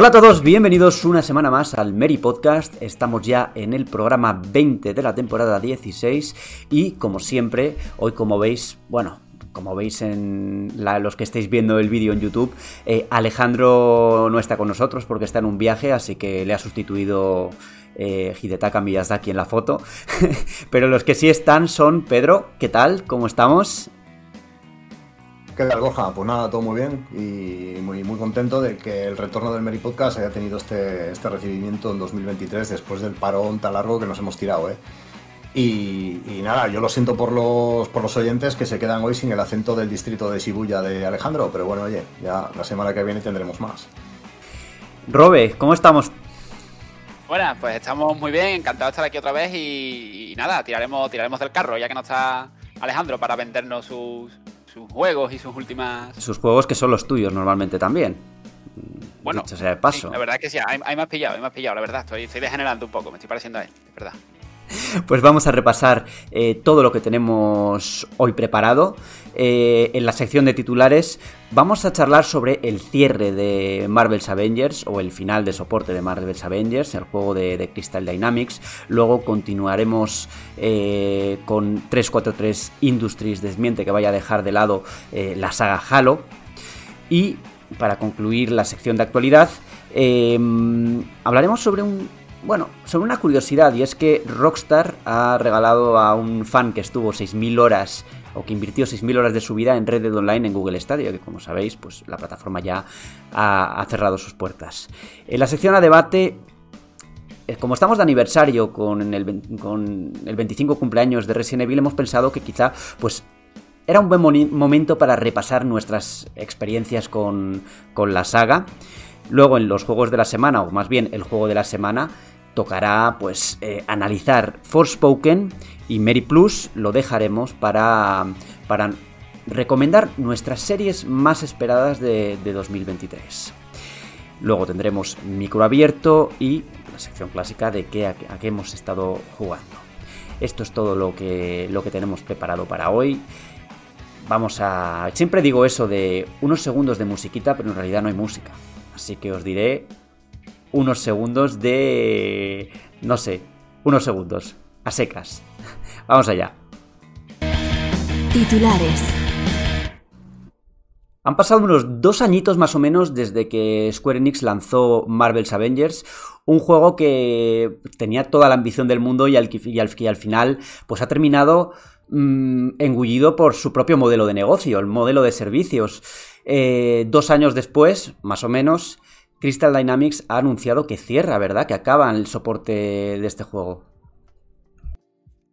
Hola a todos, bienvenidos una semana más al Mary Podcast. Estamos ya en el programa 20 de la temporada 16 y como siempre, hoy como veis, bueno, como veis en los que estáis viendo el vídeo en YouTube, eh, Alejandro no está con nosotros porque está en un viaje, así que le ha sustituido eh, Hidetaka Miyazaki en la foto. Pero los que sí están son Pedro, ¿qué tal? ¿Cómo estamos? ¿Qué tal, Goja? Pues nada, todo muy bien y muy, muy contento de que el retorno del Mary Podcast haya tenido este, este recibimiento en 2023 después del parón tan largo que nos hemos tirado, ¿eh? Y, nada, yo lo siento por los, por los oyentes que se quedan hoy sin el acento del distrito de Shibuya de Alejandro, pero bueno, oye, ya la semana que viene tendremos más. Robe, ¿cómo estamos? Bueno, pues estamos muy bien, encantados de estar aquí otra vez y, y nada, tiraremos, tiraremos del carro ya que no está Alejandro para vendernos sus, sus juegos y sus últimas. Sus juegos que son los tuyos normalmente también. Bueno, sea de paso. la verdad es que sí, hay, más pillado, hay más pillado, la verdad. Estoy, estoy degenerando un poco, me estoy pareciendo a él, es verdad. Pues vamos a repasar eh, todo lo que tenemos hoy preparado. Eh, en la sección de titulares vamos a charlar sobre el cierre de Marvel's Avengers o el final de soporte de Marvel's Avengers, el juego de, Crystal Dynamics. Luego continuaremos eh, con 343 Industries, desmiente que vaya a dejar de lado la saga Halo. Y para concluir la sección de actualidad, hablaremos sobre un bueno, sobre una curiosidad, y es que Rockstar ha regalado a un fan que estuvo 6.000 horas o que invirtió 6.000 horas de su vida en Red Dead Online en Google Stadia, que como sabéis, pues la plataforma ya ha, cerrado sus puertas. En la sección a debate, eh, como estamos de aniversario con el, con el 25 cumpleaños de Resident Evil, hemos pensado que quizá, pues era un buen momento para repasar nuestras experiencias con, con la saga. Luego en los juegos de la semana, o más bien el juego de la semana, tocará pues eh, analizar Forspoken y Mary Plus lo dejaremos para, para recomendar nuestras series más esperadas de, 2023. Luego tendremos micro abierto y la sección clásica de qué, a, qué hemos estado jugando. Esto es todo lo que, lo que tenemos preparado para hoy. Vamos a... Siempre digo eso de unos segundos de musiquita, pero en realidad no hay música. Así que os diré unos segundos de... no sé, unos segundos, a secas. Vamos allá. Titulares. Han pasado unos dos añitos más o menos desde que Square Enix lanzó Marvel's Avengers, un juego que tenía toda la ambición del mundo y al, y al, final pues ha terminado mm, engullido por su propio modelo de negocio, el modelo de servicios. Eh, dos años después, más o menos, Crystal Dynamics ha anunciado que cierra, ¿verdad? Que acaba el soporte de este juego.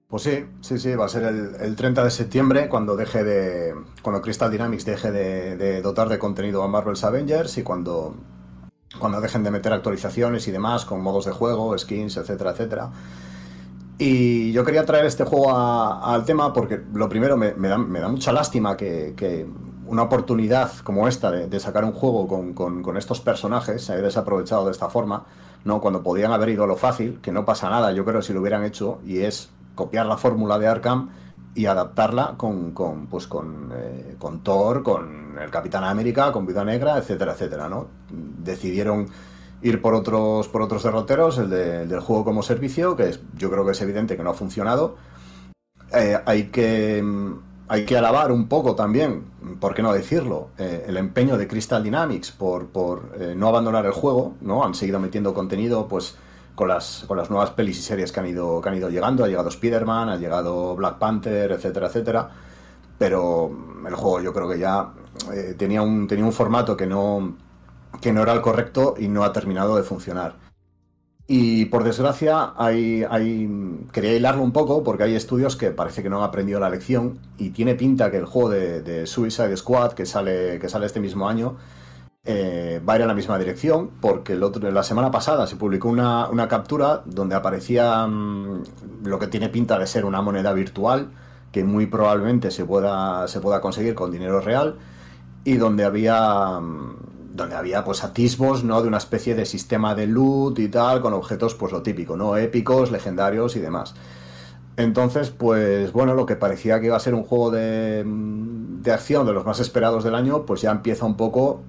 Pues sí, sí, sí, va a ser el, 30 de septiembre cuando deje de. cuando Crystal Dynamics deje de, dotar de contenido a Marvel's Avengers y cuando. cuando dejen de meter actualizaciones y demás con modos de juego, skins, etcétera, etcétera. Y yo quería traer este juego al tema porque lo primero me, da, mucha lástima que una oportunidad como esta de, sacar un juego con, estos personajes se haya desaprovechado de esta forma, ¿no? Cuando podían haber ido a lo fácil, que no pasa nada, yo creo si lo hubieran hecho, y es copiar la fórmula de Arkham y adaptarla con, pues con, eh, con Thor, con el Capitán América, con Vida Negra, etcétera, etcétera, ¿no? Decidieron ir por otros, por otros derroteros, el del juego como servicio, que es, yo creo que es evidente que no ha funcionado. Eh, hay que hay que alabar un poco también, por qué no decirlo, eh, el empeño de Crystal Dynamics por, por eh, no abandonar el juego, ¿no? Han seguido metiendo contenido, pues, con las, con las nuevas pelis y series que han ido, que han ido llegando. Ha llegado Spider-Man, ha llegado Black Panther, etcétera, etcétera. Pero el juego yo creo que ya eh, tenía, un, tenía un formato que no, que no era el correcto y no ha terminado de funcionar. Y por desgracia, hay, quería hilarlo un poco porque hay estudios que parece que no han aprendido la lección y tiene pinta que el juego de, Suicide Squad que sale, que sale este mismo año eh, va a ir en la misma dirección porque la semana pasada se publicó una, captura donde aparecía mm, lo que tiene pinta de ser una moneda virtual que muy probablemente se pueda, se pueda conseguir con dinero real y donde había mm, donde había pues atisbos, ¿no? De una especie de sistema de loot y tal, con objetos, pues lo típico, ¿no? Épicos, legendarios y demás. Entonces, pues bueno, lo que parecía que iba a ser un juego de, de acción de los más esperados del año, pues ya empieza un poco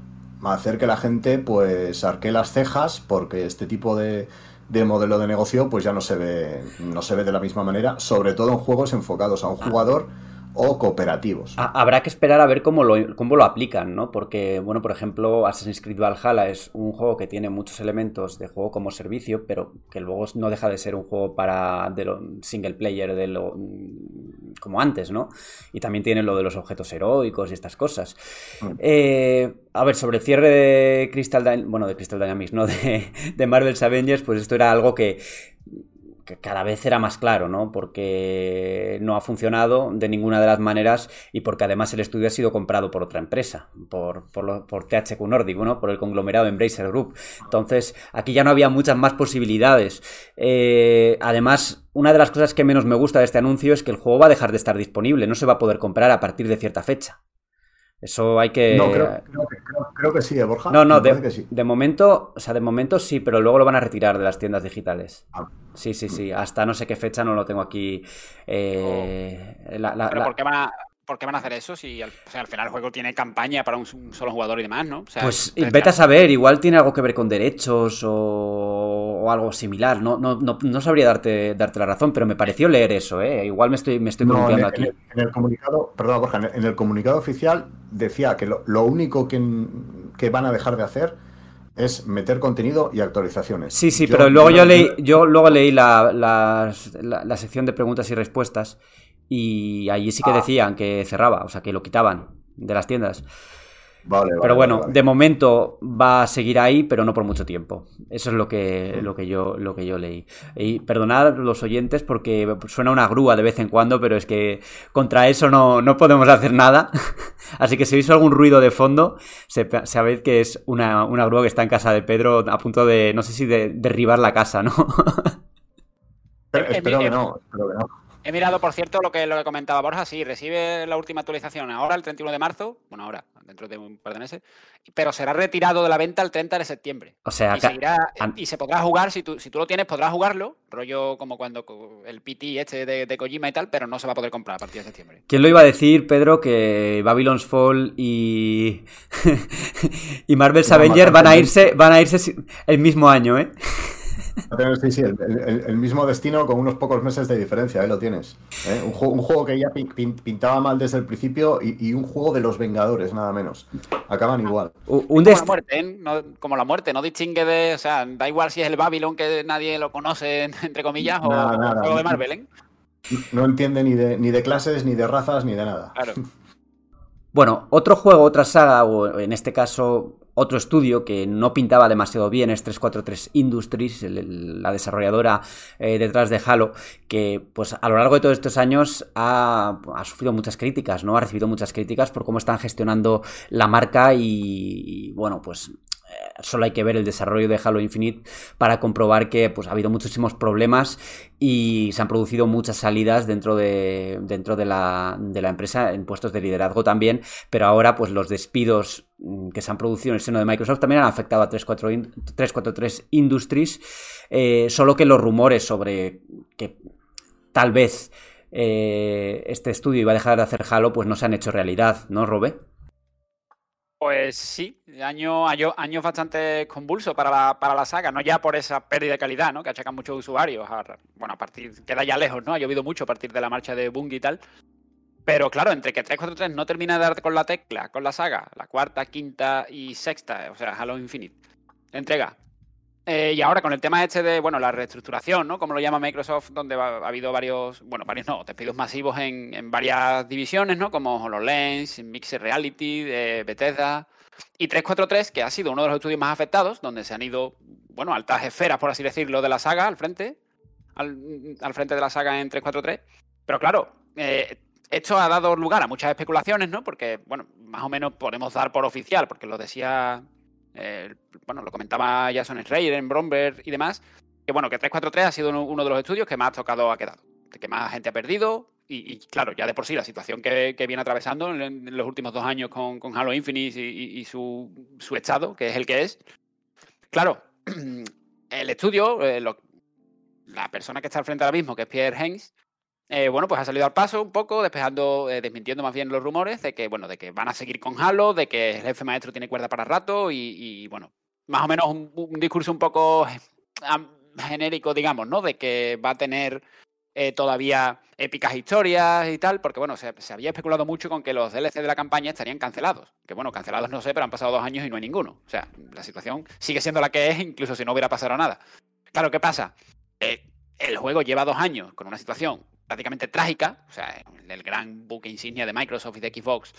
a hacer que la gente pues arque las cejas porque este tipo de, de modelo de negocio pues ya no se ve no se ve de la misma manera, sobre todo en juegos enfocados a un jugador o cooperativos. Habrá que esperar a ver cómo lo, cómo lo aplican, ¿no? Porque, bueno, por ejemplo, Assassin's Creed Valhalla es un juego que tiene muchos elementos de juego como servicio, pero que luego no deja de ser un juego para de lo, single player de lo como antes, ¿no? Y también tiene lo de los objetos heroicos y estas cosas. Mm. Eh, a ver, sobre el cierre de Crystal bueno, de Crystal Dynamics, ¿no? De, de Marvel's Avengers, pues esto era algo que cada vez era más claro, ¿no? Porque no ha funcionado de ninguna de las maneras y porque además el estudio ha sido comprado por otra empresa, por, por, por THQ Nordic, ¿no? Por el conglomerado Embracer Group. Entonces, aquí ya no había muchas más posibilidades. Eh, además, una de las cosas que menos me gusta de este anuncio es que el juego va a dejar de estar disponible, no se va a poder comprar a partir de cierta fecha. Eso hay que. No, creo, creo, que sí, ¿eh, Borja. No, no, de, momento, o sea, de momento sí, pero luego lo van a retirar de las tiendas digitales. Ah. Sí, sí, sí. Hasta no sé qué fecha, no lo tengo aquí. Eh, ¿Pero ¿por, qué van a, ¿por, qué van a, hacer eso si al, al, final el juego tiene campaña para un, solo jugador y demás, ¿no? pues vete a saber, igual tiene algo que ver con derechos o, algo similar. No, no, no, sabría darte, darte la razón, pero me pareció leer eso, ¿eh? Igual me estoy, me estoy aquí. En el, comunicado, perdón, Borja, en el comunicado oficial decía que lo, lo único que, que van a dejar de hacer es meter contenido y actualizaciones. Sí, sí, pero luego yo, leí, yo luego leí la, la, sección de preguntas y respuestas y allí sí que ah. decían que cerraba, o sea, que lo quitaban de las tiendas pero bueno, de momento va a seguir ahí, pero no por mucho tiempo. Eso es lo que, lo que, yo, lo que yo leí. Y perdonad los oyentes porque suena una grúa de vez en cuando, pero es que contra eso no, no podemos hacer nada. Así que si oís algún ruido de fondo, sabéis que es una, una, grúa que está en casa de Pedro a punto de, no sé si de derribar la casa, ¿no? espero que no, espero que no. He mirado, por cierto, lo que, lo que comentaba Borja. Sí, recibe la última actualización ahora, el 31 de marzo. Bueno, ahora, dentro de un par de meses. Pero será retirado de la venta el 30 de septiembre. O sea, y, y se podrá jugar, si tú, si tú lo tienes, podrás jugarlo. Rollo como cuando el PT este de, de, Kojima y tal, pero no se va a poder comprar a partir de septiembre. ¿Quién lo iba a decir, Pedro, que Babylon's Fall y, y Marvel's Avengers van a irse, van a irse el mismo año, ¿eh? Sí, sí, el, mismo destino con unos pocos meses de diferencia, ahí lo tienes. ¿eh? Un, juego, que ya pintaba mal desde el principio y, un juego de los Vengadores, nada menos. Acaban igual. Un como, la muerte, ¿eh? no, como la muerte, no distingue de. O sea, da igual si es el Babylon que nadie lo conoce, entre comillas, o el juego de Marvel, ¿eh? No entiende ni de, ni de clases, ni de razas, ni de nada. Claro. Bueno, otro juego, otra saga, o en este caso otro estudio que no pintaba demasiado bien es 343 Industries, la desarrolladora eh, detrás de Halo, que pues a lo largo de todos estos años ha, sufrido muchas críticas, ¿no? Ha recibido muchas críticas por cómo están gestionando la marca y bueno, pues solo hay que ver el desarrollo de Halo Infinite para comprobar que pues, ha habido muchísimos problemas y se han producido muchas salidas dentro de, dentro de la, de la empresa en puestos de liderazgo también, pero ahora pues los despidos mm, que se han producido en el seno de Microsoft también han afectado a 343 Industries, eh, solo que los rumores sobre que tal vez eh, este estudio iba a dejar de hacer Halo pues no se han hecho realidad, ¿no, Robe? Pues sí, año, año, años bastante convulso para la, para la saga, no ya por esa pérdida de calidad, ¿no? Que achacan muchos usuarios. bueno, a partir, queda ya lejos, ¿no? Ha llovido mucho a partir de la marcha de Bungie y tal. Pero claro, entre que 343 no termina de dar con la tecla, con la saga, la cuarta, quinta y sexta, o sea, Halo Infinite, entrega eh, y ahora con el tema este de, bueno, la reestructuración, ¿no? Como lo llama Microsoft, donde ha, habido varios, bueno, varios no, despidos masivos en, varias divisiones, ¿no? Como HoloLens, Mixed Reality, de Bethesda. Y 343, que ha sido uno de los estudios más afectados, donde se han ido bueno, altas esferas, por así decirlo, de la saga al frente, al, frente de la saga en 343. Pero claro, eh, esto ha dado lugar a muchas especulaciones, ¿no? Porque, bueno, más o menos podemos dar por oficial, porque lo decía, eh, bueno, lo comentaba Jason Schreier en Bromberg y demás, que bueno, que 343 ha sido uno, de los estudios que más tocado ha quedado, que más gente ha perdido, y, claro, ya de por sí la situación que, viene atravesando en, los últimos dos años con, Halo Infinite y, su, estado, que es el que es. Claro, el estudio, eh, la persona que está al frente ahora mismo, que es Pierre Hens, eh, bueno, pues ha salido al paso un poco, despejando, eh, desmintiendo más bien los rumores de que, bueno, de que van a seguir con Halo, de que el jefe maestro tiene cuerda para rato y, bueno, más o menos un, discurso un poco genérico, digamos, ¿no? De que va a tener eh, todavía épicas historias y tal, porque bueno, se, había especulado mucho con que los DLC de la campaña estarían cancelados. Que bueno, cancelados no sé, pero han pasado dos años y no hay ninguno. O sea, la situación sigue siendo la que es, incluso si no hubiera pasado nada. Claro, ¿qué pasa? el juego lleva dos años con una situación prácticamente trágica, o sea, el gran buque insignia de Microsoft y de Xbox,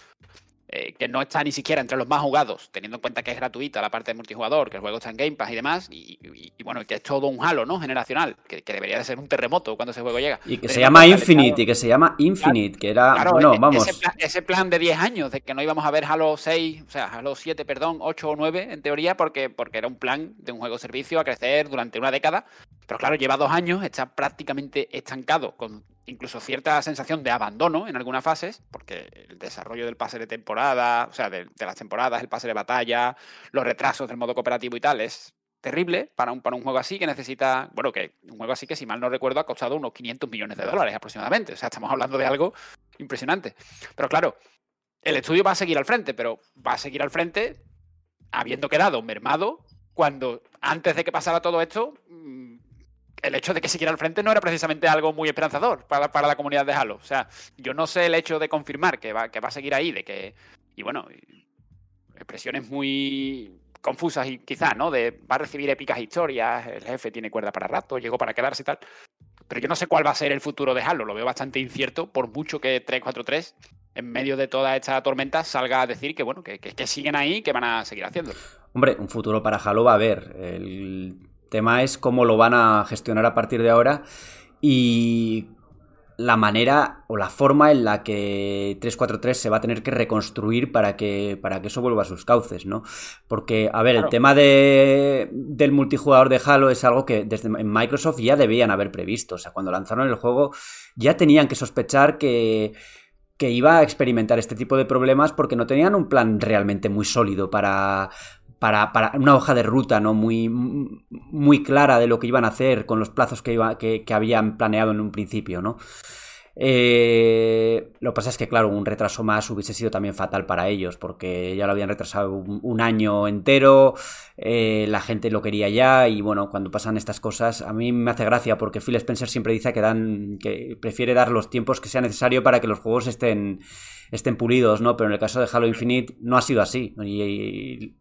eh, que no está ni siquiera entre los más jugados, teniendo en cuenta que es gratuita la parte de multijugador, que el juego está en Game Pass y demás, y, bueno, que es todo un halo, ¿no? Generacional, que, debería de ser un terremoto cuando ese juego llega. Y que se llama Infinite, y que se llama Infinite, que era, bueno, e, vamos. Ese plan, de 10 años, de que no íbamos a ver Halo 6, o sea, Halo 7, perdón, 8 o 9, en teoría, porque, porque era un plan de un juego servicio a crecer durante una década, pero claro, lleva dos años, está prácticamente estancado, con incluso cierta sensación de abandono en algunas fases, porque el desarrollo del pase de temporada, o sea, de, las temporadas, el pase de batalla, los retrasos del modo cooperativo y tal, es terrible para un, para un juego así que necesita, bueno, que un juego así que si mal no recuerdo ha costado unos 500 millones de dólares aproximadamente, o sea, estamos hablando de algo impresionante. Pero claro, el estudio va a seguir al frente, pero va a seguir al frente habiendo quedado mermado cuando antes de que pasara todo esto mm, el hecho de que siguiera al frente no era precisamente algo muy esperanzador para, la comunidad de Halo. O sea, yo no sé el hecho de confirmar que va, que va a seguir ahí, de que. Y bueno, expresiones muy confusas y quizás, ¿no? De va a recibir épicas historias, el jefe tiene cuerda para rato, llegó para quedarse y tal. Pero yo no sé cuál va a ser el futuro de Halo, lo veo bastante incierto, por mucho que 343, en medio de toda esta tormenta, salga a decir que, bueno, que, que, siguen ahí que van a seguir haciéndolo. Hombre, un futuro para Halo va a haber. El tema es cómo lo van a gestionar a partir de ahora y la manera o la forma en la que 343 se va a tener que reconstruir para que, para que eso vuelva a sus cauces, ¿no? Porque, a ver, el tema de, del multijugador de Halo es algo que desde Microsoft ya debían haber previsto. O sea, cuando lanzaron el juego ya tenían que sospechar que, que iba a experimentar este tipo de problemas porque no tenían un plan realmente muy sólido para, para, para, una hoja de ruta no muy, muy clara de lo que iban a hacer con los plazos que, iba, que, que habían planeado en un principio, ¿no? Eh, lo que pasa es que, claro, un retraso más hubiese sido también fatal para ellos, porque ya lo habían retrasado un, año entero, eh, la gente lo quería ya, y bueno, cuando pasan estas cosas, a mí me hace gracia, porque Phil Spencer siempre dice que dan, que prefiere dar los tiempos que sea necesario para que los juegos estén, estén pulidos, ¿no? Pero en el caso de Halo Infinite no ha sido así. Y,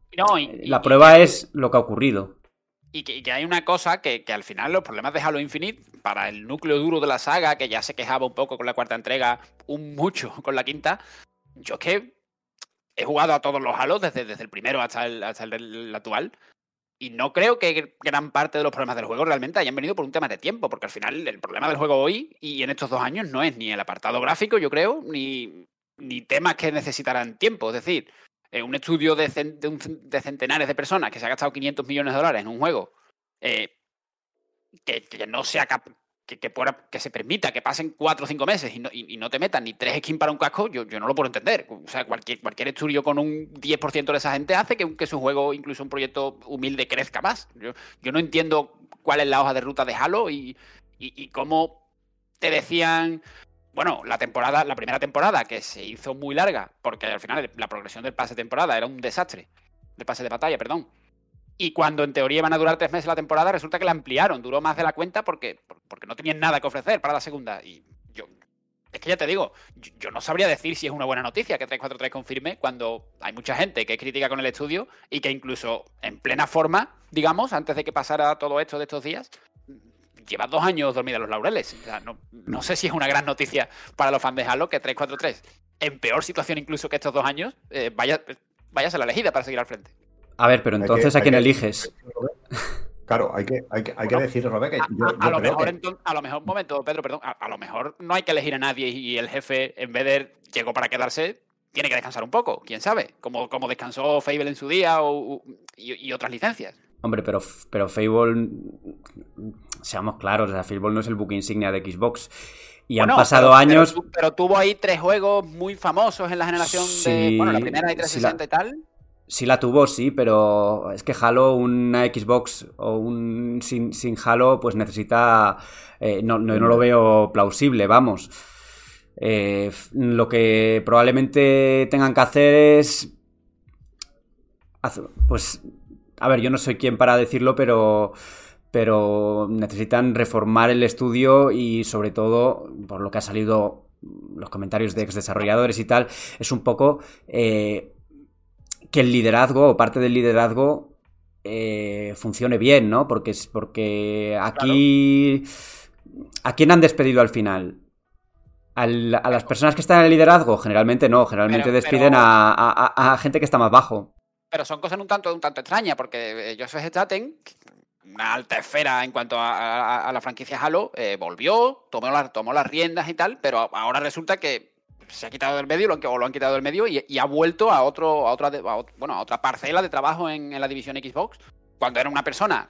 la prueba es lo que ha ocurrido. Y que, hay una cosa que, al final los problemas de Halo Infinite, para el núcleo duro de la saga, que ya se quejaba un poco con la cuarta entrega, un mucho con la quinta, yo es que he jugado a todos los Halo, desde, desde el primero hasta el, hasta el, actual, y no creo que gran parte de los problemas del juego realmente hayan venido por un tema de tiempo, porque al final el problema del juego hoy y en estos dos años no es ni el apartado gráfico, yo creo, ni, ni temas que necesitarán tiempo. Es decir, eh, un estudio de, centenares de personas que se ha gastado 500 millones de dólares en un juego eh, que, no sea que, que, se permita que pasen 4 o 5 meses y no, te metan ni 3 skins para un casco, yo, no lo puedo entender. O sea, cualquier, estudio con un 10% de esa gente hace que, su juego, incluso un proyecto humilde, crezca más. Yo, no entiendo cuál es la hoja de ruta de Halo y cómo te decían bueno, la temporada, la primera temporada que se hizo muy larga, porque al final la progresión del pase de temporada era un desastre, del pase de batalla, perdón. Y cuando en teoría iban a durar tres meses la temporada, resulta que la ampliaron, duró más de la cuenta porque, porque no tenían nada que ofrecer para la segunda. Y yo, es que ya te digo, yo, no sabría decir si es una buena noticia que 343 confirme cuando hay mucha gente que crítica con el estudio y que incluso en plena forma, digamos, antes de que pasara todo esto de estos días, lleva dos años dormida en los laureles. no, sé si es una gran noticia para los fans de Halo que 343, en peor situación incluso que estos dos años, eh, vaya, vaya a ser la elegida para seguir al frente. A ver, pero entonces, ¿a quién eliges? Claro, hay que, hay que, hay que decir, Robert, que A, yo, a yo lo creo mejor, que- a lo mejor, un momento, Pedro, perdón, a, a lo mejor no hay que elegir a nadie y el jefe, en vez de llegó para quedarse, tiene que descansar un poco, quién sabe, como, como descansó Fable en su día o- o- y, y otras licencias. Hombre, pero, pero Fable, seamos claros, o sea, no es el book insignia de Xbox. Y Bueno, han pasado pero- años. Pero, tu- pero tuvo ahí tres juegos muy famosos en la generación de. Sí, Bueno, la primera de sí la- 360 y tal. Sí la tuvo, sí, pero es que Halo, una Xbox o un sin, sin Halo, pues necesita... eh, no, no, no lo veo plausible, vamos. Eh, lo que probablemente tengan que hacer es... Pues, a ver, yo no soy quien para decirlo, pero... Pero necesitan reformar el estudio y sobre todo, por lo que ha salido los comentarios de ex desarrolladores y tal, es un poco... eh, que el liderazgo o parte del liderazgo eh, funcione bien, ¿no? Porque es porque aquí ¿a quién han despedido al final? Al- a las personas que están en el liderazgo, generalmente no, generalmente Pero- despiden pero- a, a- a gente que está más bajo. Pero son cosas un tanto, un tanto extrañas, porque Joseph Staten, una alta esfera en cuanto a, a- a la franquicia Halo, eh, volvió, tomó, la- tomó las riendas y tal, pero ahora resulta que se ha quitado del medio lo han- o lo han quitado del medio y, y ha vuelto a otro a otra a bueno a otra parcela de trabajo en, en la división Xbox cuando era una persona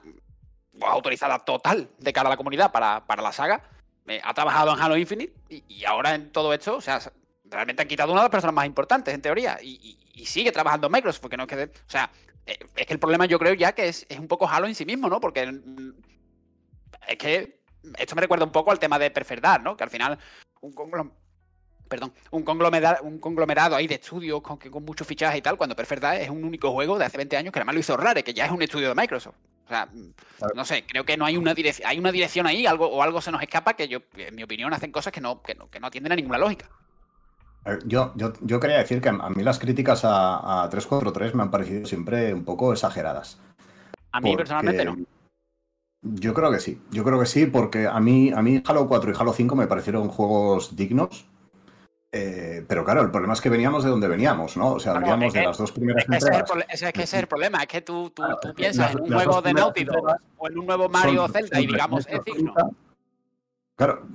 pues, autorizada total de cara a la comunidad para, para la saga. Eh, ha trabajado en Halo Infinite y, y ahora en todo esto o sea realmente han quitado una de las personas más importantes en teoría y, y- sigue trabajando en Microsoft porque no es que de- o sea es que el problema yo creo ya que es, es un poco Halo en sí mismo no porque mm, es que esto me recuerda un poco al tema de Perferdad, ¿no? Que al final un conglom- perdón, un conglomerado, un conglomerado ahí de estudios con, que- con muchos fichajes y tal, cuando Perferdad es un único juego de hace 20 años que además lo hizo Rare, que ya es un estudio de Microsoft. O sea, mm, no sé, creo que no hay una dirección, hay una dirección ahí, algo, o algo se nos escapa que yo, en mi opinión, hacen cosas que no, que no, que no atienden a ninguna lógica. Yo, yo, yo quería decir que a mí las críticas a, a 343 me han parecido siempre un poco exageradas. A mí personalmente no. Yo creo que sí, yo creo que sí, porque a mí, a mí Halo 4 y Halo 5 me parecieron juegos dignos. eh, pero claro, el problema es que veníamos de donde veníamos, ¿no? O sea, veníamos de que- las dos primeras Es que ese es, el entregas. prole- ese es que ese es el problema, es que tú, tú, Claro, piensas las- en un juego de Naughty Dog o en un nuevo Mario Zelda y digamos es digno. Claro,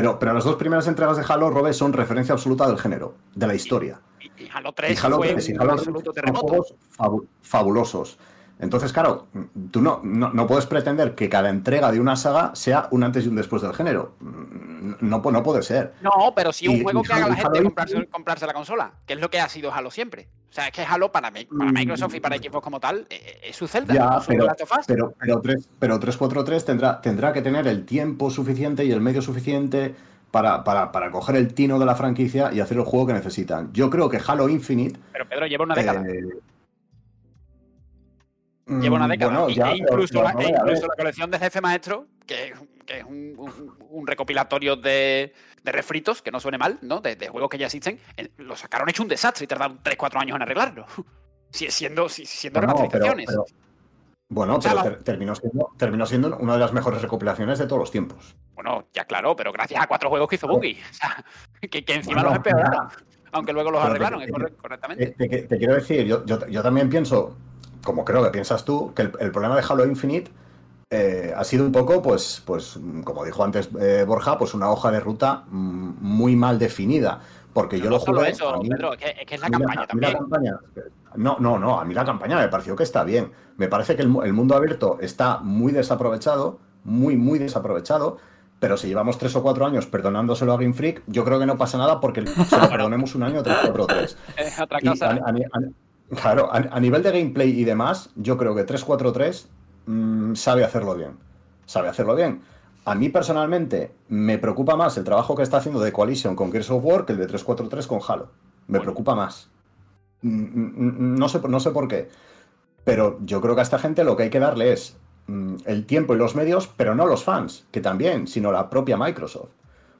pero, pero las dos primeras entregas de Halo, Robe, son referencia absoluta del género, de la historia. Y, y Halo Y 3 Halo fue 3 y un Halo 3 absoluto son terremoto. juegos fabu- fabulosos. Entonces, claro, tú no, no, no puedes pretender que cada entrega de una saga sea un antes y un después del género. Mm, No, no puede ser. No, pero sí un Y- juego que haga a la gente comprarse, la consola, que es lo que ha sido Halo siempre. O sea, es que Halo para, Mm. Microsoft y para Xbox como tal eh, es su Zelda, Ya, su pero, pero, pero, 3, pero 343 tendrá, tendrá que tener el tiempo suficiente y el medio suficiente para, para, para coger el tino de la franquicia y hacer el juego que necesitan. Yo creo que Halo Infinite. Pero Pedro lleva una década. eh, lleva una mm, década. bueno, y- ya, e incluso, pero la, no, e a ver, incluso la colección de Jefe Maestro, que, que es un, un- un recopilatorio de, de refritos, que no suene mal, ¿no? De, de juegos que ya existen, lo sacaron hecho un desastre y tardaron 3-4 años en arreglarlo. Siendo, siendo No, remasterizaciones. pero- bueno, O sea, pero la- ter- terminó, siendo, terminó siendo una de las mejores recopilaciones de todos los tiempos. Bueno, ya claro, pero gracias a cuatro juegos que hizo Bungie. O sea, que, que encima Bueno, los empeoraron. Aunque luego los arreglaron, te- correctamente. Te, te- te quiero decir, yo, yo- yo también pienso, como creo que piensas tú, que el, el problema de Halo Infinite eh, ha sido un poco, pues, pues como dijo antes eh, Borja, pues una hoja de ruta mm, muy mal definida. Porque yo no lo solo jugué. eso, a mí- Pedro, es que, es que es la campaña la también. campaña- no, no, no, a mí la campaña me pareció que está bien. Me parece que el, mu- el mundo abierto está muy desaprovechado, muy, muy desaprovechado. Pero si llevamos tres o cuatro años perdonándoselo a Game Freak, yo creo que no pasa nada porque se lo perdonemos un año, tres, cuatro, tres. Es otra cosa. a- a- a- claro, a, a nivel de gameplay y demás, yo creo que 343 mm, sabe hacerlo bien. Sabe hacerlo bien. A mí personalmente me preocupa más el trabajo que está haciendo de Coalition con Gears of War que el de 343 con Halo. Me Bueno. preocupa más. No sé, no sé por qué. Pero yo creo que a esta gente lo que hay que darle es mm, el tiempo y los medios, pero no los fans, que también, sino la propia Microsoft.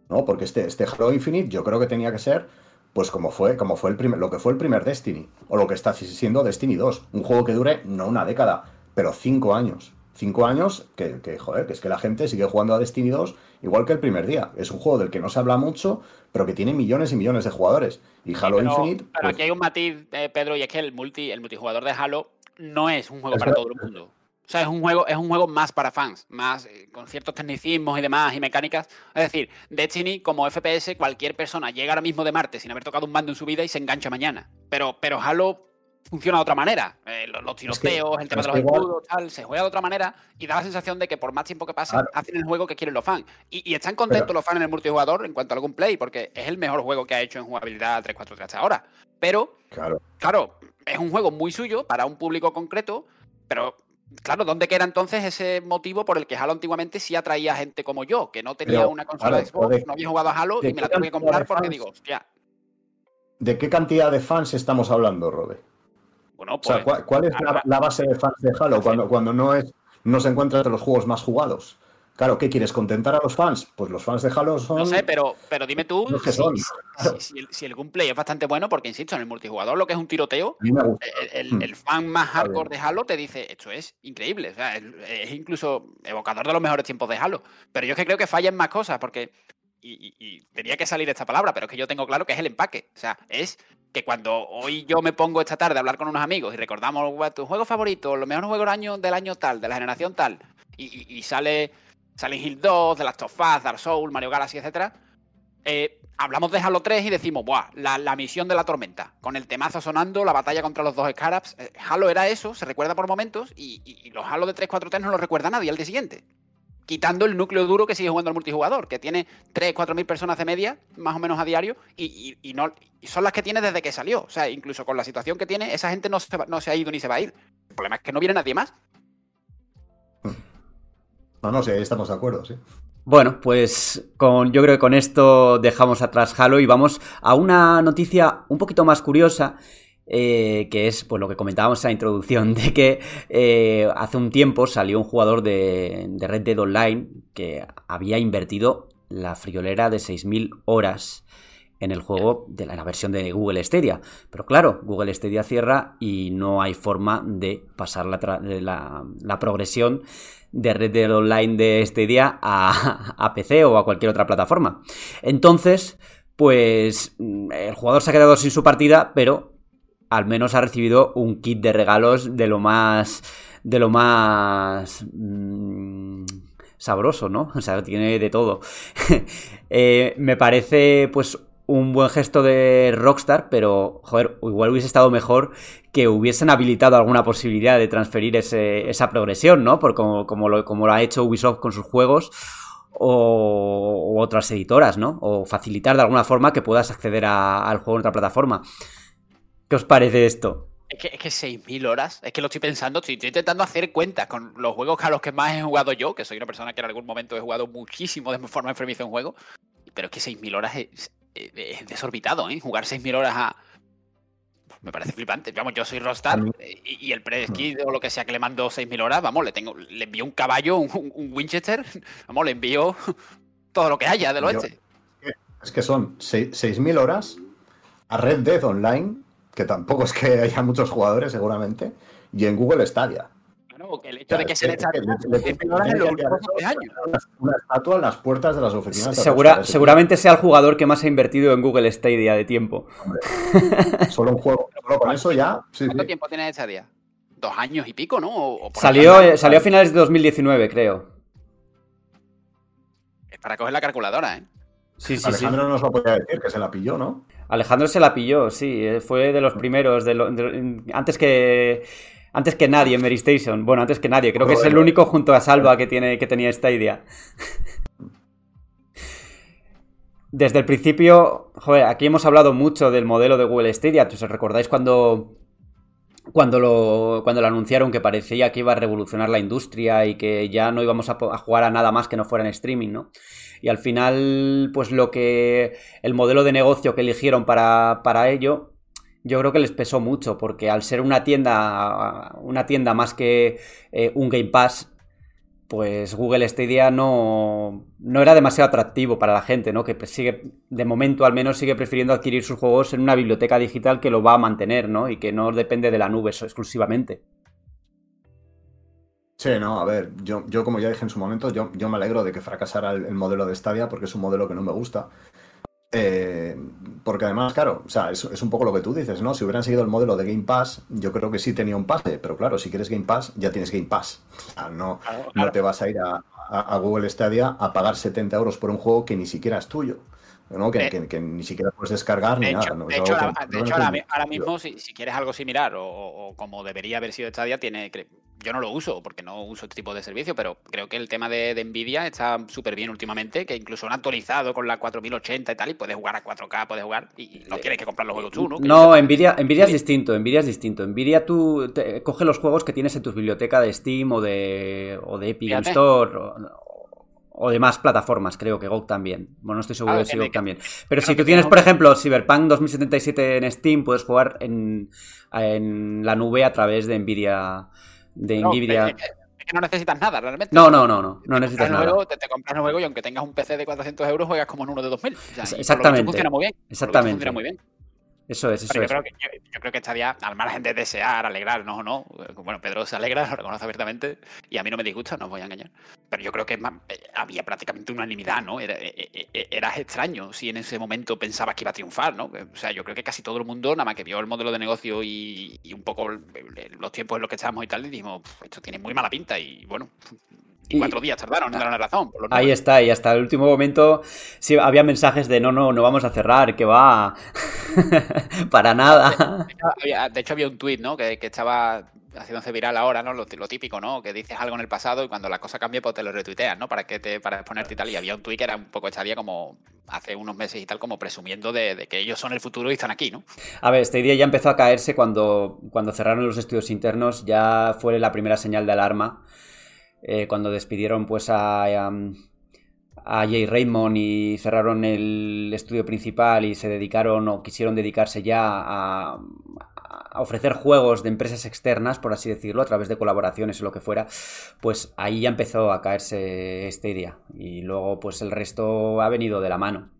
¿no? Porque este, este Halo Infinite yo creo que tenía que ser pues como fue, como fue el primer, lo que fue el primer Destiny, o lo que está siendo Destiny 2, un juego que dure no una década, pero cinco años. Cinco años que, que, joder, que es que la gente sigue jugando a Destiny 2 igual que el primer día. Es un juego del que no se habla mucho, pero que tiene millones y millones de jugadores. Y Halo pero, Infinite. pero pues, aquí hay un matiz, eh, Pedro, y es que el multi, el multijugador de Halo no es un juego Es para todo el mundo. O sea, es un juego, es un juego más para fans, más eh, con ciertos tecnicismos y demás y mecánicas. Es decir, Destiny como FPS, cualquier persona llega ahora mismo de Marte sin haber tocado un mando en su vida y se engancha mañana. Pero, pero Halo funciona de otra manera. Eh, los, los tiroteos, el tema de los escudos, tal, se juega de otra manera y da la sensación de que por más tiempo que pase, hacen el juego que quieren los fans. Y, y están contentos los fans en el multijugador en cuanto a algún play, porque es el mejor juego que ha hecho en jugabilidad 343 hasta ahora. Pero, claro. claro, es un juego muy suyo para un público concreto, pero Claro, ¿dónde queda entonces ese motivo por el que Halo antiguamente sí atraía gente como yo, que no tenía una consola de Xbox, no había jugado a Halo y me la tuve que comprar porque digo, hostia. ¿De qué cantidad de fans estamos hablando, Robe? Bueno, pues, ¿cuál, es la, base de fans de Halo cuando, cuando no, es, no se encuentra entre los juegos más jugados? Claro, ¿qué quieres? ¿Contentar a los fans? Pues los fans de Halo son. No sé, pero, pero dime tú si, el, gameplay es bastante bueno, porque insisto, en el multijugador lo que es un tiroteo, el, hmm. el, fan más hardcore de Halo te dice, esto es increíble. O sea, es, incluso evocador de los mejores tiempos de Halo. Pero yo es que creo que fallan más cosas, porque. Y, y, tenía que salir esta palabra, pero es que yo tengo claro que es el empaque. O sea, es que cuando hoy yo me pongo esta tarde a hablar con unos amigos y recordamos tu juego favorito, los mejores juegos del año, del año tal, de la generación tal, y, y sale Silent Hill 2, The Last of Us, Dark Souls, Mario Galaxy, etc. Eh, hablamos de Halo 3 y decimos, ¡buah! La, misión de la tormenta. Con el temazo sonando, la batalla contra los dos Scarabs. Eh, Halo era eso, se recuerda por momentos, y, los Halo de 343 no lo recuerda nadie al día siguiente. Quitando el núcleo duro que sigue jugando el multijugador, que tiene 3, 4 mil personas de media, más o menos a diario, y, no, son las que tiene desde que salió. O sea, incluso con la situación que tiene, esa gente no no se ha ido ni se va a ir. El problema es que no viene nadie más. No, no estamos de acuerdo, sí. Bueno, pues con, yo creo que con esto dejamos atrás Halo y vamos a una noticia un poquito más curiosa. Eh, que es pues, lo que comentábamos en la introducción, de que eh, hace un tiempo salió un jugador de, de, Red Dead Online que había invertido la friolera de 6.000 horas en el juego de la, versión de Google Stadia. Pero claro, Google Stadia cierra y no hay forma de pasar la, la, progresión de Red Dead Online de Stadia a, a, PC o a cualquier otra plataforma. Entonces, pues el jugador se ha quedado sin su partida, pero al menos ha recibido un kit de regalos de lo más de lo más mmm, sabroso, ¿no? O sea, tiene de todo. eh, me parece, pues, un buen gesto de Rockstar, pero, joder, igual hubiese estado mejor que hubiesen habilitado alguna posibilidad de transferir esa progresión, ¿no? Por como, lo, como lo ha hecho Ubisoft con sus juegos o, otras editoras, ¿no? O facilitar de alguna forma que puedas acceder al juego en otra plataforma. ¿Qué os parece esto? Es que, es que 6.000 horas, es que lo estoy pensando, estoy, intentando hacer cuentas con los juegos a los que más he jugado yo, que soy una persona que en algún momento he jugado muchísimo de forma enfermiza en juego, pero es que 6.000 horas es, es desorbitado, ¿eh? Jugar 6.000 horas a... Me parece flipante. Vamos, yo soy Rostar y, el pre o lo que sea que le mando 6.000 horas, vamos, le tengo le envío un caballo, un, Winchester, vamos, le envío todo lo que haya del oeste. es que son 6.000 horas a Red Dead Online, que tampoco es que haya muchos jugadores seguramente, y en Google Stadia. ¿No? Que el hecho de que se le echa Una estatua en las puertas de las oficinas. Segura, seguramente sea el jugador que más ha invertido en Google Stadia de tiempo. solo un juego. Solo con eso ya. ¿Cuánto tiempo tiene Stadia? Dos años y pico, ¿no? salió, eh, salió a finales de 2019, creo. Es para coger la calculadora, ¿eh? Sí, sí, Alejandro no nos lo podía decir, que se la pilló, ¿no? Alejandro se la pilló, sí. Eh, fue de los primeros. De antes que antes que nadie en Mary Station. Bueno, antes que nadie. Creo que es el único junto a Salva que, tiene, que tenía esta idea. Desde el principio, joder, aquí hemos hablado mucho del modelo de Google Stadia. ¿Os recordáis cuando, cuando, lo, cuando lo anunciaron que parecía que iba a revolucionar la industria y que ya no íbamos a, a jugar a nada más que no fuera en streaming, ¿no? Y al final, pues lo que. El modelo de negocio que eligieron para, para ello yo creo que les pesó mucho, porque al ser una tienda, una tienda más que eh, un Game Pass, pues Google Stadia no, no era demasiado atractivo para la gente, ¿no? Que sigue, de momento al menos sigue prefiriendo adquirir sus juegos en una biblioteca digital que lo va a mantener, ¿no? Y que no depende de la nube exclusivamente. Sí, no, a ver, yo, yo como ya dije en su momento, yo, yo me alegro de que fracasara el, el modelo de Stadia porque es un modelo que no me gusta. Eh, porque además, claro, o sea, es, es, un poco lo que tú dices, ¿no? Si hubieran seguido el modelo de Game Pass, yo creo que sí tenía un pase, pero claro, si quieres Game Pass, ya tienes Game Pass. O sea, no, claro, claro. no te vas a ir a, a, a, Google Stadia a pagar 70 euros por un juego que ni siquiera es tuyo. ¿no? Que, eh, que, que, ni siquiera puedes descargar ni hecho, nada. ¿no? De hecho, ahora, de hecho ahora, ahora, mismo, si, si, quieres algo similar o, o, como debería haber sido Stadia, tiene, yo no lo uso porque no uso este tipo de servicio, pero creo que el tema de, de Nvidia está súper bien últimamente, que incluso han actualizado con la 4080 y tal, y puedes jugar a 4K, puedes jugar y no tienes que comprar los juegos tú, ¿no? No, Nvidia, Nvidia es distinto, Nvidia es distinto. Nvidia tú te, coge los juegos que tienes en tu biblioteca de Steam o de, o de Epic Game Store o, o de más plataformas, creo que GOG también. Bueno, no estoy seguro ah, de si GOG que, también. Pero si tú tienes, por ejemplo, Cyberpunk 2077 en Steam, puedes jugar en, en la nube a través de Nvidia. De no, Nvidia. Es que no necesitas nada, realmente. No, no, no, no, no necesitas nada. Juego, te, te, compras un juego y aunque tengas un PC de 400 euros, juegas como en uno de 2000. O sea, Exactamente. funciona muy bien. Exactamente. Funciona muy bien. Eso es, eso Pero es. yo, creo que, yo, yo, creo que estaría, al margen de desear, alegrarnos o no, bueno, Pedro se alegra, lo reconoce abiertamente, y a mí no me disgusta, no os voy a engañar. Pero yo creo que más, eh, había prácticamente unanimidad, ¿no? Era, eh, eras extraño si en ese momento pensabas que iba a triunfar, ¿no? O sea, yo creo que casi todo el mundo, nada más que vio el modelo de negocio y, y un poco los tiempos en los que estábamos y tal, y dijimos, esto tiene muy mala pinta, y bueno, y cuatro días tardaron en dar una razón. Por ahí está, y hasta el último momento sí había mensajes de no, no, no vamos a cerrar, que va. Para nada. De hecho, de hecho, había un tuit, ¿no? Que, que, estaba haciéndose viral ahora, ¿no? Lo, lo, típico, ¿no? Que dices algo en el pasado y cuando la cosa cambia, pues te lo retuiteas, ¿no? Para que te, para exponerte y tal. Y había un tuit que era un poco esta día como hace unos meses y tal, como presumiendo de, de, que ellos son el futuro y están aquí, ¿no? A ver, este día ya empezó a caerse cuando, cuando cerraron los estudios internos, ya fue la primera señal de alarma eh, cuando despidieron pues a, a, a, Jay Raymond y cerraron el estudio principal y se dedicaron o quisieron dedicarse ya a, a, ofrecer juegos de empresas externas, por así decirlo, a través de colaboraciones o lo que fuera, pues ahí ya empezó a caerse Stadia y luego pues el resto ha venido de la mano.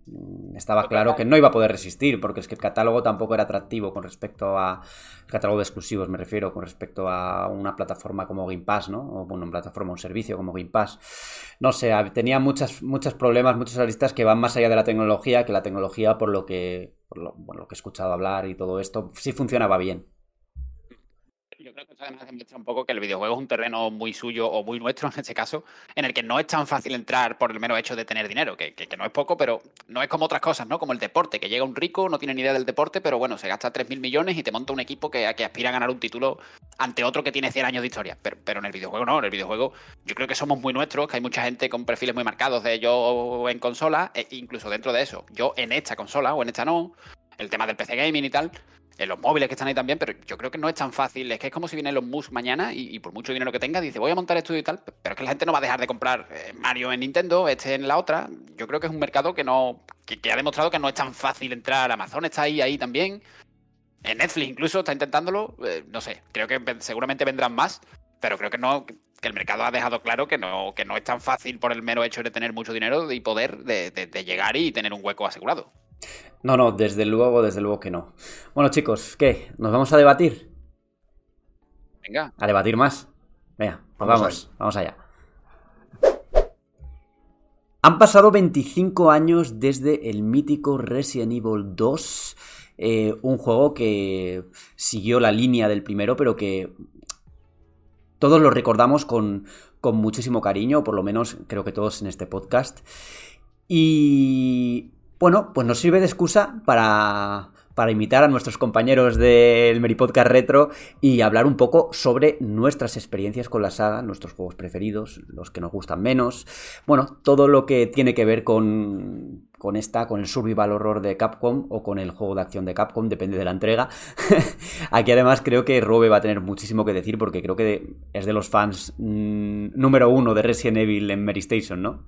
Estaba claro que no iba a poder resistir, porque es que el catálogo tampoco era atractivo con respecto a. El catálogo de exclusivos, me refiero, con respecto a una plataforma como Game Pass, ¿no? O bueno, una plataforma, un servicio como Game Pass. No sé, tenía muchas, muchos problemas, muchas aristas que van más allá de la tecnología, que la tecnología, por lo que, por lo, bueno, lo que he escuchado hablar y todo esto, sí funcionaba bien yo creo que eso además demuestra un poco que el videojuego es un terreno muy suyo o muy nuestro en este caso, en el que no es tan fácil entrar por el mero hecho de tener dinero, que, que, no es poco, pero no es como otras cosas, ¿no? Como el deporte, que llega un rico, no tiene ni idea del deporte, pero bueno, se gasta 3.000 millones y te monta un equipo que, que, aspira a ganar un título ante otro que tiene 100 años de historia. Pero, pero en el videojuego no, en el videojuego yo creo que somos muy nuestros, que hay mucha gente con perfiles muy marcados de yo en consola, e incluso dentro de eso, yo en esta consola o en esta no, el tema del PC gaming y tal, en los móviles que están ahí también, pero yo creo que no es tan fácil. Es que es como si viene los Musk mañana y, por mucho dinero que tenga, dice, voy a montar estudio y tal, pero es que la gente no va a dejar de comprar eh, Mario en Nintendo, este en la otra. Yo creo que es un mercado que no que, ha demostrado que no es tan fácil entrar. Amazon está ahí, ahí también. En Netflix incluso está intentándolo. Eh, no sé, creo que seguramente vendrán más, pero creo que no que el mercado ha dejado claro que no, que no es tan fácil por el mero hecho de tener mucho dinero y poder de, de, de llegar y tener un hueco asegurado. No, no, desde luego, desde luego que no. Bueno, chicos, ¿qué? ¿Nos vamos a debatir? Venga. A debatir más. Venga, pues vamos, vamos, vamos allá. Han pasado 25 años desde el mítico Resident Evil 2, eh, un juego que siguió la línea del primero, pero que todos lo recordamos con, con muchísimo cariño, por lo menos creo que todos en este podcast. Y bueno, pues nos sirve de excusa para, para imitar a nuestros compañeros del Meripodcast Retro y hablar un poco sobre nuestras experiencias con la saga, nuestros juegos preferidos, los que nos gustan menos, bueno, todo lo que tiene que ver con, con esta, con el survival horror de Capcom o con el juego de acción de Capcom, depende de la entrega. Aquí además creo que Robe va a tener muchísimo que decir porque creo que es de los fans mmm, número uno de Resident Evil en Mary Station, ¿no?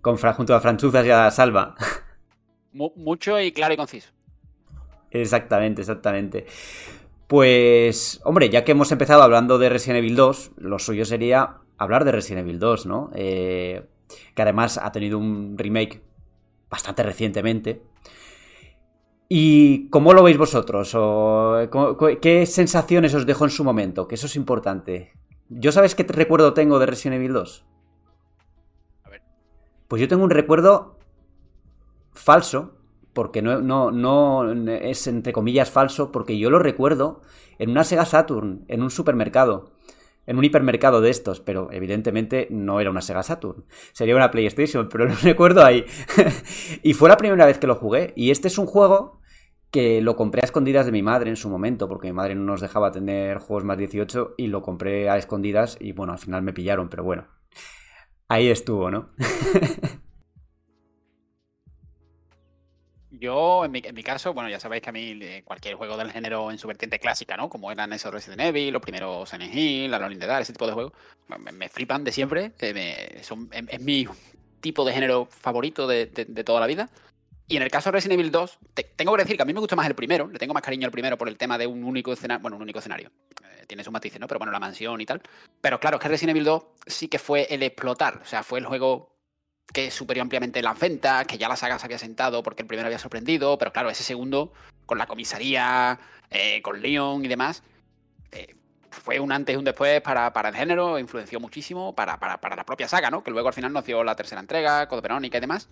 Con, junto a Franchuzas y a Salva. Mucho y claro y conciso. Exactamente, exactamente. Pues, hombre, ya que hemos empezado hablando de Resident Evil 2, lo suyo sería hablar de Resident Evil 2, ¿no? Eh, que además ha tenido un remake bastante recientemente. ¿Y cómo lo veis vosotros? ¿O ¿Qué sensaciones os dejó en su momento? Que eso es importante. ¿Yo sabes qué recuerdo tengo de Resident Evil 2? A ver. Pues yo tengo un recuerdo falso, porque no, no, es entre comillas falso, porque yo lo recuerdo en una Sega Saturn, en un supermercado en un hipermercado de estos, pero evidentemente no era una Sega Saturn. Sería una PlayStation, pero lo recuerdo ahí. y fue la primera vez que lo jugué. Y este es un juego que lo compré a escondidas de mi madre en su momento, porque mi madre no nos dejaba tener juegos más 18 y lo compré a escondidas y bueno, al final me pillaron, pero bueno. Ahí estuvo, ¿no? Yo, en mi, en mi, caso, bueno, ya sabéis que a mí cualquier juego del género en su vertiente clásica, ¿no? Como eran esos Resident Evil, los primeros Silent Hill, in the Dark, ese tipo de juegos, me, flipan de siempre. Me, son, es, mi tipo de género favorito de, de, toda la vida. Y en el caso de Resident Evil 2, te, tengo que decir que a mí me gusta más el primero, le tengo más cariño al primero por el tema de un único escenario, bueno, un único escenario, eh, tiene sus matices, ¿no? Pero bueno, la mansión y tal. Pero claro, es que Resident Evil 2 sí que fue el explotar, o sea, fue el juego que superó ampliamente las ventas, que ya la saga se había sentado porque el primero había sorprendido, pero claro, ese segundo, con la comisaría, eh, con Leon y demás, eh, fue un antes y un después para, para el género, influenció muchísimo para, para, para, la propia saga, ¿no? Que luego al final nos dio la tercera entrega, Code Verónica y demás.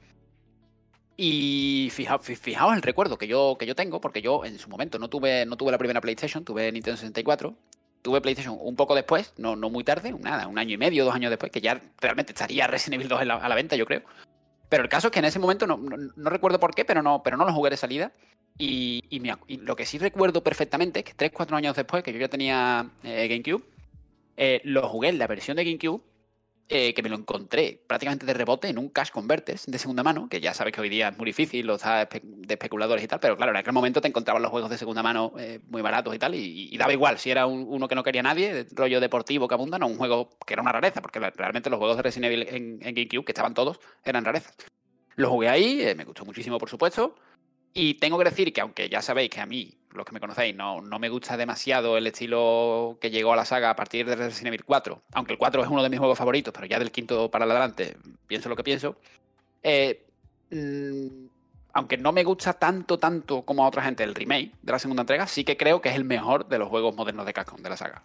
Y fijaos, fijaos el recuerdo que yo, que yo tengo, porque yo en su momento no tuve, no tuve la primera PlayStation, tuve Nintendo 64, tuve PlayStation un poco después, no, no muy tarde, nada, un año y medio, dos años después, que ya realmente estaría Resident Evil 2 la, a la venta, yo creo. Pero el caso es que en ese momento no, no, recuerdo por qué, pero no, pero no lo jugué de salida. Y, y, lo que sí recuerdo perfectamente es que 3-4 años después, que yo ya tenía eh, GameCube, eh, lo jugué en la versión de GameCube eh, que me lo encontré prácticamente de rebote en un cash converters de segunda mano, que ya sabes que hoy día es muy difícil, lo está de especuladores y tal, pero claro, en aquel momento te encontrabas los juegos de segunda mano eh, muy baratos y tal, y, daba igual si era un, uno que no quería nadie, rollo deportivo que abunda, no un juego que era una rareza, porque realmente los juegos de Resident Evil en, en GameCube, que estaban todos, eran rarezas. Lo jugué ahí, eh, me gustó muchísimo, por supuesto, y tengo que decir que aunque ya sabéis que a mí los que me conocéis, no, no me gusta demasiado el estilo que llegó a la saga a partir de Resident Evil 4, aunque el 4 es uno de mis juegos favoritos, pero ya del quinto para adelante pienso lo que pienso. Eh, mmm, aunque no me gusta tanto, tanto como a otra gente el remake de la segunda entrega, sí que creo que es el mejor de los juegos modernos de Capcom de la saga.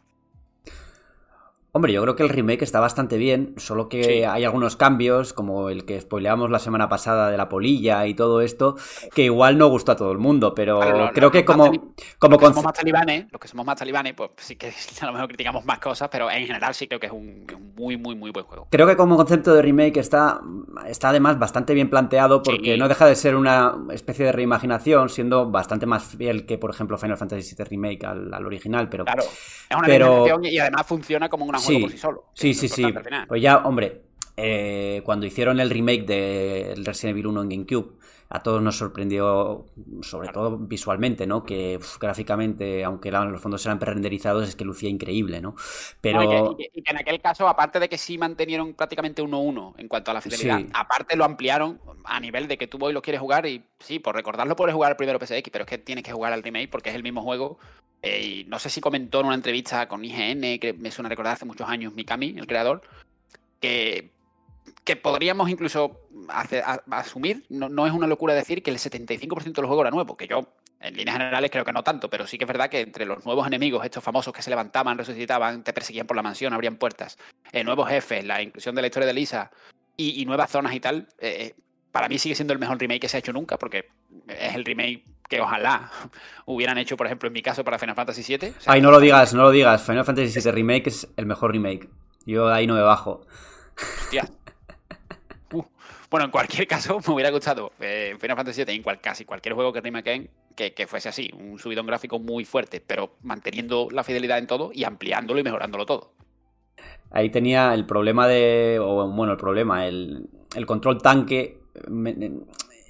Hombre, yo creo que el remake está bastante bien, solo que sí. hay algunos cambios, como el que spoileamos la semana pasada de la polilla y todo esto, que igual no gustó a todo el mundo, pero claro, creo que como... como los que somos más talibanes, los que somos más talibanes, pues sí que a lo mejor criticamos más cosas, pero en general sí creo que es un, un muy, muy, muy buen juego. Creo que como concepto de remake está, está además bastante bien planteado, porque sí. no deja de ser una especie de reimaginación, siendo bastante más fiel que, por ejemplo, Final Fantasy VII Remake al, al original, pero... Claro, es una pero... y además funciona como una sí, por sí solo. Sí, sí, sí. Pues ya, hombre, eh, cuando hicieron el remake de Resident Evil 1 en GameCube, a todos nos sorprendió, sobre todo visualmente, ¿no? Que uf, gráficamente, aunque la, los fondos eran pre-renderizados, es que lucía increíble, ¿no? Pero... No, y, que, y, que, en aquel caso, aparte de que sí mantenieron prácticamente 1-1 en cuanto a la fidelidad, sí. aparte lo ampliaron a nivel de que tú hoy lo quieres jugar y sí, por recordarlo puedes jugar el primero PSX, pero es que tienes que jugar al remake porque es el mismo juego eh, y no sé si comentó en una entrevista con IGN, que me suena recordar hace muchos años, Mikami, el creador, que, que podríamos incluso hacer, a, asumir, no, no, es una locura decir que el 75% de los juegos era nuevo, que yo en líneas generales creo que no tanto, pero sí que es verdad que entre los nuevos enemigos, estos famosos que se levantaban, resucitaban, te perseguían por la mansión, abrían puertas, eh, nuevos jefes, la inclusión de la historia de Lisa y, y nuevas zonas y tal, eh, para mí sigue siendo el mejor remake que se ha hecho nunca, porque es el remake que ojalá hubieran hecho, por ejemplo, en mi caso, para Final Fantasy VII. O sea, Ay, no lo digas, no lo digas. Final Fantasy VII Remake es el mejor remake. Yo ahí no me bajo. Hostia. Bueno, en cualquier caso, me hubiera gustado eh, Final Fantasy VII en cual, casi cualquier juego que remaken que, que fuese así, un subidón gráfico muy fuerte, pero manteniendo la fidelidad en todo y ampliándolo y mejorándolo todo. Ahí tenía el problema de, o bueno, el problema, el, el control tanque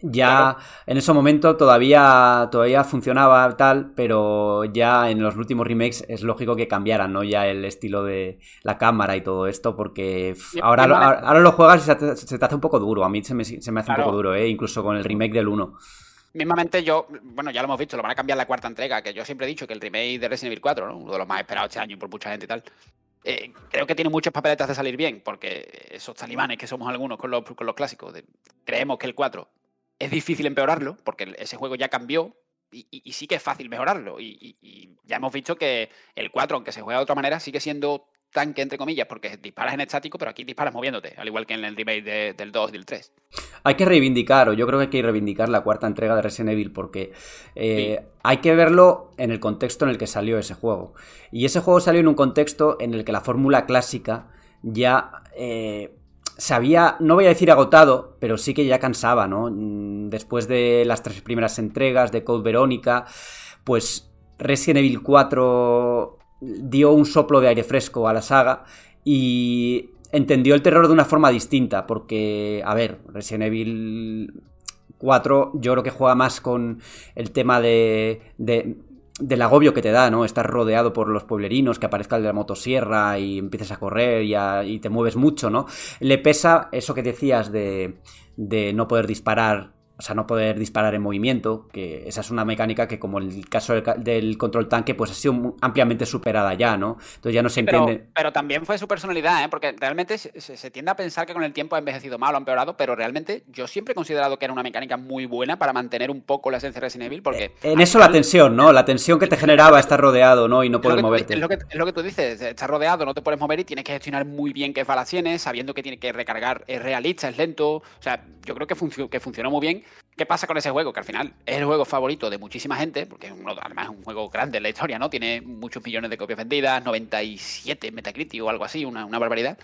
ya claro. en ese momento todavía, todavía funcionaba tal, pero ya en los últimos remakes es lógico que cambiaran, ¿no? Ya el estilo de la cámara y todo esto, porque ahora, ahora, ahora, lo juegas y se te, se te, hace un poco duro. A mí se me, se me hace claro. un poco duro, ¿eh? Incluso con el remake del 1. Mismamente yo, bueno, ya lo hemos visto, lo van a cambiar la cuarta entrega, que yo siempre he dicho que el remake de Resident Evil 4, ¿no? uno de los más esperados este año por mucha gente y tal, eh, creo que tiene muchas papeletas de salir bien, porque esos talibanes que somos algunos con los, con los clásicos, de, creemos que el 4 es difícil empeorarlo, porque ese juego ya cambió y, y, y sí que es fácil mejorarlo. Y, y, ya hemos visto que el 4, aunque se juega de otra manera, sigue siendo tanque, entre comillas, porque disparas en estático, pero aquí disparas moviéndote, al igual que en el remake del 2 y del 3. Hay que reivindicar, o yo creo que hay que reivindicar la cuarta entrega de Resident Evil, porque eh, hay que verlo en el contexto en el que salió ese juego. Y ese juego salió en un contexto en el que la fórmula clásica ya eh, se había, no voy a decir agotado, pero sí que ya cansaba, ¿no? Mm, después de las tres primeras entregas de Code Verónica, pues Resident Evil 4 dio un soplo de aire fresco a la saga y entendió el terror de una forma distinta, porque, a ver, Resident Evil 4 yo creo que juega más con el tema de, del agobio que te da, ¿no? Estar rodeado por los pueblerinos, que aparezca el de la motosierra y empieces a correr y, y te mueves mucho, ¿no? Le pesa eso que decías de, de no poder disparar o sea, no poder disparar en movimiento, que esa es una mecánica que como el caso del, control tanque, pues ha sido ampliamente superada ya, ¿no? Entonces ya no se entiende. Pero, también fue su personalidad, ¿eh? Porque realmente se, tiende a pensar que con el tiempo ha envejecido mal o ha empeorado, pero realmente yo siempre he considerado que era una mecánica muy buena para mantener un poco la esencia de Resident Evil, porque... Eh, en eso la tensión, ¿no? La tensión que te generaba estar rodeado, ¿no? Y no poder moverte. Es lo, que, es lo que tú dices, estás rodeado, no te puedes mover y tienes que gestionar muy bien qué balaciones, sabiendo que tiene que recargar, es realista, es lento, o sea, yo creo que, que funcionó muy bien. ¿Qué pasa con ese juego? Que al final es el juego favorito de muchísima gente, porque además es un juego grande en la historia, ¿no? Tiene muchos millones de copias vendidas, 97 Metacritic o algo así, una, barbaridad.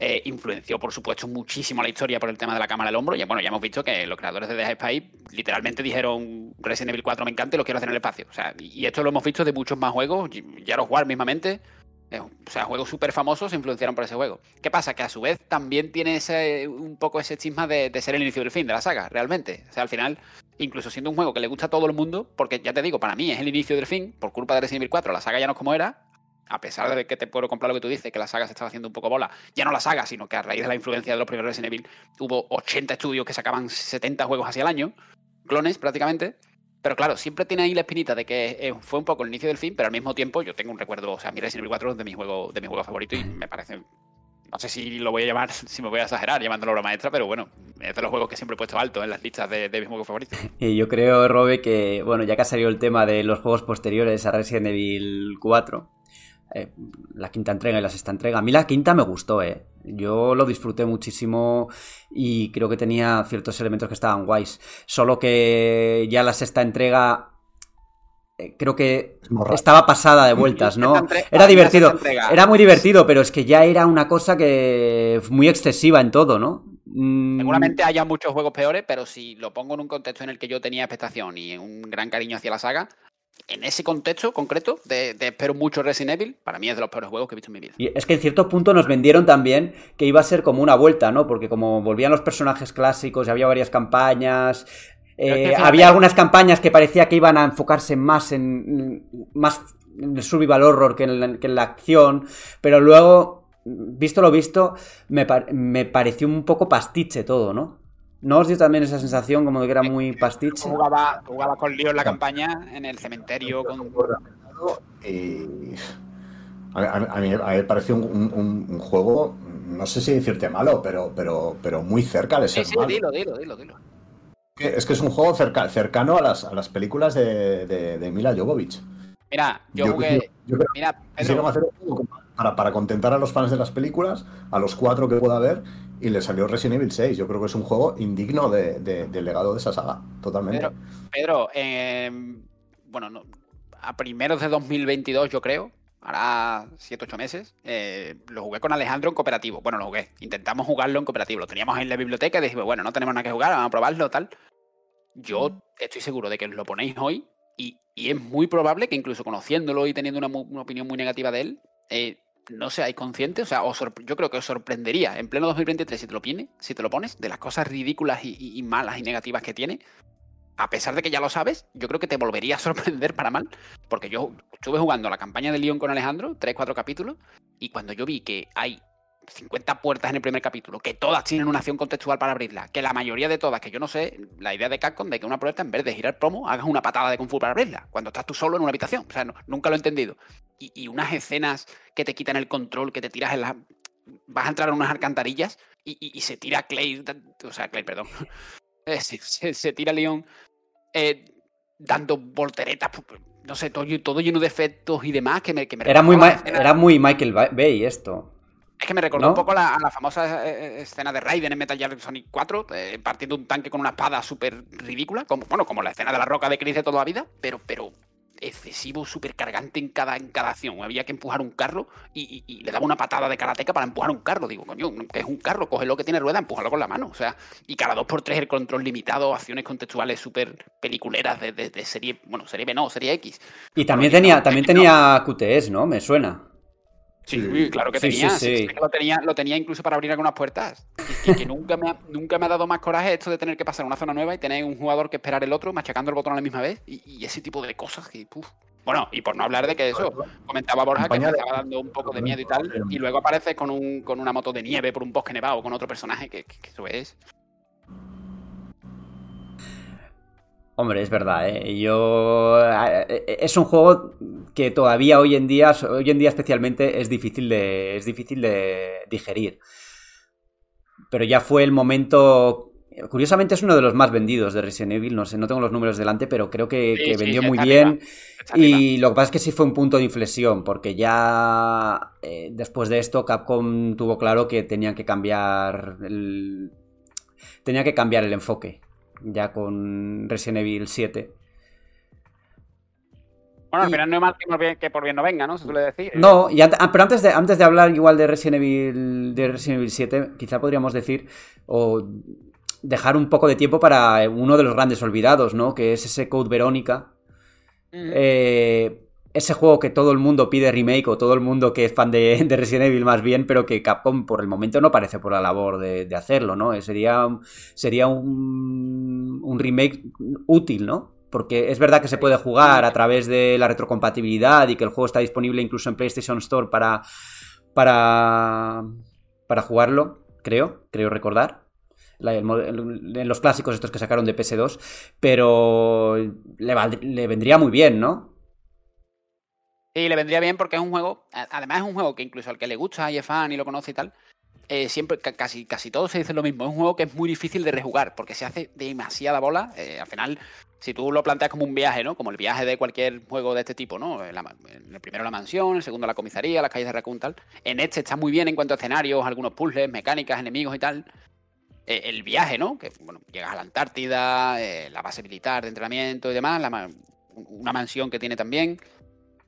Eh, influenció, por supuesto, muchísimo la historia por el tema de la cámara al hombro. Y bueno, ya hemos visto que los creadores de Dead Space literalmente dijeron Resident Evil 4 me encanta y lo quiero hacer en el espacio. O sea, y esto lo hemos visto de muchos más juegos, ya los War mismamente. O sea, juegos súper famosos se influenciaron por ese juego. ¿Qué pasa? Que a su vez también tiene ese, un poco ese chisma de, ser el inicio del fin de la saga, realmente. O sea, al final, incluso siendo un juego que le gusta a todo el mundo, porque ya te digo, para mí es el inicio del fin, por culpa de Resident Evil 4, la saga ya no es como era, a pesar de que te puedo comprar lo que tú dices, que la saga se estaba haciendo un poco bola, ya no la saga, sino que a raíz de la influencia de los primeros Resident Evil hubo 80 estudios que sacaban 70 juegos hacia el año, clones prácticamente, pero claro, siempre tiene ahí la espinita de que eh, fue un poco el inicio del fin, pero al mismo tiempo yo tengo un recuerdo, o sea, mi Resident Evil 4 es de mi juego, de mi juego favorito y me parece. No sé si lo voy a llamar, si me voy a exagerar llamándolo obra maestra, pero bueno, es de los juegos que siempre he puesto alto en las listas de, de mis juegos favoritos. Y yo creo, Robe, que, bueno, ya que ha salido el tema de los juegos posteriores a Resident Evil 4, eh, la quinta entrega y la sexta entrega. A mí la quinta me gustó, ¿eh? Yo lo disfruté muchísimo y creo que tenía ciertos elementos que estaban guays. Solo que ya la sexta entrega eh, creo que estaba pasada de vueltas, ¿no? Era divertido, era muy divertido, pero es que ya era una cosa que muy excesiva en todo, ¿no? Mm. Seguramente haya muchos juegos peores, pero si lo pongo en un contexto en el que yo tenía expectación y un gran cariño hacia la saga, en ese contexto concreto de, espero mucho Resident Evil, para mí es de los peores juegos que he visto en mi vida. Y es que en cierto punto nos vendieron también que iba a ser como una vuelta, ¿no? Porque como volvían los personajes clásicos y había varias campañas, eh, había algunas campañas que parecía que iban a enfocarse más en más en el survival horror que en, la, que en la acción, pero luego, visto lo visto, me, me pareció un poco pastiche todo, ¿no? ¿No os dio también esa sensación como de que era muy pastiche? Jugaba, jugaba con lío en la campaña, en el cementerio. Con... a, mí, me pareció un, juego, no sé si decirte malo, pero, pero, pero muy cerca de ser sí, sí, Dilo, dilo, dilo, dilo. Es que es un juego cercano a las, a las películas de, de, Mila Jovovich. Mira, yo, jugué. mira, para, para contentar a los fans de las películas, a los cuatro que pueda haber, y le salió Resident Evil 6. Yo creo que es un juego indigno de, del legado de esa saga, totalmente. Pedro, em, bueno, a primeros de 2022 yo creo, hará 7 8 meses, eh, lo jugué con Alejandro en cooperativo. Bueno, lo jugué, intentamos jugarlo en cooperativo. Lo teníamos en la biblioteca y dijimos, bueno, no tenemos nada que jugar, vamos a probarlo, tal. Yo estoy seguro de que lo ponéis hoy y, y es muy probable que incluso conociéndolo y teniendo una, una opinión muy negativa de él, eh, no seáis conscientes, o sea, yo creo que os sorprendería en pleno 2023 si te lo, si te lo pones, de las cosas ridículas y, malas y negativas que tiene, a pesar de que ya lo sabes, yo creo que te volvería a sorprender para mal, porque yo estuve jugando la campaña de León con Alejandro, 3-4 capítulos, y cuando yo vi que hay 50 puertas en el primer capítulo, que todas tienen una acción contextual para abrirla, que la mayoría de todas, que yo no sé, la idea de Capcom de que una puerta en vez de girar promo, hagas una patada de Kung Fu para abrirla, cuando estás tú solo en una habitación. O sea, nunca lo he entendido. Y, unas escenas que te quitan el control, que te tiras en la... Vas a entrar en unas alcantarillas y, se tira Clay, o sea, Clay, perdón. Eh, se, tira Leon. Eh, dando volteretas, no sé, todo, todo lleno de efectos y demás que me, que me Era muy, era muy Michael Ba- Bay esto. Es que me recordó ¿no? un poco la, a la famosa eh, escena de Raiden en Metal Gear Sonic 4, eh, partiendo un tanque con una espada súper ridícula, como, bueno, como la escena de la roca de Chris de toda la vida, pero, pero excesivo, súper cargante en cada, en cada acción. Había que empujar un carro y, y- y le daba una patada de karateca para empujar un carro. Digo, coño, que es un carro, coge lo que tiene rueda, empújalo con la mano. O sea, y cada dos por tres el control limitado, acciones contextuales súper peliculeras de, de- de serie, bueno, serie B no, serie X. Y también tenía, no, también no. tenía QTS, ¿no? Me suena. Sí, Sí. claro que Sí, tenía. sí, sí, sí. sí que lo tenía. Lo tenía incluso para abrir algunas puertas. Y que, que nunca, me ha, nunca me ha dado más coraje esto de tener que pasar una zona nueva y tener un jugador que esperar el otro, machacando el botón a la misma vez. Y, y ese tipo de cosas que. puf. Bueno, y por no hablar de que eso, comentaba Borja que Acompañado- empezaba dando un poco de miedo y tal, y luego apareces con, un, con una moto de nieve por un bosque nevado con otro personaje que, que- que eso es. Hombre, es verdad, ¿eh? Yo... eh, Es un juego que todavía hoy en día, hoy en día especialmente, es difícil de, es difícil de digerir. Pero ya fue el momento... Curiosamente es uno de los más vendidos de Resident Evil, no sé, no tengo los números delante, pero creo que, Sí, que sí, vendió muy bien. Arriba. Y lo que pasa es que sí fue un punto de inflexión, porque ya eh, después de esto Capcom tuvo claro que tenían que cambiar el... tenía que cambiar el enfoque, ya con Resident Evil 7. Bueno, al y- final no es mal que por bien, que por bien no venga, ¿no? Se suele decir. No, y ant- ah, pero antes de, antes de hablar igual de Resident Evil, de Resident Evil 7, quizá podríamos decir, o dejar un poco de tiempo para uno de los grandes olvidados, ¿no? Que es ese Code Verónica. Eh, ese juego que todo el mundo pide remake o todo el mundo que es fan de, de Resident Evil más bien, pero que Capcom por el momento no parece por la labor de, hacerlo, ¿no? Eh, Sería, sería un, remake útil, ¿no? Porque es verdad que se puede jugar a través de la retrocompatibilidad y que el juego está disponible incluso en PlayStation Store para, para, para jugarlo, creo, creo recordar. En los clásicos estos que sacaron de PS2, pero le vendría muy bien, ¿no? Sí, le vendría bien porque es un juego, además es un juego que incluso al que le gusta y es fan y lo conoce y tal, eh, siempre, ca- casi, casi todos se dicen lo mismo, es un juego que es muy difícil de rejugar porque se hace demasiada bola, eh, al final, si tú lo planteas como un viaje, ¿no? Como el viaje de cualquier juego de este tipo, ¿no? En la el primero la mansión, el segundo la comisaría, las calles de Raccoon tal, en este está muy bien en cuanto a escenarios, algunos puzzles, mecánicas, enemigos y tal, eh, el viaje, ¿no? Que bueno, llegas a la Antártida, eh, la base militar de entrenamiento y demás, una mansión que tiene también.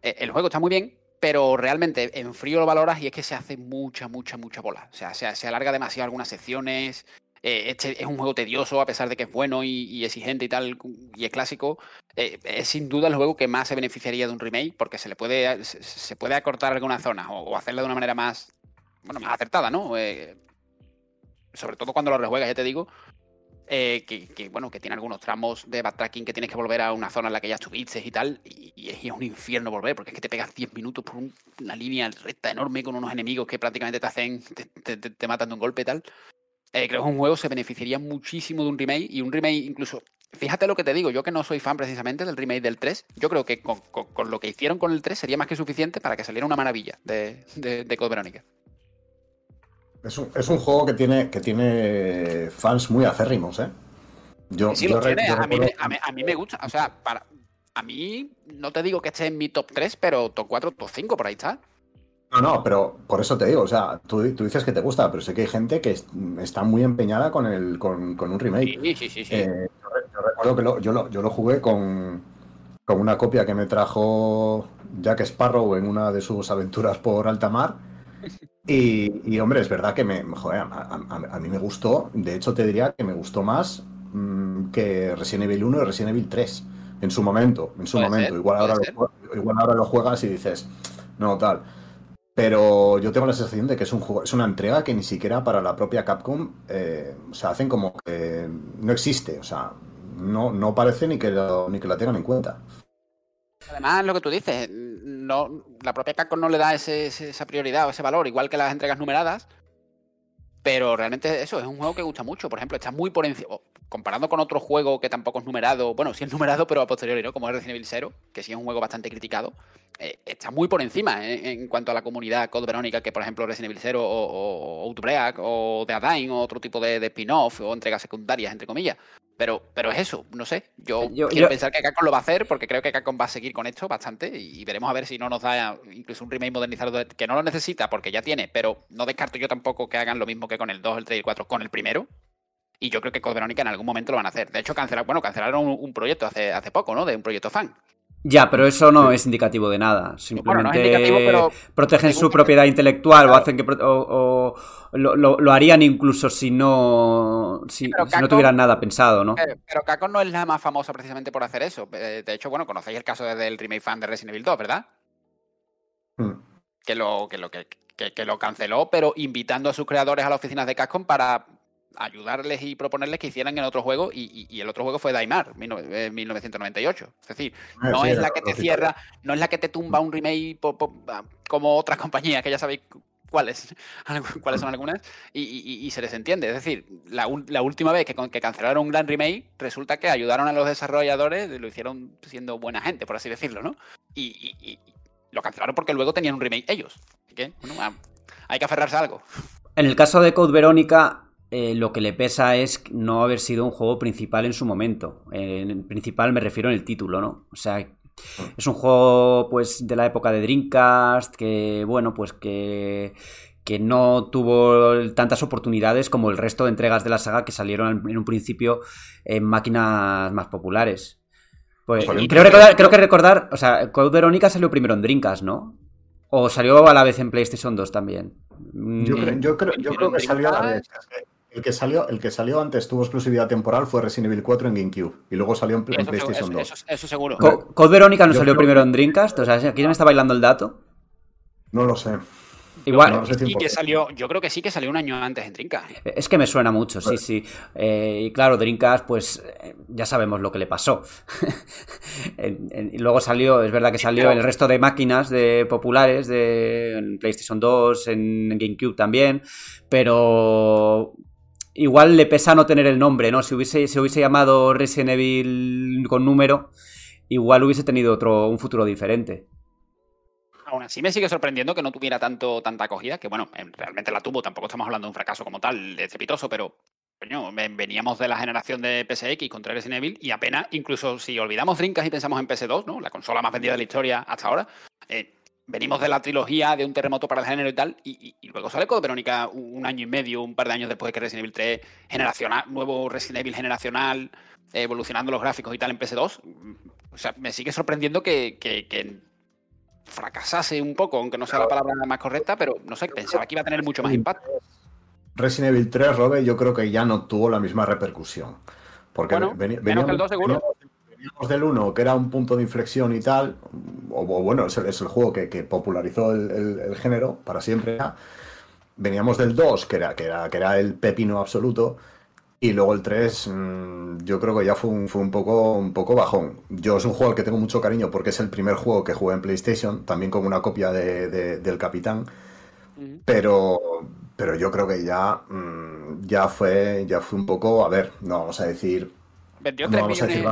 Eh, el juego está muy bien, pero realmente en frío lo valoras y es que se hace mucha, mucha, mucha bola. O sea, se, alarga demasiado algunas secciones. eh, este es un juego tedioso, a pesar de que es bueno y, exigente y tal, y es clásico. eh, es sin duda el juego que más se beneficiaría de un remake, porque se le puede, se, puede acortar algunas zonas o, o hacerlo de una manera más, bueno, más acertada, ¿no? Sobre todo cuando lo rejuegas, ya te digo, eh, que, bueno, que tiene algunos tramos de backtracking que tienes que volver a una zona en la que ya estuviste y tal, y, es, un infierno volver, porque es que te pegas 10 minutos por un- una línea recta enorme con unos enemigos que prácticamente te hacen, te, te- matan de un golpe y tal. Eh, creo que un juego se beneficiaría muchísimo de un remake, y un remake incluso, fíjate lo que te digo, yo que no soy fan precisamente del remake del 3, yo creo que con lo que hicieron con el 3 sería más que suficiente para que saliera una maravilla de, de, de Code Verónica. Es un, es un juego que tiene, que tiene fans muy acérrimos, ¿eh? Yo, Sí, yo lo tiene, yo a, mí me, a, mí, a mí me gusta. O sea, para, a mí no te digo que esté en mi top 3, pero top 4, top 5, por ahí está. No, no, pero por eso te digo, o sea, tú, tú dices que te gusta, pero sé que hay gente que es- está muy empeñada con, el, con, con un remake. Sí, sí, sí. sí. Eh, yo, yo recuerdo que lo- yo, lo, yo lo jugué con, con una copia que me trajo Jack Sparrow en una de sus aventuras por alta mar. Y, y, hombre, es verdad que me, joder, a, a- a mí me gustó. De hecho, te diría que me gustó más mm, que Resident Evil 1 y Resident Evil 3 en su momento. En su Puede momento. ser, igual, ahora lo, igual ahora lo juegas y dices, no, tal. Pero yo tengo la sensación de que es un juego, es una entrega que ni siquiera para la propia Capcom, eh, o sea, hacen como que no existe, o sea, no, no parece ni que, lo- ni que la tengan en cuenta. Además, lo que tú dices, no, la propia Capcom no le da ese- esa prioridad o ese valor, igual que las entregas numeradas. Pero realmente eso es un juego que gusta mucho. Por ejemplo, está muy por encima. Comparando con otro juego que tampoco es numerado, bueno, sí es numerado, pero a posteriori, ¿no? Como es Resident Evil 0, que sí es un juego bastante criticado, eh, está muy por encima en, en cuanto a la comunidad Code Verónica que, por ejemplo, Resident Evil 0 o, Outbreak o The Dying o otro tipo de, de spin-off o entregas secundarias, entre comillas. Pero, pero es eso, no sé. Yo, quiero pensar que Capcom lo va a hacer porque creo que Capcom va a seguir con esto bastante y veremos a ver si no nos da incluso un remake modernizado que no lo necesita porque ya tiene, pero no descarto yo tampoco que hagan lo mismo que con el 2, el 3 y el 4, con el primero. Y yo creo que con Verónica en algún momento lo van a hacer. De hecho, cancelaron, bueno, cancelaron un, proyecto hace, hace poco, ¿no? De un proyecto fan. Ya, pero eso no es indicativo de nada. Simplemente protegen su propiedad intelectual o hacen que o, lo, harían incluso si no si, no tuvieran nada pensado, ¿no? Pero, pero no es la más famosa precisamente por hacer eso. Eh, de hecho, bueno, conocéis el caso del remake fan de Resident Evil 2, ¿verdad? Hmm. Que lo que lo que, que, lo canceló, pero invitando a sus creadores a las oficinas de Capcom para ayudarles y proponerles que hicieran en otro juego y, el otro juego fue Daimar, 1998. Eh, es decir, ah, no es la que te cierra, no es la que te tumba un remake ah, como otras compañías que ya sabéis cuáles, cuáles son algunas, y, se les entiende. Es decir, la, última vez que, que, cancelaron un gran remake, resulta que ayudaron a los desarrolladores, lo hicieron siendo buena gente, por así decirlo, ¿no? Y, lo cancelaron porque luego tenían un remake ellos. Así que, bueno, ah, hay que aferrarse a algo. En el caso de Code Verónica, eh, lo que le pesa es no haber sido un juego principal en su momento. en principal me refiero en el título, ¿no? O sea, es un juego pues de la época de Dreamcast que, bueno, pues que que no tuvo tantas oportunidades como el resto de entregas de la saga que salieron en un principio en máquinas más populares. Pues, creo, recordar, creo que recordar, o sea, Code Verónica salió primero en Dreamcast, ¿no? ¿O salió a la vez en PlayStation 2 también? Yo creo, yo creo que salió a la vez. El que, salió, el que salió antes tuvo exclusividad temporal fue Resident Evil 4 en GameCube y luego salió en, PlayStation 2. Eso, seguro. ¿Code Verónica no salió primero en Dreamcast? O sea, aquí ya me está bailando el dato. No lo sé. Igual. y que salió, yo creo que sí que salió un año antes en Dreamcast. Es que me suena mucho, sí, sí. Eh, y claro, Dreamcast, pues eh, ya sabemos lo que le pasó. y luego salió, es verdad que salió en el resto de máquinas de populares, de en PlayStation 2, en GameCube también, pero igual le pesa no tener el nombre, ¿no? Si hubiese, se hubiese llamado Resident Evil con número, igual hubiese tenido otro, un futuro diferente. Aún así me sigue sorprendiendo que no tuviera tanto, tanta acogida, que bueno, realmente la tuvo, tampoco estamos hablando de un fracaso como tal, estrepitoso, pero veníamos de la generación de PSX contra Resident Evil y apenas, incluso si olvidamos Drinkas y pensamos en PS2, ¿no? La consola más vendida de la historia hasta ahora, eh, venimos de la trilogía de un terremoto para el género y tal, y, luego sale Code Verónica un año y medio, un par de años después de que Resident Evil 3, generacional, nuevo Resident Evil generacional, evolucionando los gráficos y tal en PS2. O sea, me sigue sorprendiendo que, fracasase un poco, aunque no sea la palabra más correcta, pero no sé, pensaba que iba a tener mucho más impacto. Resident Evil 3, Robe, yo creo que ya no tuvo la misma repercusión. Porque bueno, menos que el 2 seguro veníamos del 1, que era un punto de inflexión y tal, o, bueno, es el, juego que, popularizó el, género para siempre. Veníamos del 2, que era, que, era, que era el pepino absoluto, y luego el 3, mm, yo creo que ya fue un, fue un, poco, un poco bajón. Yo es un juego al que tengo mucho cariño porque es el primer juego que jugué en PlayStation, también con una copia de, del Capitán. Pero, pero yo creo que ya, mm, ya, fue, ya fue un poco, a ver, no vamos a decir Vendió 3 millones,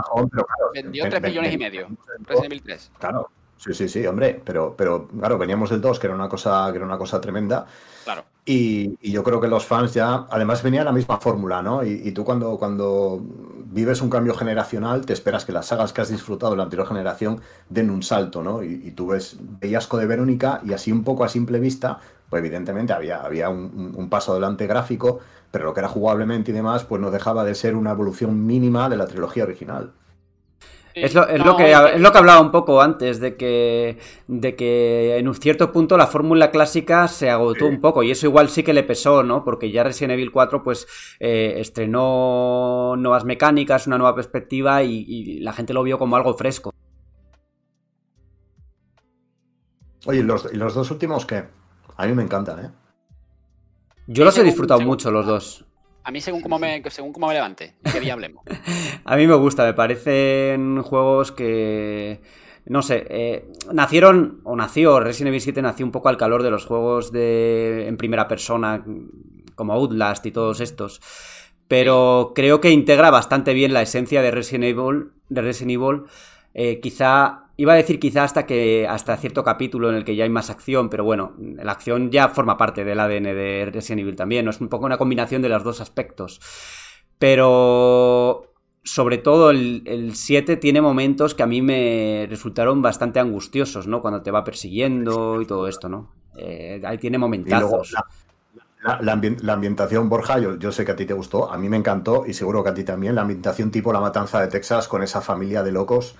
vendió 3 millones y medio. Resident Evil 3. Claro. Sí, sí, sí, hombre, pero, pero claro, veníamos del 2, que era una cosa, que era una cosa tremenda. Claro. Y, yo creo que los fans ya, además venía la misma fórmula, ¿no? Y, tú cuando, cuando vives un cambio generacional, te esperas que las sagas que has disfrutado de la anterior generación den un salto, ¿no? Y, tú ves, veías de Verónica y así un poco a simple vista, pues evidentemente había, había un paso adelante gráfico, pero lo que era jugablemente y demás, pues no dejaba de ser una evolución mínima de la trilogía original. Es lo, es, lo que, es lo que hablaba un poco antes, de que, de que en un cierto punto la fórmula clásica se agotó un poco y eso igual sí que le pesó, ¿no? Porque ya Resident Evil 4 pues eh, estrenó nuevas mecánicas, una nueva perspectiva y, la gente lo vio como algo fresco. Oye, ¿y los, ¿y los dos últimos qué? A mí me encantan, ¿eh? Yo los he disfrutado mucho, los dos. A mí, según cómo me, según cómo me levante, qué día hablemos. a mí me gusta, me parecen juegos que. No sé, eh, nacieron, o nació, Resident Evil 7 nació un poco al calor de los juegos de en primera persona, como Outlast y todos estos. Pero creo que integra bastante bien la esencia de Resident Evil. De Resident Evil. Eh, quizá Iba a decir quizá hasta que hasta cierto capítulo en el que ya hay más acción, pero bueno, la acción ya forma parte del ADN de Resident Evil también, ¿no? es un poco una combinación de los dos aspectos. Pero sobre todo el, 7 tiene momentos que a mí me resultaron bastante angustiosos, ¿no? Cuando te va persiguiendo y todo esto, ¿no? Eh, ahí tiene momentazos. La, ambientación, Borja, yo, sé que a ti te gustó, a mí me encantó y seguro que a ti también. La ambientación tipo La Matanza de Texas con esa familia de locos,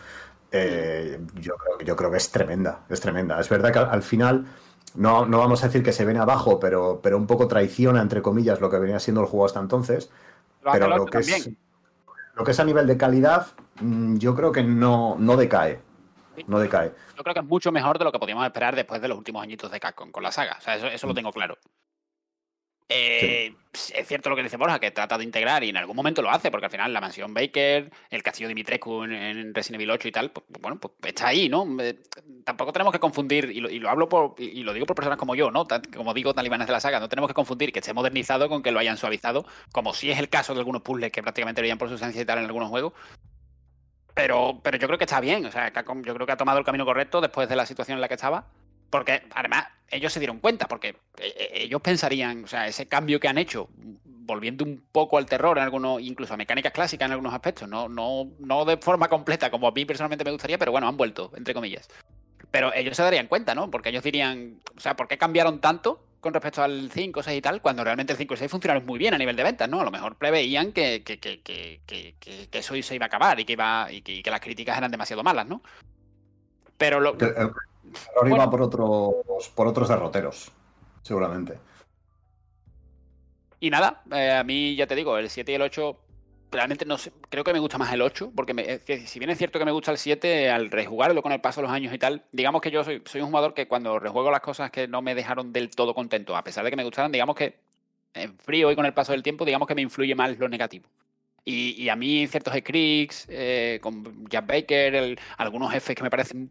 eh, yo, creo, yo creo que es tremenda, es tremenda. Es verdad que al, final, no, no, vamos a decir que se ven abajo, pero, pero un poco traiciona, entre comillas, lo que venía siendo el juego hasta entonces. pero lo que, es, lo que es a nivel de calidad, mm, yo creo que no, no decae. No decae. Yo creo que es mucho mejor de lo que podíamos esperar después de los últimos añitos de Capcom con la saga. O sea, eso, eso lo mm. tengo claro. Eh, es cierto lo que dice Borja, que trata de integrar y en algún momento lo hace, porque al final la mansión Baker, el castillo Dimitrescu en, en Resident Evil 8 y tal, pues, pues, bueno, pues está ahí, ¿no? Eh, tampoco tenemos que confundir, y lo, hablo por, y lo digo por personas como yo, ¿no? como digo, talibanes de la saga, no tenemos que confundir que esté modernizado con que lo hayan suavizado, como si es el caso de algunos puzzles que prácticamente veían por su esencia y tal en algunos juegos. Pero, pero yo creo que está bien, o sea, yo creo que ha tomado el camino correcto después de la situación en la que estaba. Porque además ellos se dieron cuenta, porque eh, eh, ellos pensarían, o sea, ese cambio que han hecho, volviendo un poco al terror en algunos, incluso a mecánicas clásicas en algunos aspectos, no, no, no de forma completa como a mí personalmente me gustaría, pero bueno, han vuelto, entre comillas. Pero ellos se darían cuenta, ¿no? Porque ellos dirían, o sea, ¿por qué cambiaron tanto con respecto al 5, 6 y tal, cuando realmente el 5 y 6 funcionaron muy bien a nivel de ventas, ¿no? A lo mejor preveían que, que, que, que eso se iba a acabar y que, iba, y que, las críticas eran demasiado malas, ¿no? Pero lo... Ahora iba por otros, por otros derroteros, seguramente. Y nada, eh, a mí ya te digo, el 7 y el 8, realmente no sé, creo que me gusta más el 8, porque si bien es cierto que me gusta el 7, al rejugarlo con el paso de los años y tal, digamos que yo soy, soy un jugador que cuando rejuego las cosas que no me dejaron del todo contento, a pesar de que me gustaron, digamos que en frío y con el paso del tiempo, digamos que me influye más lo negativo. Y, a mí ciertos scripts, eh, con Jack Baker, algunos jefes que me parecen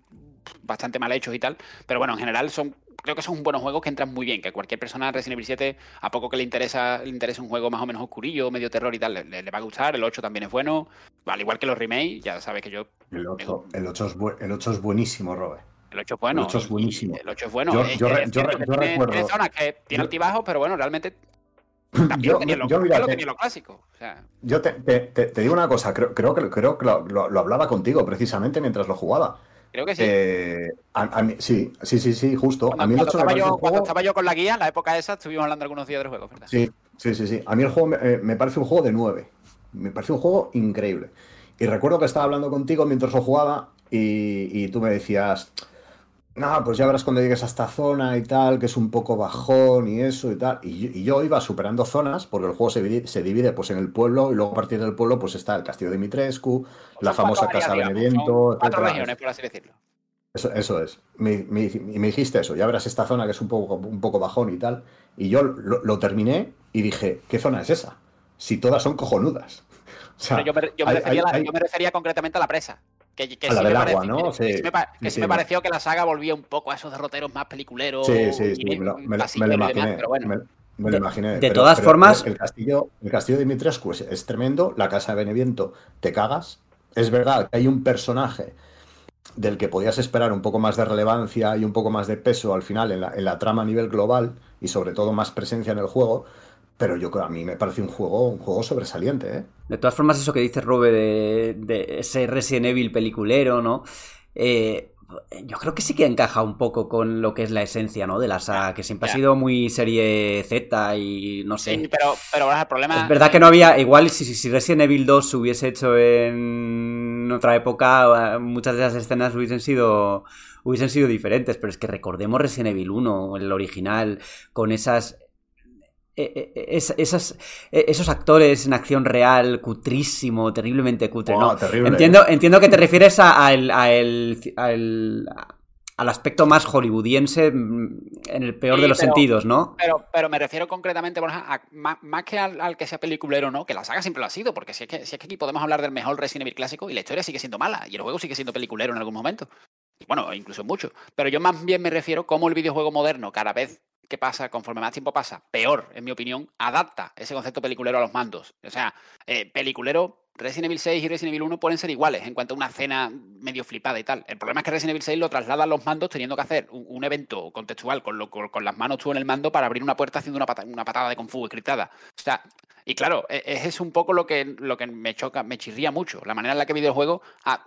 bastante mal hechos y tal. Pero bueno, en general son creo que son buenos juegos que entran muy bien, que cualquier persona de Resident Evil 7, a poco que le interesa, le interesa un juego más o menos oscurillo, medio terror y tal, le, va a gustar. El 8 también es bueno, al igual que los remakes, ya sabes que yo... El 8, el 8, es, el 8 es buenísimo, Robert. El 8 es bueno. El 8 es buenísimo. El 8 es bueno. Yo, yo, tiene, recuerdo... zonas que tiene altibajos, pero bueno, realmente también yo, tenía lo, yo, mira, tenía lo clásico. O sea. Yo te, te, te, digo una cosa, creo, creo que, creo que lo, lo, hablaba contigo precisamente mientras lo jugaba. Creo que sí. Eh, sí, sí, sí, sí, justo. Cuando, a mí el 8 estaba, yo, cuando estaba yo con la guía, en la época esa, estuvimos hablando algunos días del juego, ¿verdad? Sí, sí, sí, sí. A mí el juego me, eh, me parece un juego de 9. Me parece un juego increíble. Y recuerdo que estaba hablando contigo mientras lo jugaba y, y tú me decías, no, pues ya verás cuando llegues a esta zona y tal, que es un poco bajón y eso y tal. Y, yo iba superando zonas, porque el juego se divide, se divide, pues en el pueblo, y luego a partir del pueblo pues está el castillo de Mitrescu, la famosa casa de Beneviento. Cuatro regiones, por así decirlo. Eso, eso es. Me, me, me, dijiste eso, ya verás esta zona que es un poco, un poco bajón y tal. Y yo lo, terminé y dije, ¿qué zona es esa? Si todas son cojonudas. yo, me, refería, concretamente a la presa. Que, que sí me agua, ¿no? Sí, que sí me, pareció que la saga volvía un poco a esos derroteros más peliculeros. Sí, sí, sí, me, lo, imaginé. Me, lo imaginé. De, todas formas. El, castillo, el castillo de Dimitrescu es, tremendo. La casa de Beneviento, te cagas. Es verdad que hay un personaje del que podías esperar un poco más de relevancia y un poco más de peso al final en la, en la trama a nivel global y sobre todo más presencia en el juego pero yo a mí me parece un juego, un juego sobresaliente, ¿eh? De todas formas, eso que dice Robe de, ese Resident Evil peliculero, ¿no? Eh, yo creo que sí que encaja un poco con lo que es la esencia, ¿no? De la saga, que siempre ha sido muy serie Z y no sé. Sí, pero, pero el problema. Es verdad que no había. Igual si, si Resident Evil 2 se hubiese hecho en otra época, muchas de esas escenas hubiesen sido hubiesen sido diferentes, pero es que recordemos Resident Evil 1, el original, con esas es, esas, eh, esos actores en acción real, cutrísimo, terriblemente cutre, ¿no? Entiendo, entiendo que te refieres al, al, aspecto más hollywoodiense mm, en el peor de los sentidos, ¿no? Pero, pero me refiero concretamente, más, que al, que sea peliculero, ¿no? Que la saga siempre lo ha sido, porque si es, que, si es que aquí podemos hablar del mejor Resident Evil clásico y la historia sigue siendo mala y el juego sigue siendo peliculero en algún momento. Bueno, incluso mucho. Pero yo más bien me refiero cómo el videojuego moderno cada vez ¿qué pasa? Conforme más tiempo pasa, peor, en mi opinión, adapta ese concepto peliculero a los mandos. O sea, eh, peliculero, Resident Evil 6 y Resident Evil 1 pueden ser iguales en cuanto a una escena medio flipada y tal. El problema es que Resident Evil 6 lo traslada a los mandos teniendo que hacer un, evento contextual con, lo, con, las manos tú en el mando para abrir una puerta haciendo una, patada, una patada de Kung Fu escritada. O sea, Y claro, e, es un poco lo que, lo que me choca, me chirría mucho. La manera en la que videojuego ah,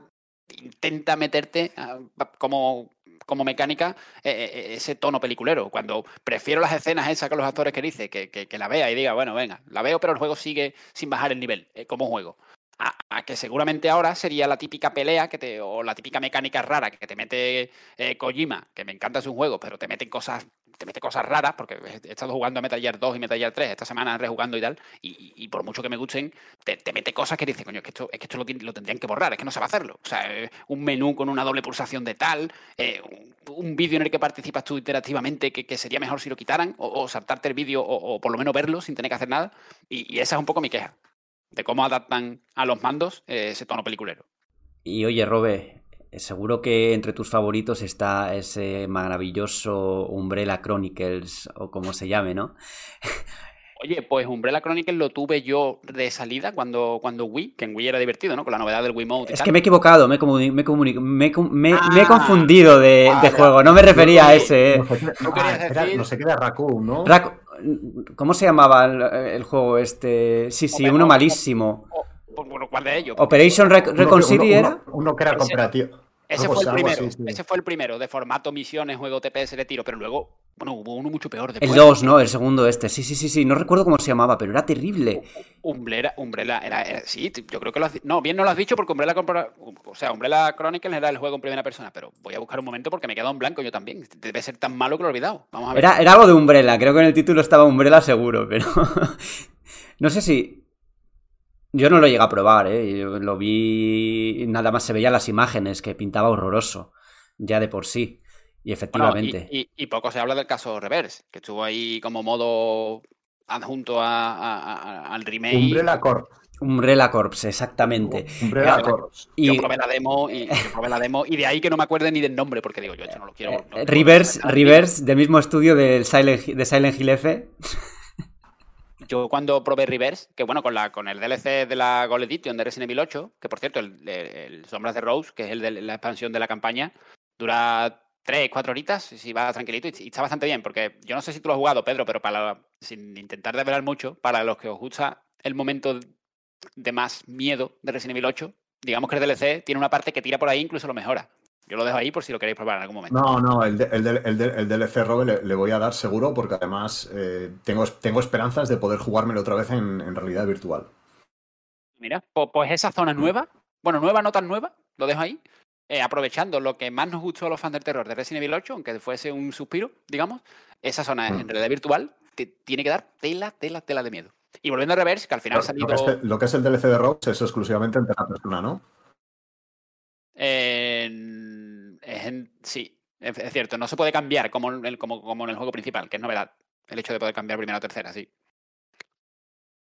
intenta meterte ah, como, como mecánica eh, eh, eh, ese tono peliculero. Cuando prefiero las escenas esas con los actores que dice, que, que, la vea y diga, bueno, venga, la veo, pero el juego sigue sin bajar el nivel como juego. A, que seguramente ahora sería la típica pelea que te, o la típica mecánica rara que te mete Kojima, que me encanta su juego, pero te meten cosas te mete cosas raras, porque he estado jugando a Metal Gear 2 y Metal Gear 3 esta semana rejugando y tal, y, por mucho que me gusten, te, mete cosas que dices, coño, es que esto, es que esto lo, tendrían que borrar, es que no se va a hacerlo. O sea, eh, un menú con una doble pulsación de tal, eh, un, vídeo en el que participas tú interactivamente que, sería mejor si lo quitaran, o, saltarte el vídeo, o, por lo menos verlo sin tener que hacer nada. Y, esa es un poco mi queja, de cómo adaptan a los mandos eh, ese tono peliculero. Y oye, Robe, Seguro que entre tus favoritos está ese maravilloso Umbrella Chronicles o como se llame, ¿no? Oye, pues Umbrella Chronicles lo tuve yo de salida cuando, cuando Wii, que en Wii era divertido, ¿no? Con la novedad del Wii Mode. es que me he equivocado, me, he, me, he ah, confundido de, juego, no me refería a ese. No, sé, qué de Raccoon, ¿no? ¿Cómo se llamaba el, juego este? Sí, sí, uno malísimo. ¿cuál de ellos? ¿Operation Recon City era? Uno, que era cooperativo. Ese fue el primero, ese fue el primero, de formato misiones, juego TPS de tiro, pero luego, bueno, hubo uno mucho peor. El 2, ¿no? El segundo este. Sí, sí, sí, sí, no recuerdo cómo se llamaba, pero era terrible. Umbrella, Umbrella era, sí, yo creo que lo has No, bien no lo has dicho porque Umbrella, o sea, Umbrella Chronicles era el juego en primera persona, pero voy a buscar un momento porque me he quedado en blanco yo también. Debe ser tan malo que lo he olvidado. Vamos a ver. Era, era algo de Umbrella, creo que en el título estaba Umbrella seguro, pero... no sé si yo no lo llegué a probar, ¿eh? Yo lo vi, nada más se veían las imágenes, que pintaba horroroso, ya de por sí. Y efectivamente. y, poco se habla del caso Reverse, que estuvo ahí como modo adjunto al remake. Umbrella Corps. Umbrella Corps, exactamente. Umbrella Corps. Y... Yo probé la demo y probé la demo y de ahí que no me acuerde ni del nombre porque digo yo esto no lo quiero. Eh, Reverse, Reverse, del mismo estudio del Silent, de Silent Hill F. Yo cuando probé Reverse, que bueno, con, el DLC de la Gold Edition de Resident Evil 8, que por cierto, el, Sombras de Rose, que es el de la expansión de la campaña, dura 3, 4 horitas, si va tranquilito y, está bastante bien, porque yo no sé si tú lo has jugado, Pedro, pero para sin intentar develar mucho, para los que os gusta el momento de más miedo de Resident Evil 8, digamos que el DLC tiene una parte que tira por ahí, incluso lo mejora. Yo lo dejo ahí por si lo queréis probar en algún momento. No, no, el, el, DLC Robe le, voy a dar seguro porque además eh, tengo, tengo esperanzas de poder jugármelo otra vez en, realidad virtual. Mira, pues, esa zona nueva, bueno, nueva, no tan nueva, lo dejo ahí. Eh, aprovechando lo que más nos gustó a los fans del terror de Resident Evil 8, aunque fuese un suspiro, digamos, esa zona en mm. realidad virtual te tiene que dar tela, tela, tela de miedo. Y volviendo a Reverse, que al final ha salido... Lo que, es, el DLC de Rogue es exclusivamente en tercera persona, ¿no? Sí, es, cierto, no se puede cambiar como, en el juego principal, que es novedad. El hecho de poder cambiar primera o tercera, sí.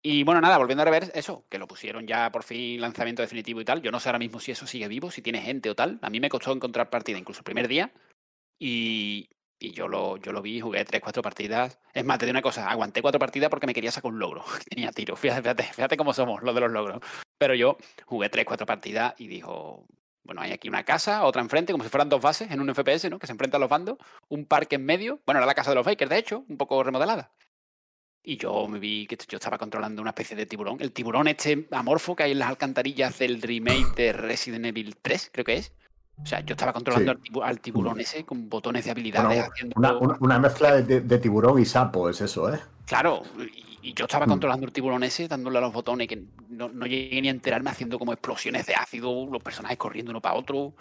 Y bueno, nada, volviendo a rever eso, que lo pusieron ya por fin lanzamiento definitivo y tal. Yo no sé ahora mismo si eso sigue vivo, si tiene gente o tal. A mí me costó encontrar partida incluso el primer día. Y, y yo lo, yo lo vi, jugué tres, cuatro partidas. Es más, te digo una cosa, aguanté cuatro partidas porque me quería sacar un logro. Tenía tiro. Fíjate, fíjate, fíjate cómo somos los de los logros. Pero yo jugué tres, cuatro partidas y dijo, bueno, hay aquí una casa, otra enfrente, como si fueran dos bases en un FPS, ¿no? Que se enfrentan los bandos, un parque en medio. Bueno, era la casa de los Bakers, de hecho, un poco remodelada. Y yo me vi que yo estaba controlando una especie de tiburón. El tiburón este amorfo que hay en las alcantarillas del remake de Resident Evil 3, creo que es. O sea, yo estaba controlando al, tiburón ese con botones de habilidades. una, mezcla de, tiburón y sapo es eso, ¿eh? Claro, y, yo estaba mm. controlando el tiburón ese, dándole a los botones que no, llegué ni a enterarme haciendo como explosiones de ácido, los personajes corriendo uno para otro.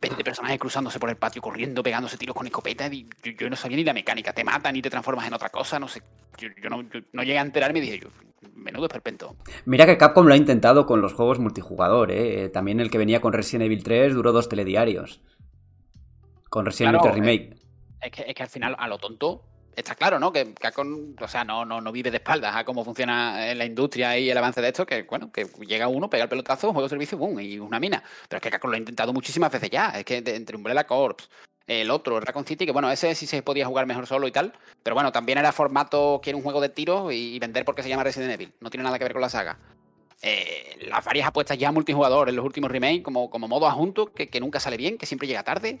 20 personajes cruzándose por el patio, corriendo, pegándose tiros con escopeta. Y yo, no sabía ni la mecánica. Te matan y te transformas en otra cosa. No sé. Yo, no, llegué a enterarme y dije yo, menudo esperpento. Mira que Capcom lo ha intentado con los juegos multijugador. ¿eh? También el que venía con Resident Evil 3 duró dos telediarios. Con Resident Evil 3 Remake. Es que, es que al final, a lo tonto, está claro, ¿no? Que Capcom, o sea, no, no, no vive de espaldas a cómo funciona la industria y el avance de esto, que bueno, que llega uno, pega el pelotazo, juego de servicio, boom, y una mina. Pero es que Capcom lo ha intentado muchísimas veces ya. Es que entre Umbrella Corps, el otro, Raccoon City, que bueno, ese sí se podía jugar mejor solo y tal. Pero bueno, también era formato, quiere un juego de tiro y vender porque se llama Resident Evil. No tiene nada que ver con la saga. Eh, las varias apuestas ya multijugador en los últimos remakes, como, como modo adjunto, que, que nunca sale bien, que siempre llega tarde.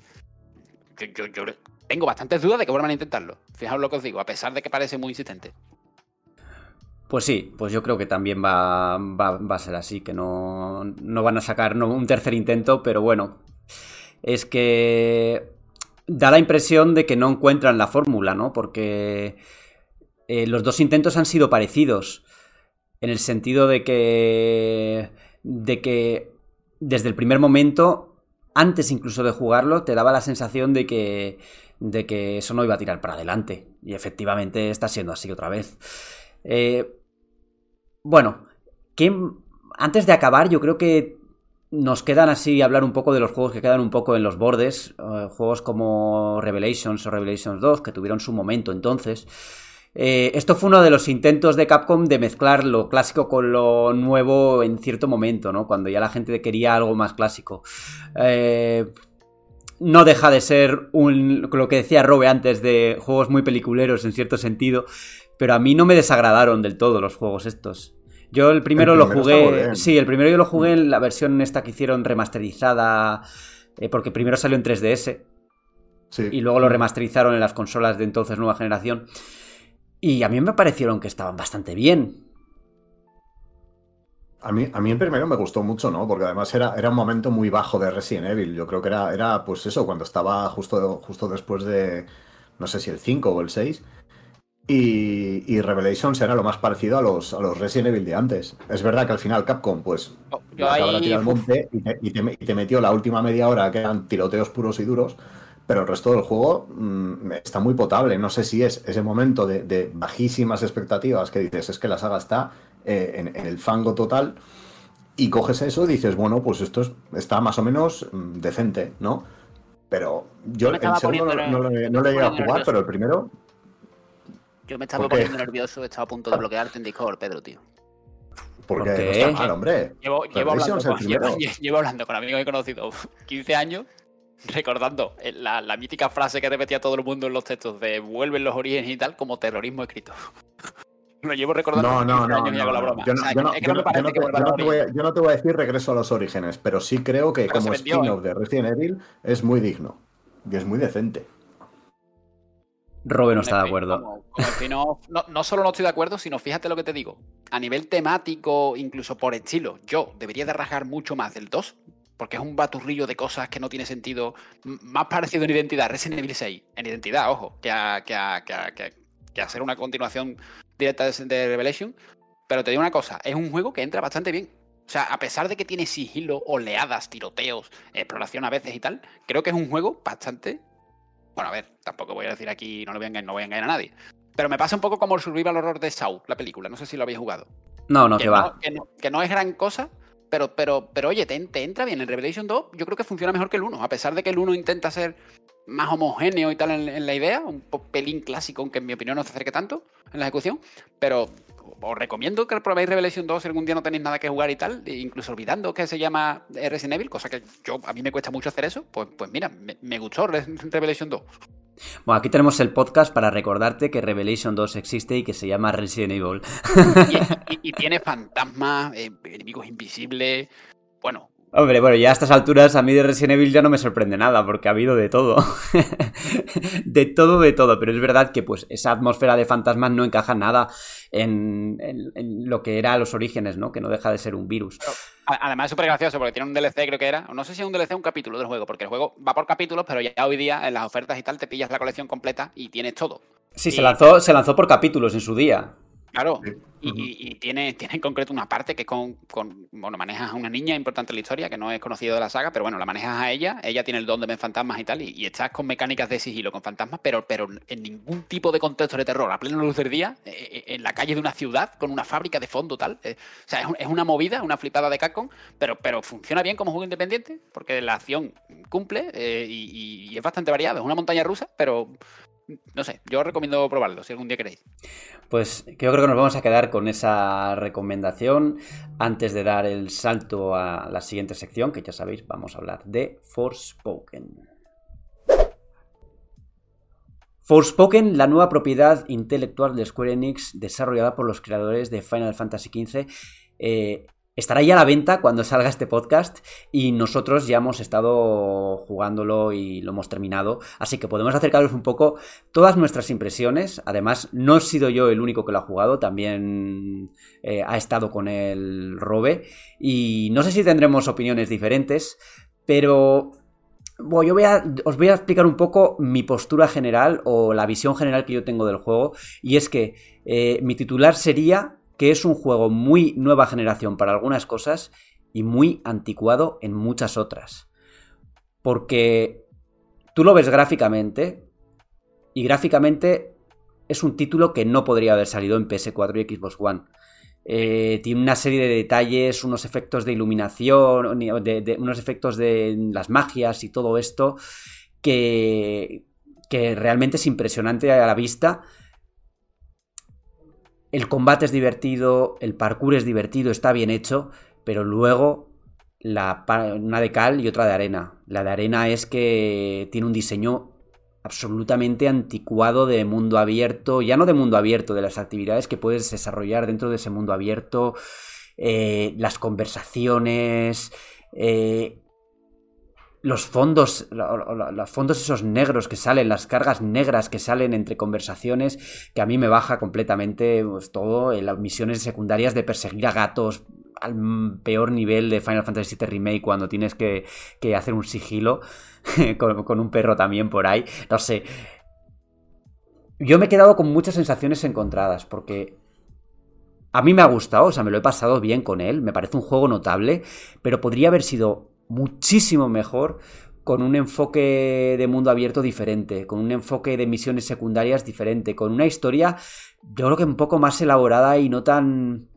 Yo, tengo bastantes dudas de que vuelvan a intentarlo. Fijaos lo que os digo, a pesar de que parece muy insistente. Pues sí, pues yo creo que también va, va, a ser así, que no, no van a sacar un tercer intento, pero bueno, es que da la impresión de que no encuentran la fórmula, ¿no? Porque eh, los dos intentos han sido parecidos, en el sentido de que, de que desde el primer momento, antes incluso de jugarlo, te daba la sensación de que, de que eso no iba a tirar para adelante. Y efectivamente está siendo así otra vez. Eh, bueno, antes de acabar, yo creo que nos quedan así hablar un poco de los juegos que quedan un poco en los bordes. Eh, juegos como Revelations o Revelations 2, que tuvieron su momento entonces. Eh, esto fue uno de los intentos de Capcom de mezclar lo clásico con lo nuevo en cierto momento, ¿no? Cuando ya la gente quería algo más clásico. Eh, no deja de ser un, lo que decía Robe antes de juegos muy peliculeros en cierto sentido, pero a mí no me desagradaron del todo los juegos estos. Yo el primero, lo jugué. Sí, el primero yo lo jugué en la versión esta que hicieron remasterizada. Eh, porque primero salió en 3DS. Sí. Y luego lo remasterizaron en las consolas de entonces nueva generación. Y a mí me parecieron que estaban bastante bien. A mí, a mí el primero me gustó mucho, ¿no? Porque además era, era un momento muy bajo de Resident Evil. Yo creo que era, era pues eso, cuando estaba justo, justo después de, no sé si el 5 o el 6. Y, y, Revelations era lo más parecido a los, a los Resident Evil de antes. Es verdad que al final Capcom, pues, oh, al monte y te, metió la última media hora que eran tiroteos puros y duros, pero el resto del juego mm, está muy potable. No sé si es ese momento de, bajísimas expectativas que dices, es que la saga está eh, en, el fango total, y coges eso y dices, bueno, pues esto está más o menos mm, decente, ¿no? Pero yo el segundo no, no, le he a jugar, pero el primero yo me estaba poniendo nervioso, estaba a punto de bloquearte en Discord, Pedro, tío. Porque ¿Por qué? no está mal, hombre. Llevo, llevo, hablando con, llevo, hablando, con, amigos que he conocido 15 años, recordando la, la, mítica frase que repetía todo el mundo en los textos de vuelven los orígenes y tal como terrorismo escrito. Lo llevo recordando no, no, no, años y hago la broma. Yo no te voy a decir regreso a los orígenes, pero sí creo que como spin-off ¿eh? de Resident Evil es muy digno y es muy decente. Robe no está de acuerdo. no, no, solo no estoy de acuerdo, sino fíjate lo que te digo. A nivel temático, incluso por estilo, yo debería de rajar mucho más del 2, porque es un baturrillo de cosas que no tiene sentido. Más parecido en identidad, Resident Evil 6, en identidad, ojo, que a, que que hacer una continuación directa de, Revelation. Pero te digo una cosa, es un juego que entra bastante bien. O sea, a pesar de que tiene sigilo, oleadas, tiroteos, exploración a veces y tal, creo que es un juego bastante bueno, a ver, tampoco voy a decir aquí, no, lo voy a engañar, no voy a engañar a nadie. Pero me pasa un poco como el Survival Horror de Saw, la película. No sé si lo habéis jugado. No, no, que, va. Que no, es gran cosa, pero, pero, pero oye, te, entra bien. El Revelation 2 yo creo que funciona mejor que el 1. A pesar de que el 1 intenta ser más homogéneo y tal en, la idea, un pelín clásico, aunque en mi opinión no se acerque tanto en la ejecución. Pero os recomiendo que probéis Revelation 2 si algún día no tenéis nada que jugar y tal, incluso olvidando que se llama Resident Evil, cosa que yo a mí me cuesta mucho hacer eso, pues, pues mira, me, gustó Revelation 2. Bueno, aquí tenemos el podcast para recordarte que Revelation 2 existe y que se llama Resident Evil. Y, tiene fantasmas, eh, enemigos invisibles. Bueno, Hombre, bueno, ya a estas alturas a mí de Resident Evil ya no me sorprende nada, porque ha habido de todo. de todo, de todo. Pero es verdad que pues esa atmósfera de fantasmas no encaja nada en, lo que era los orígenes, ¿no? Que no deja de ser un virus. además es súper gracioso porque tiene un DLC, creo que era. No sé si es un DLC o un capítulo del juego, porque el juego va por capítulos, pero ya hoy día en las ofertas y tal te pillas la colección completa y tienes todo. Sí, se, lanzó, se lanzó por capítulos en su día. Claro, y, tiene, tiene en concreto una parte que es con, bueno, manejas a una niña importante en la historia, que no es conocido de la saga, pero bueno, la manejas a ella, ella tiene el don de ver fantasmas y tal, y, estás con mecánicas de sigilo con fantasmas, pero, pero en ningún tipo de contexto de terror, a pleno luz del día, eh, eh, en la calle de una ciudad, con una fábrica de fondo tal. Eh, o sea, es, una movida, una flipada de Capcom, pero, pero funciona bien como juego independiente, porque la acción cumple y, y es bastante variado, es una montaña rusa, pero no sé, yo os recomiendo probarlo si algún día queréis. Pues yo creo que nos vamos a quedar con esa recomendación antes de dar el salto a la siguiente sección, que ya sabéis, vamos a hablar de Forspoken. Forspoken, la nueva propiedad intelectual de Square Enix desarrollada por los creadores de Final Fantasy XV, eh, estará ya a la venta cuando salga este podcast y nosotros ya hemos estado jugándolo y lo hemos terminado, así que podemos acercaros un poco todas nuestras impresiones. Además, no he sido yo el único que lo ha jugado, también eh, ha estado con el Robe. Y no sé si tendremos opiniones diferentes, pero bueno, yo voy a, os voy a explicar un poco mi postura general o la visión general que yo tengo del juego. Y es que eh, mi titular sería que es un juego muy nueva generación para algunas cosas y muy anticuado en muchas otras. Porque tú lo ves gráficamente y gráficamente es un título que no podría haber salido en PS4 y Xbox One. Eh, tiene una serie de detalles, unos efectos de iluminación, unos efectos de las magias y todo esto que, que realmente es impresionante a la vista el combate es divertido, el parkour es divertido, está bien hecho, pero luego la, una de cal y otra de arena. La de arena es que tiene un diseño absolutamente anticuado de mundo abierto, ya no de mundo abierto, de las actividades que puedes desarrollar dentro de ese mundo abierto, eh, las conversaciones, eh, los fondos, los fondos esos negros que salen, las cargas negras que salen entre conversaciones, que a mí me baja completamente pues, todo, en las misiones secundarias de perseguir a gatos al peor nivel de Final Fantasy VII Remake cuando tienes que, hacer un sigilo con, con un perro también por ahí, no sé. Yo me he quedado con muchas sensaciones encontradas porque a mí me ha gustado, o sea, me lo he pasado bien con él, me parece un juego notable, pero podría haber sido muchísimo mejor con un enfoque de mundo abierto diferente, con un enfoque de misiones secundarias diferente, con una historia yo creo que un poco más elaborada y no tan...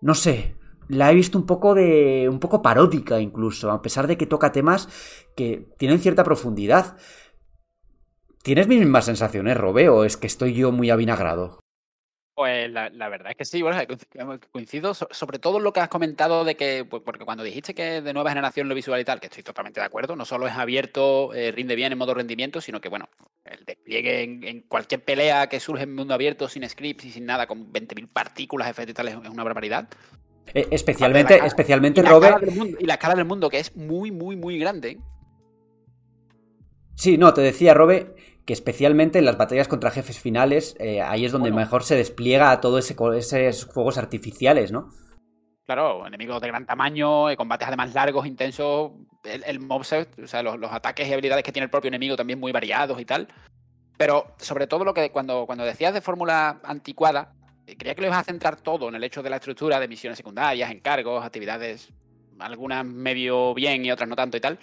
no sé, la he visto un poco de... un poco paródica incluso, a pesar de que toca temas que tienen cierta profundidad. ¿Tienes mis mismas sensaciones, Robe, o es que estoy yo muy avinagrado? Pues la, verdad es que sí, bueno, coincido sobre todo lo que has comentado de que, pues, porque cuando dijiste que de nueva generación lo visual y tal, que estoy totalmente de acuerdo, no solo es abierto, eh, rinde bien en modo rendimiento, sino que, bueno, el despliegue en, cualquier pelea que surge en mundo abierto, sin scripts y sin nada, con 20.000 partículas, efectos y tal, es, una barbaridad. Eh, especialmente, especialmente, Robert. y la escala del mundo, que es muy, muy, muy grande. Sí, no, te decía, Robe, que especialmente en las batallas contra jefes finales, eh, ahí es donde mejor se despliega todo ese esos juegos artificiales, ¿no? Claro, enemigos de gran tamaño, eh, combates además largos, intensos, el, el moveset, o sea, los, ataques y habilidades que tiene el propio enemigo también muy variados y tal. Pero sobre todo lo que cuando, cuando decías de fórmula anticuada, eh, creía que lo ibas a centrar todo en el hecho de la estructura de misiones secundarias, encargos, actividades, algunas medio bien y otras no tanto y tal.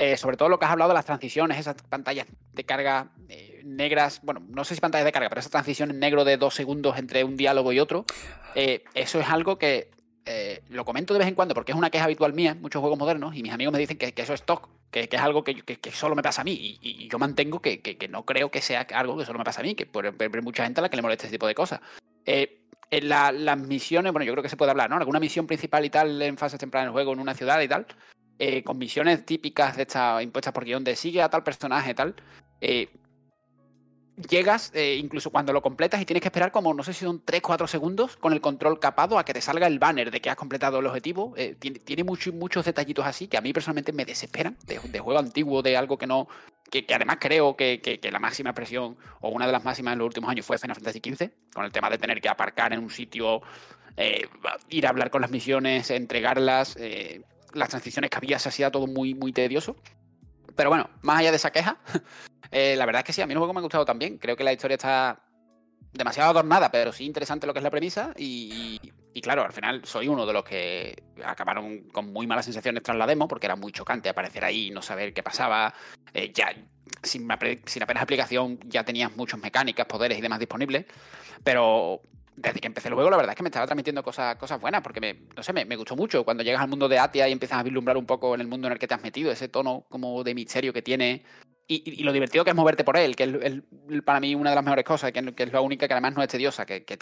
Eh, sobre todo lo que has hablado de las transiciones, esas pantallas de carga eh, negras, bueno, no sé si pantallas de carga, pero esa transición en negro de dos segundos entre un diálogo y otro, eh, eso es algo que lo comento de vez en cuando porque es una queja habitual mía en muchos juegos modernos y mis amigos me dicen que, eso es stock, que, es algo que, solo me pasa a mí y, yo mantengo que, no creo que sea algo que solo me pasa a mí, que puede haber mucha gente a la que le moleste este tipo de cosas. En las misiones, bueno, yo creo que se puede hablar, ¿no? Alguna misión principal y tal en fases tempranas del juego en una ciudad y tal, eh, con misiones típicas de esta impuestas por guion de sigue a tal personaje tal, eh, llegas, eh, incluso cuando lo completas y tienes que esperar como, no sé si son 3-4 segundos con el control capado a que te salga el banner de que has completado el objetivo. tiene, muchos detallitos así que a mí personalmente me desesperan de, juego antiguo, de algo que no... Que, además creo que, la máxima expresión o una de las máximas en los últimos años fue Final Fantasy XV, con el tema de tener que aparcar en un sitio, ir a hablar con las misiones, entregarlas las transiciones que había se hacía todo muy, muy tedioso. Pero bueno, más allá de esa queja, eh, la verdad es que sí, a mí el juego me ha gustado también. Creo que la historia está demasiado adornada, pero sí interesante lo que es la premisa. Y, claro, al final soy uno de los que acabaron con muy malas sensaciones tras la demo, porque era muy chocante aparecer ahí y no saber qué pasaba. Eh, ya sin, sin apenas aplicación ya tenías muchas mecánicas, poderes y demás disponibles. Pero desde que empecé el juego, la verdad es que me estaba transmitiendo cosas, cosas buenas, porque me, no sé, me, gustó mucho. Cuando llegas al mundo de Atia y empiezas a vislumbrar un poco en el mundo en el que te has metido, ese tono como de misterio que tiene y, lo divertido que es moverte por él, que es, para mí una de las mejores cosas, que, es la única que además no es tediosa, que, Que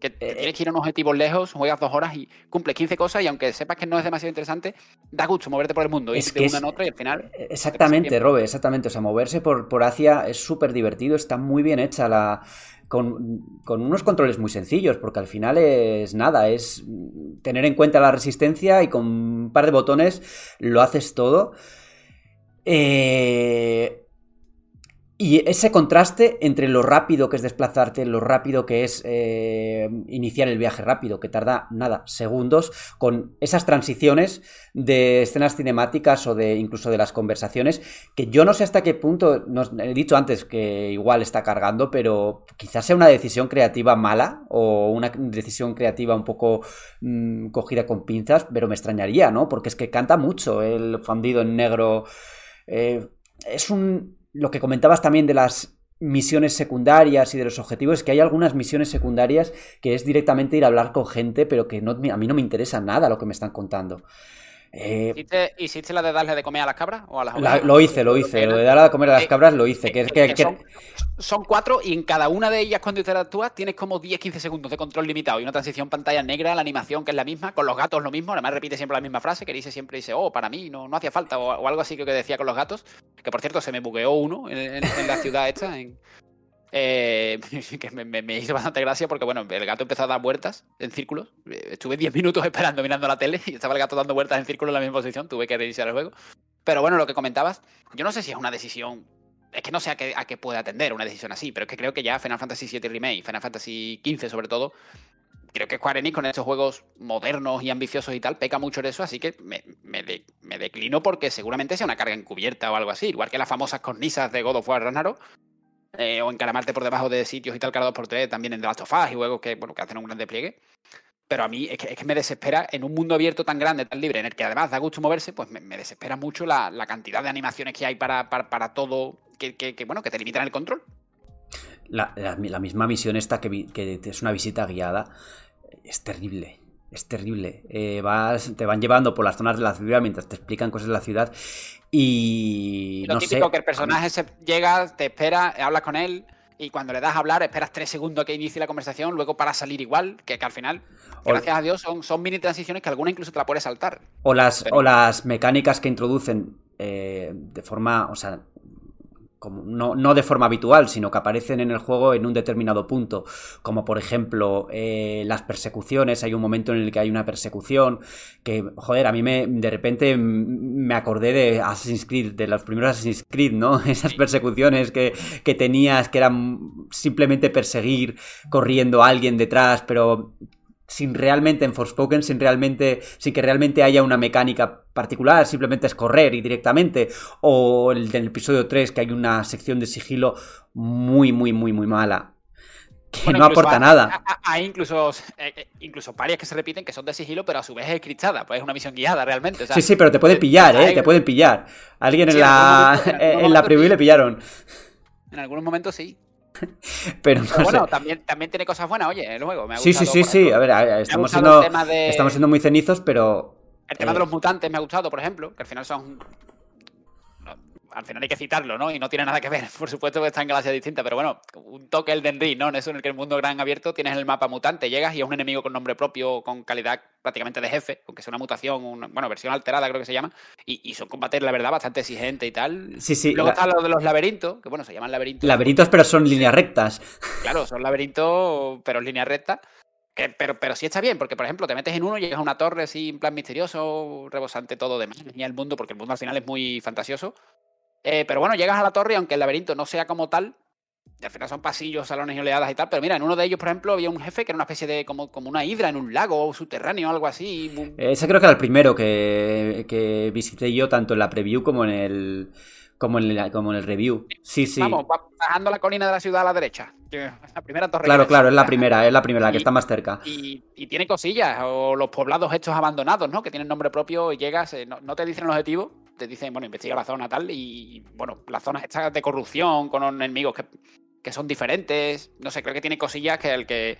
tienes que ir a unos objetivos lejos, juegas dos horas y cumples 15 cosas y aunque sepas que no es demasiado interesante, da gusto moverte por el mundo, Es ir que de es- una en otra y al final... Exactamente, Robe, exactamente. O sea, moverse por, por Asia es súper divertido, está muy bien hecha la. Con, con unos controles muy sencillos, porque al final es nada, es tener en cuenta la resistencia y con un par de botones lo haces todo. Eh, y ese contraste entre lo rápido que es desplazarte, lo rápido que es eh, iniciar el viaje rápido, que tarda nada, segundos, con esas transiciones de escenas cinemáticas o de incluso de las conversaciones, que yo no sé hasta qué punto, he dicho antes que igual está cargando, pero quizás sea una decisión creativa mala o una decisión creativa un poco mmm, cogida con pinzas, pero me extrañaría, ¿no? Porque es que canta mucho el fundido en negro. Eh, es un lo que comentabas también de las misiones secundarias y de los objetivos es que hay algunas misiones secundarias que es directamente ir a hablar con gente, pero que no, a mí no me interesa nada lo que me están contando. Eh, ¿Hiciste, ¿Hiciste, la de darle de comer a las cabras? O a las la, lo hice, lo hice. Lo de darle de comer a las cabras lo hice. Que, que, que, son, son, cuatro y en cada una de ellas cuando interactúas tienes como 10-15 segundos de control limitado y una transición pantalla negra, la animación que es la misma, con los gatos lo mismo, además repite siempre la misma frase que dice siempre dice, oh, para mí no, no hacía falta o, o algo así que decía con los gatos, que por cierto se me bugueó uno en, en, en la ciudad esta, en, eh, que me, hizo bastante gracia porque, bueno, el gato empezó a dar vueltas en círculos. Estuve 10 minutos esperando mirando la tele y estaba el gato dando vueltas en círculos en la misma posición. Tuve que reiniciar el juego. Pero bueno, lo que comentabas, yo no sé si es una decisión. Es que no sé a qué, a qué puede atender una decisión así, pero es que creo que ya Final Fantasy VII Remake, Final Fantasy XV sobre todo, creo que Square Enix con estos juegos modernos y ambiciosos y tal peca mucho en eso, así que me, de, me declino porque seguramente sea una carga encubierta o algo así, igual que las famosas cornisas de God of War Ragnarok, eh, o encaramarte por debajo de sitios y tal cada dos por tres, también en The Last of Us y juegos que, bueno, que hacen un gran despliegue. Pero a mí es que, es que, me desespera en un mundo abierto tan grande, tan libre, en el que además da gusto moverse, pues me, desespera mucho la, la, cantidad de animaciones que hay para, para, para todo, que, que, bueno, que te limitan el control. La, la, la misma misión esta que, que, es una visita guiada es terrible. Es terrible. Eh, vas, te van llevando por las zonas de la ciudad mientras te explican cosas de la ciudad. Y. Lo no típico sé, que el personaje se llega, te espera, hablas con él. Y cuando le das a hablar, esperas tres segundos que inicie la conversación, luego para salir igual, que, que al final, o, gracias a Dios, son, son, mini transiciones que alguna incluso te la puedes saltar. O las, Pero... o las mecánicas que introducen eh, de forma, o sea, como no, no, de forma habitual, sino que aparecen en el juego en un determinado punto, como por ejemplo eh, las persecuciones, hay un momento en el que hay una persecución que, joder, a mí me, de repente me acordé de Assassin's Creed, de los primeros Assassin's Creed, ¿no? Esas persecuciones que, que tenías, que eran simplemente perseguir corriendo a alguien detrás, pero sin realmente en Forspoken, sin realmente, sin que realmente haya una mecánica particular, simplemente es correr y directamente, o el del episodio 3 que hay una sección de sigilo muy, muy, muy, muy mala, que bueno, no aporta nada. Hay incluso, eh, incluso varias que se repiten que son de sigilo, pero a su vez es scriptada, pues es una misión guiada realmente. O sea, sí, sí, pero te pueden pillar, ¿eh? Te pueden pillar. Alguien sí, en la, en, en, la preview le pillaron. En algunos momentos sí. Pero, no Pero bueno, sé. también, también tiene cosas buenas, oye, el juego. Me ha sí, sí, sí, sí. A ver, a ver, estamos siendo, de... estamos siendo muy cenizos, pero. El tema eh... de los mutantes me ha gustado, por ejemplo, que al final son. Al final hay que citarlo, ¿no? Y no tiene nada que ver, por supuesto que está en galaxias distintas, pero bueno, un toque el Ring, ¿no? En eso en el que el mundo gran abierto tienes el mapa mutante, llegas y es un enemigo con nombre propio, con calidad prácticamente de jefe, aunque sea una mutación, una, bueno, versión alterada creo que se llama, y, y son combates, la verdad, bastante exigentes y tal. Sí, sí. Luego la... está lo de los laberintos, que bueno, se llaman laberintos. Laberintos, pero son líneas rectas. Claro, son laberintos, pero en línea recta. Que, pero, pero sí está bien, porque por ejemplo te metes en uno, llegas a una torre así en plan misterioso, rebosante todo de magia el mundo, porque el mundo al final es muy fantasioso. Eh, pero bueno, llegas a la torre aunque el laberinto no sea como tal, al final son pasillos, salones y oleadas y tal, pero mira, en uno de ellos, por ejemplo, había un jefe que era una especie de como, como una hidra en un lago subterráneo o algo así. Ese creo que era el primero que, que visité yo, tanto en la preview como en el como en el, como en el review. Sí, sí. Vamos, bajando la colina de la ciudad a la derecha. La primera torre. Claro, claro, es la primera, es la primera, la que está más cerca. Y, y, tiene cosillas, o los poblados estos abandonados, ¿no? Que tienen nombre propio y llegas, eh, no, no, te dicen el objetivo, te dicen, bueno, investiga la zona tal, y bueno, las zonas estas de corrupción, con enemigos que, que son diferentes, no sé, creo que tiene cosillas que el que.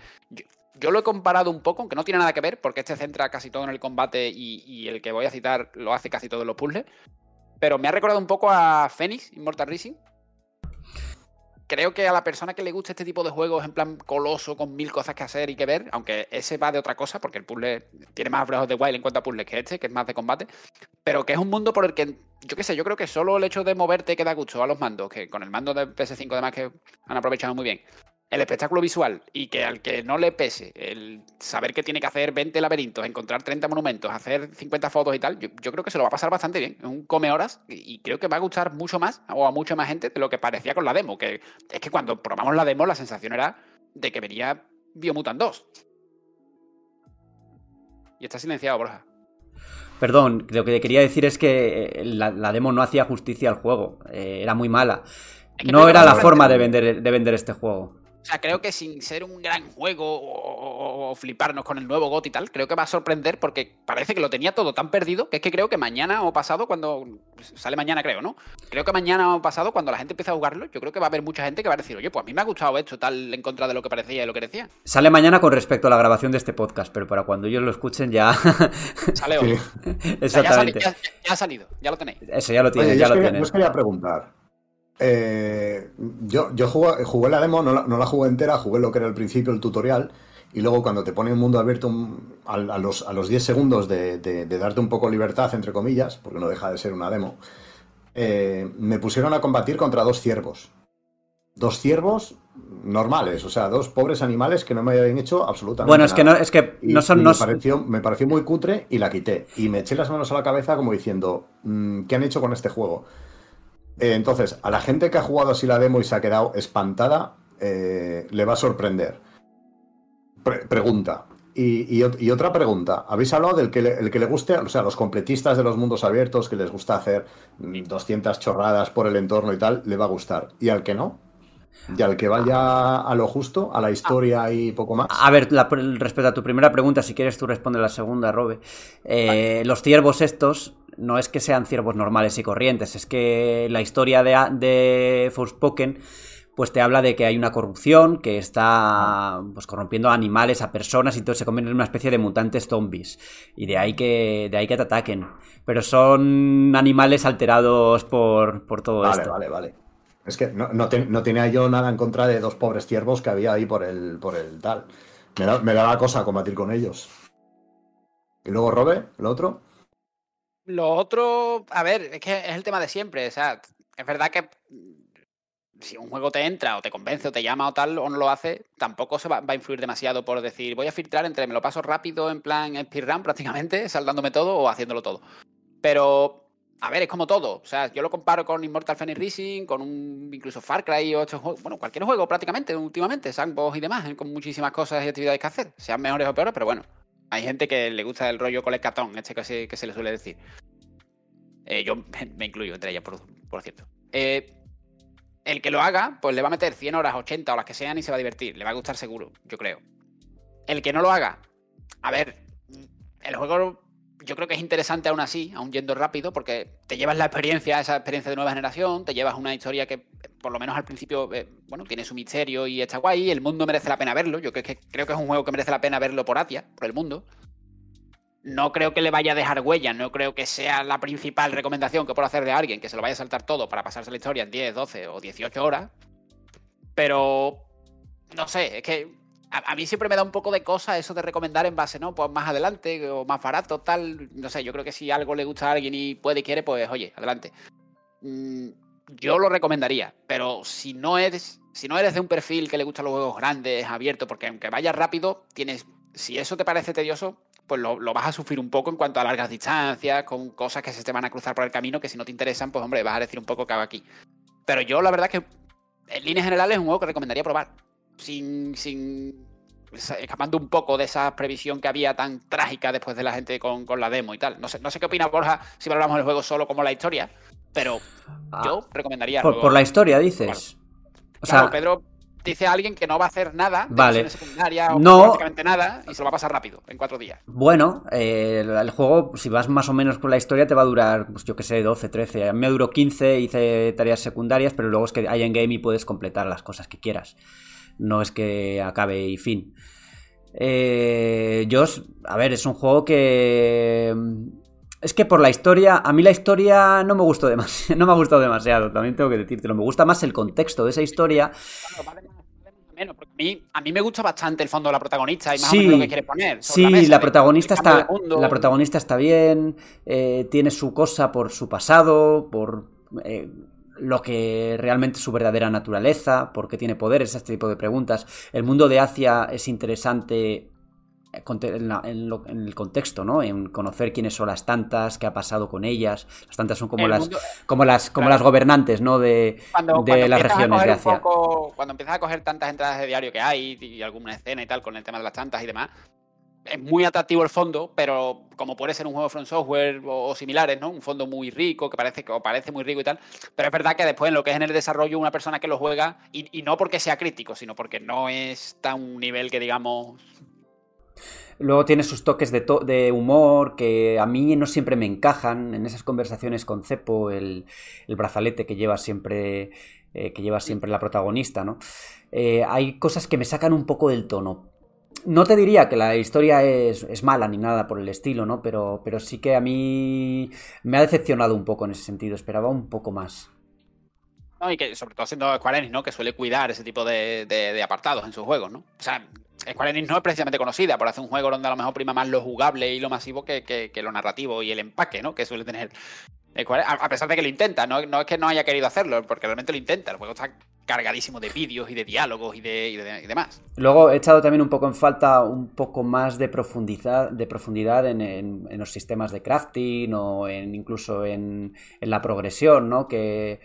Yo, lo he comparado un poco, aunque no tiene nada que ver, porque este centra casi todo en el combate y, y el que voy a citar lo hace casi todos los puzzles. Pero me ha recordado un poco a Phoenix, Immortal Rising. Creo que a la persona que le gusta este tipo de juegos en plan coloso, con mil cosas que hacer y que ver, aunque ese va de otra cosa, porque el puzzle tiene más Breath de Wild en cuanto a puzzles que este, que es más de combate, pero que es un mundo por el que, yo qué sé, yo creo que solo el hecho de moverte que da gusto a los mandos, que con el mando de PS5 además que han aprovechado muy bien, el espectáculo visual y que al que no le pese el saber que tiene que hacer 20 laberintos, encontrar 30 monumentos, hacer 50 fotos y tal, yo, yo creo que se lo va a pasar bastante bien. Es un come horas y, y creo que va a gustar mucho más o a mucha más gente de lo que parecía con la demo. Que es que cuando probamos la demo, la sensación era de que venía Biomutant 2. Y está silenciado, Borja. Perdón, lo que quería decir es que eh, la, la demo no hacía justicia al juego, eh, era muy mala. Es que No era la forma de vender, de vender este juego. O sea, creo que sin ser un gran juego o, o- o fliparnos con el nuevo GOT y tal, creo que va a sorprender porque parece que lo tenía todo tan perdido que es que creo que mañana o pasado, cuando pues, sale mañana, creo, ¿no? Creo que mañana o pasado, cuando la gente empiece a jugarlo, yo creo que va a haber mucha gente que va a decir, oye, pues a mí me ha gustado esto, tal, en contra de lo que parecía y lo que decía. Sale mañana con respecto a la grabación de este podcast, pero para cuando ellos lo escuchen ya... Sale hoy. Sí. O sea, ya, sali- Exactamente. ya- ya ha salido, ya lo tenéis. Eso ya lo Oye, yo ya lo quería, tienen. yo os quería preguntar. Eh, yo yo jugué, jugué la demo, no la, no la jugué entera, jugué lo que era el principio, el tutorial, y luego cuando te pone un mundo abierto un- a, a los, a los 10 segundos de, de- de darte un poco libertad, entre comillas, porque no deja de ser una demo, eh, me pusieron a combatir contra dos ciervos. Dos ciervos normales, o sea, dos pobres animales que no me habían hecho absolutamente Bueno, es que no, nada. es que no son... no me, son- pareció, me pareció muy cutre y la quité. Y me eché las manos a la cabeza como diciendo, "Mm, ¿qué han hecho con este juego? Eh, entonces, a la gente que ha jugado así la demo y se ha quedado espantada, eh, le va a sorprender. Pre- pregunta. Y, y ot- y otra pregunta. ¿Habéis hablado del que le, el que le guste, o sea, los completistas de los mundos abiertos, que les gusta hacer mm, 200 chorradas por el entorno y tal, le va a gustar? ¿Y al que no? ¿Y al que vaya a lo justo, a la historia y poco más? A ver, la- respecto a tu primera pregunta, si quieres tú responde la segunda, Robe. Eh, Los ciervos estos no es que sean ciervos normales y corrientes, es que la historia de, de Forspoken pues te habla de que hay una corrupción que está pues, corrompiendo a animales, a personas y todo se convierte en una especie de mutantes zombies. Y de ahí que, de ahí que te ataquen. Pero son animales alterados por, por todo Vale, esto. vale, vale. Es que no, no, te- no tenía yo nada en contra de dos pobres ciervos que había ahí por el, por el tal. Me, da, me daba cosa combatir con ellos. Y luego Robe, el otro. Lo otro, a ver, es que es el tema de siempre. O sea, es verdad que mm, si un juego te entra o te convence o te llama o tal o no lo hace, tampoco se va, a influir demasiado por decir voy a filtrar entre me lo paso rápido en plan speedrun prácticamente, saldándome todo o haciéndolo todo. Pero, a ver, es como todo. O sea, yo lo comparo con Immortal Phoenix Rising, con un incluso Far Cry o estos juegos, bueno, cualquier juego prácticamente últimamente, sandbox y demás, con muchísimas cosas y actividades que hacer, sean mejores o peores, pero bueno, hay gente que le gusta el rollo colecatón, este que se, que se le suele decir. Eh, yo me incluyo entre ellas, por, por cierto. Eh, el que lo haga, pues le va a meter 100 horas, 80 o las que sean y se va a divertir. Le va a gustar seguro, yo creo. El que no lo haga, a ver, el juego yo creo que es interesante aún así, aún yendo rápido, porque te llevas la experiencia, esa experiencia de nueva generación, te llevas una historia que, por lo menos al principio, eh, bueno, tiene su misterio y está guay, el mundo merece la pena verlo. Yo creo que, es un juego que merece la pena verlo por Atia, por el mundo. No creo que le vaya a dejar huella, no creo que sea la principal recomendación que pueda hacer de alguien que se lo vaya a saltar todo para pasarse la historia en 10, 12 o 18 horas. Pero, no sé, es que a, mí siempre me da un poco de cosa eso de recomendar en base, ¿no? Pues más adelante o más barato, tal. No sé, yo creo que si algo le gusta a alguien y puede y quiere, pues oye, adelante. Mm, yo lo recomendaría, pero si no eres, si no eres de un perfil que le gustan los juegos grandes, abiertos, porque aunque vayas rápido, tienes. Si eso te parece tedioso, pues lo, lo vas a sufrir un poco en cuanto a largas distancias, con cosas que se te van a cruzar por el camino, que si no te interesan, pues hombre, vas a decir un poco que hago aquí. Pero yo la verdad es que en líneas generales es un juego que recomendaría probar. Sin, sin escapando un poco de esa previsión que había tan trágica después de la gente con, con la demo y tal. No sé, no sé qué opina Borja si valoramos el juego solo como la historia, pero Ah, yo recomendaría. por, la historia, dices. O Claro, sea, Pedro dice a alguien que no va a hacer nada, de Vale. misiones secundarias o No. prácticamente nada, y se lo va a pasar rápido, en cuatro días. Bueno, eh, el, el juego, si vas más o menos con la historia, te va a durar, pues yo que sé, 12, 13. A mí me duró 15, hice tareas secundarias, pero luego es que hay en game y puedes completar las cosas que quieras. No es que acabe y fin. Eh, yo, a ver, es un juego que... Es que por la historia, a mí la historia no me gustó demasiado, no me ha gustado demasiado, también tengo que decírtelo. Me gusta más el contexto de esa historia. Menos, porque a mí, a mí me gusta bastante el fondo de la protagonista y más o menos lo que quiere poner. Sí, la, mesa, la el- protagonista está, la protagonista está bien, eh, tiene su cosa por su pasado, por eh, lo que realmente es su verdadera naturaleza, por qué tiene poderes, este tipo de preguntas. El mundo de Asia es interesante eh, en, la- en lo- en el contexto, ¿no? En conocer quiénes son las tantas, qué ha pasado con ellas. Las tantas son como El las, mundo- como las, como Claro. las gobernantes, ¿no? De, cuando, de cuando las regiones de Asia. poco- cuando empiezas a coger tantas entradas de diario que hay y alguna escena y tal con el tema de las tantas y demás, es muy atractivo el fondo, pero como puede ser un juego From Software o, similares, ¿no? Un fondo muy rico, que parece, que parece muy rico y tal. Pero es verdad que después en lo que es en el desarrollo, una persona que lo juega, y, y no porque sea crítico, sino porque no está un nivel que digamos. Luego tiene sus toques de, to- de humor que a mí no siempre me encajan. En esas conversaciones con Cepo, el, el brazalete que lleva siempre. eh, que lleva siempre la protagonista, ¿no? Eh, hay cosas que me sacan un poco del tono. No te diría que la historia es, es mala ni nada por el estilo, ¿no? Pero, pero sí que a mí me ha decepcionado un poco en ese sentido. Esperaba un poco más. ¿no? Y que sobre todo siendo Square Enix, ¿no? Que suele cuidar ese tipo de, apartados en sus juegos, ¿no? O sea, Square Enix no es precisamente conocida por hacer un juego donde a lo mejor prima más lo jugable y lo masivo que, que- lo narrativo y el empaque, ¿no? Que suele tener a pesar de que lo intenta, ¿no? no es que no haya querido hacerlo, porque realmente lo intenta. El juego está cargadísimo de vídeos y de diálogos y, de, y de- y demás. Luego he echado también un poco en falta un poco más de profundidad, de profundidad en, en- en los sistemas de crafting o en, incluso en, en la progresión, ¿no? Que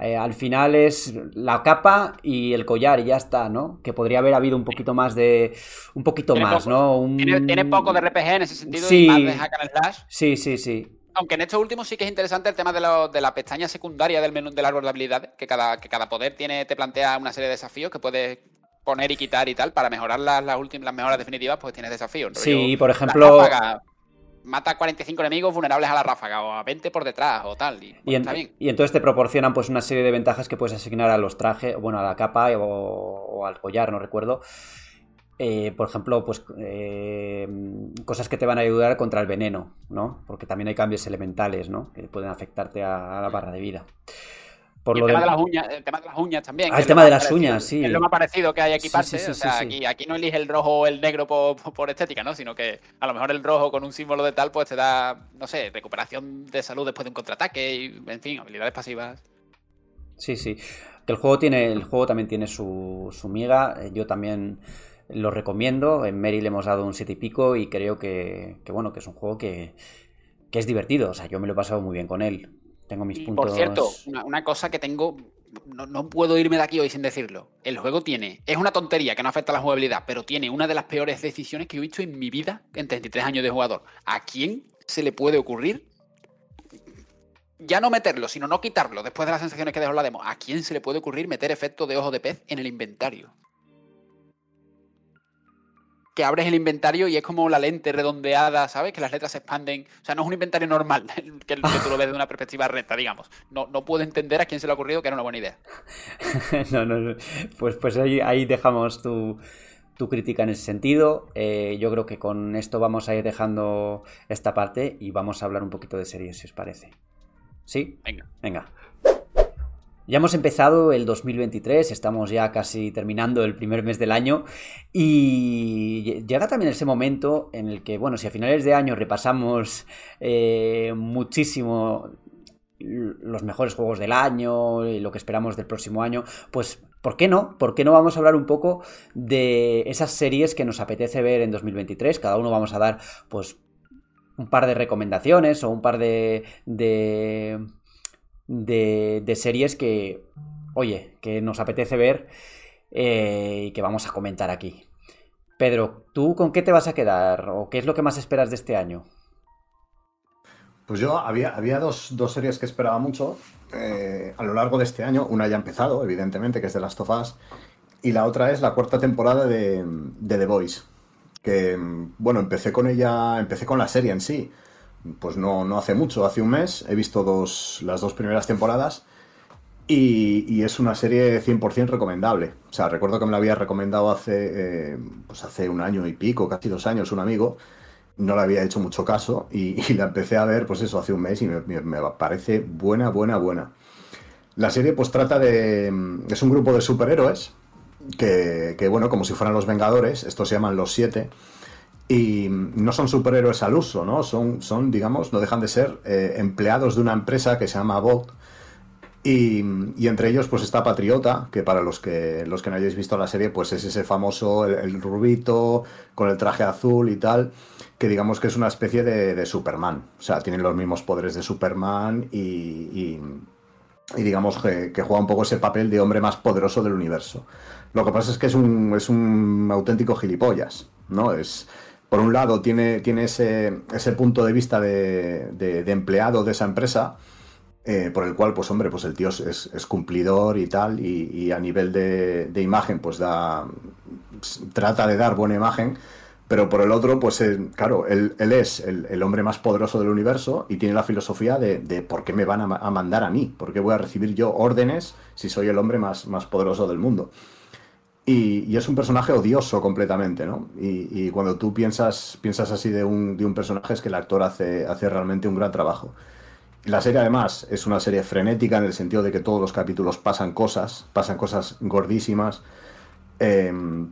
eh, al final es la capa y el collar y ya está, ¿no? Que podría haber habido un poquito más de... un poquito Tiene más, poco- ¿no? Un- Tiene, tiene poco de RPG en ese sentido Sí. y más de hack and slash. Sí, sí, sí. Aunque en estos últimos sí que es interesante el tema de, lo- de la pestaña secundaria del menú del árbol de habilidades, que cada, que cada poder tiene, te plantea una serie de desafíos que puedes poner y quitar y tal. Para mejorar las, las últimas, las mejoras definitivas, pues tienes desafíos. Sí, por ejemplo- ráfaga, mata a 45 enemigos vulnerables a la ráfaga, o a 20 por detrás, o tal. Y, Y, bueno, en- está bien. y entonces te proporcionan pues una serie de ventajas que puedes asignar a los trajes, bueno, a la capa o, o al collar, no recuerdo. Eh, por ejemplo, pues eh, cosas que te van a ayudar contra el veneno, ¿no? Porque también hay cambios elementales, ¿no? Que pueden afectarte a, a la barra de vida. Por Y lo el, tema de- de las uñas, el tema de las uñas también. Ah, el tema de las parecido- uñas, sí. Es lo más parecido que hay equiparse. sí, sí, o sea, sí, sí. Aquí, aquí no elige el rojo o el negro por, por estética, ¿no? Sino que a lo mejor el rojo con un símbolo de tal, pues te da, no sé, recuperación de salud después de un contraataque y, en fin, habilidades pasivas. Sí, sí. Que el juego tiene, el juego también tiene su, su miga. eh, Yo también lo recomiendo. En Mary le hemos dado un siete y pico y creo que, que, bueno, que es un juego que, que es divertido. O sea, yo me lo he pasado muy bien con él. Tengo mis Y puntos. por cierto, una, una cosa que tengo, no, no puedo irme de aquí hoy sin decirlo. El juego tiene, es una tontería que no afecta a la jugabilidad, pero tiene una de las peores decisiones que he visto en mi vida en 33 años de jugador. ¿A quién se le puede ocurrir? Ya no meterlo, sino no quitarlo después de las sensaciones que dejó la demo. ¿A quién se le puede ocurrir meter efecto de ojo de pez en el inventario? Que abres el inventario y es como la lente redondeada, ¿sabes? Que las letras se expanden. O sea, no es un inventario normal, que, que tú lo ves de una perspectiva recta, digamos. No, no puedo entender a quién se le ha ocurrido que era una buena idea. no, no, no. Pues, pues ahí, ahí dejamos tu, tu crítica en ese sentido. Eh, yo creo que con esto vamos a ir dejando esta parte y vamos a hablar un poquito de series, si os parece. ¿Sí? Venga. Venga. Ya hemos empezado el 2023, estamos ya casi terminando el primer mes del año y llega también ese momento en el que, bueno, si a finales de año repasamos eh, muchísimo los mejores juegos del año y lo que esperamos del próximo año, pues ¿por qué no? ¿Por qué no vamos a hablar un poco de esas series que nos apetece ver en 2023? Cada uno vamos a dar pues un par de recomendaciones o un par de, de, de, series que, oye, que nos apetece ver eh, y que vamos a comentar aquí. Pedro, ¿tú con qué te vas a quedar? ¿O qué es lo que más esperas de este año? Pues yo había, había dos, dos series que esperaba mucho eh, a lo largo de este año. Una ya ha empezado, evidentemente, que es de Last of Us. Y la otra es la cuarta temporada de, The Voice. Que, bueno, empecé con ella, empecé con la serie en sí. Pues no, no hace mucho, hace un mes. He visto dos, las dos primeras temporadas. Y, es una serie 100% recomendable. O sea, recuerdo que me la había recomendado hace, eh, pues hace un año y pico, casi dos años, un amigo. no le había hecho mucho caso y, la empecé a ver, pues eso, hace un mes y me, me parece buena, buena, buena. La serie pues trata de... es un grupo de superhéroes que, que, bueno, como si fueran los Vengadores, estos se llaman los Siete, y no son superhéroes al uso, ¿no? Son, son digamos, no dejan de ser eh, empleados de una empresa que se llama Bot. Y, entre ellos, pues está Patriota, que para los que, los que no hayáis visto la serie, pues es ese famoso, el, rubito, con el traje azul y tal, que digamos que es una especie de, Superman. O sea, tienen los mismos poderes de Superman y, y, digamos que, que, juega un poco ese papel de hombre más poderoso del universo. Lo que pasa es que es un, es un auténtico gilipollas, ¿no? Es, por un lado, tiene, tiene ese, ese punto de vista de, de, empleado de esa empresa, eh, por el cual, pues hombre, pues el tío es, cumplidor y tal, y, a nivel de, imagen, pues da trata de dar buena imagen, pero por el otro, pues eh, claro, él, es el, hombre más poderoso del universo y tiene la filosofía de, de por qué me van a, a, mandar a mí, por qué voy a recibir yo órdenes si soy el hombre más, más poderoso del mundo. Y, es un personaje odioso completamente, ¿no? Y, cuando tú piensas, piensas así de un, de un, personaje es que el actor hace, hace realmente un gran trabajo. La serie además es una serie frenética en el sentido de que todos los capítulos pasan cosas, pasan cosas gordísimas. Em,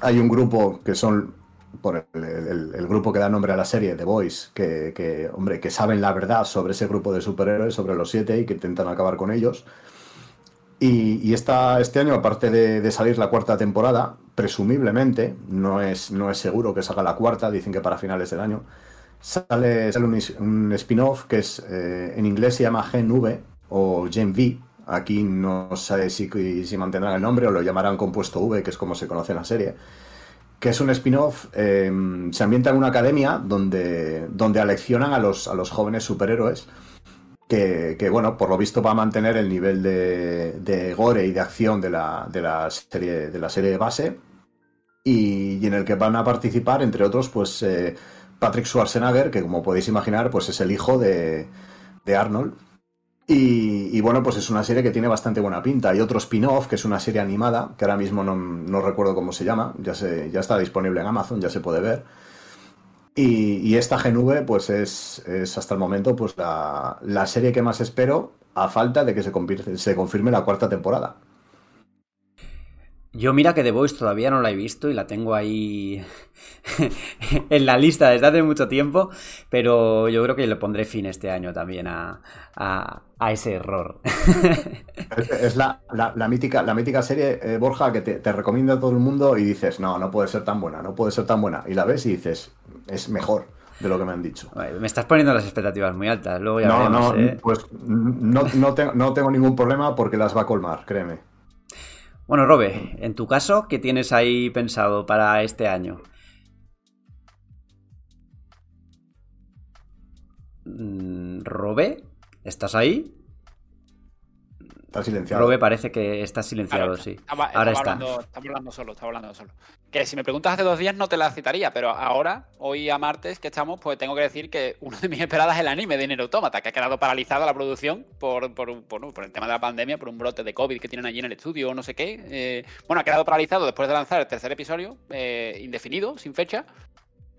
hay un grupo que son, por el, grupo que da nombre a la serie, The Boys, que, que, hombre, que saben la verdad sobre ese grupo de superhéroes, sobre los siete y que intentan acabar con ellos. Y, este año, aparte de, salir la cuarta temporada, presumiblemente, no es, no es seguro que salga la cuarta, dicen que para finales del año, sale, un, spin-off que es eh, en inglés se llama Gen V o Gen V. Aquí no sé si, si mantendrán el nombre o lo llamarán compuesto V, que es como se conoce en la serie. Que es un spin-off, eh, se ambienta en una academia donde, donde aleccionan a los, a los jóvenes superhéroes que, bueno, por lo visto va a mantener el nivel de, gore y de acción de la, de la, serie, de la serie base y, en el que van a participar, entre otros, pues eh, Patrick Schwarzenegger, que como podéis imaginar, pues es el hijo de, Arnold. Y, bueno, pues es una serie que tiene bastante buena pinta. Hay otro spin-off, que es una serie animada, que ahora mismo no, no recuerdo cómo se llama, ya, se, ya está disponible en Amazon, ya se puede ver y, esta GNV, pues es, hasta el momento pues la, serie que más espero a falta de que se, se confirme la cuarta temporada. Yo mira que The Voice todavía no la he visto y la tengo ahí en la lista desde hace mucho tiempo, pero yo creo que le pondré fin este año también a, ese error. es la, mítica, la mítica serie, eh, Borja, que te, recomienda a todo el mundo y dices, no, no puede ser tan buena, no puede ser tan buena. Y la ves y dices, es mejor de lo que me han dicho. Me estás poniendo las expectativas muy altas, luego ya No, no, ¿eh? pues no, no, no tengo ningún problema porque las va a colmar, créeme. Bueno, Robe, en tu caso, ¿qué tienes ahí pensado para este año? Mm, Robe, ¿estás ahí? Está silenciado. Robe parece que está silenciado, sí. ahora está. estamos hablando solo, estamos hablando solo. Que si me preguntas hace dos días no te la citaría, pero ahora, hoy a martes que estamos, pues tengo que decir que uno de mis esperadas es el anime de Nier Automata, que ha quedado paralizado la producción por, por, por, el tema de la pandemia, por un brote de COVID que tienen allí en el estudio o no sé qué. Eh, bueno, ha quedado paralizado después de lanzar el tercer episodio, eh, indefinido, sin fecha.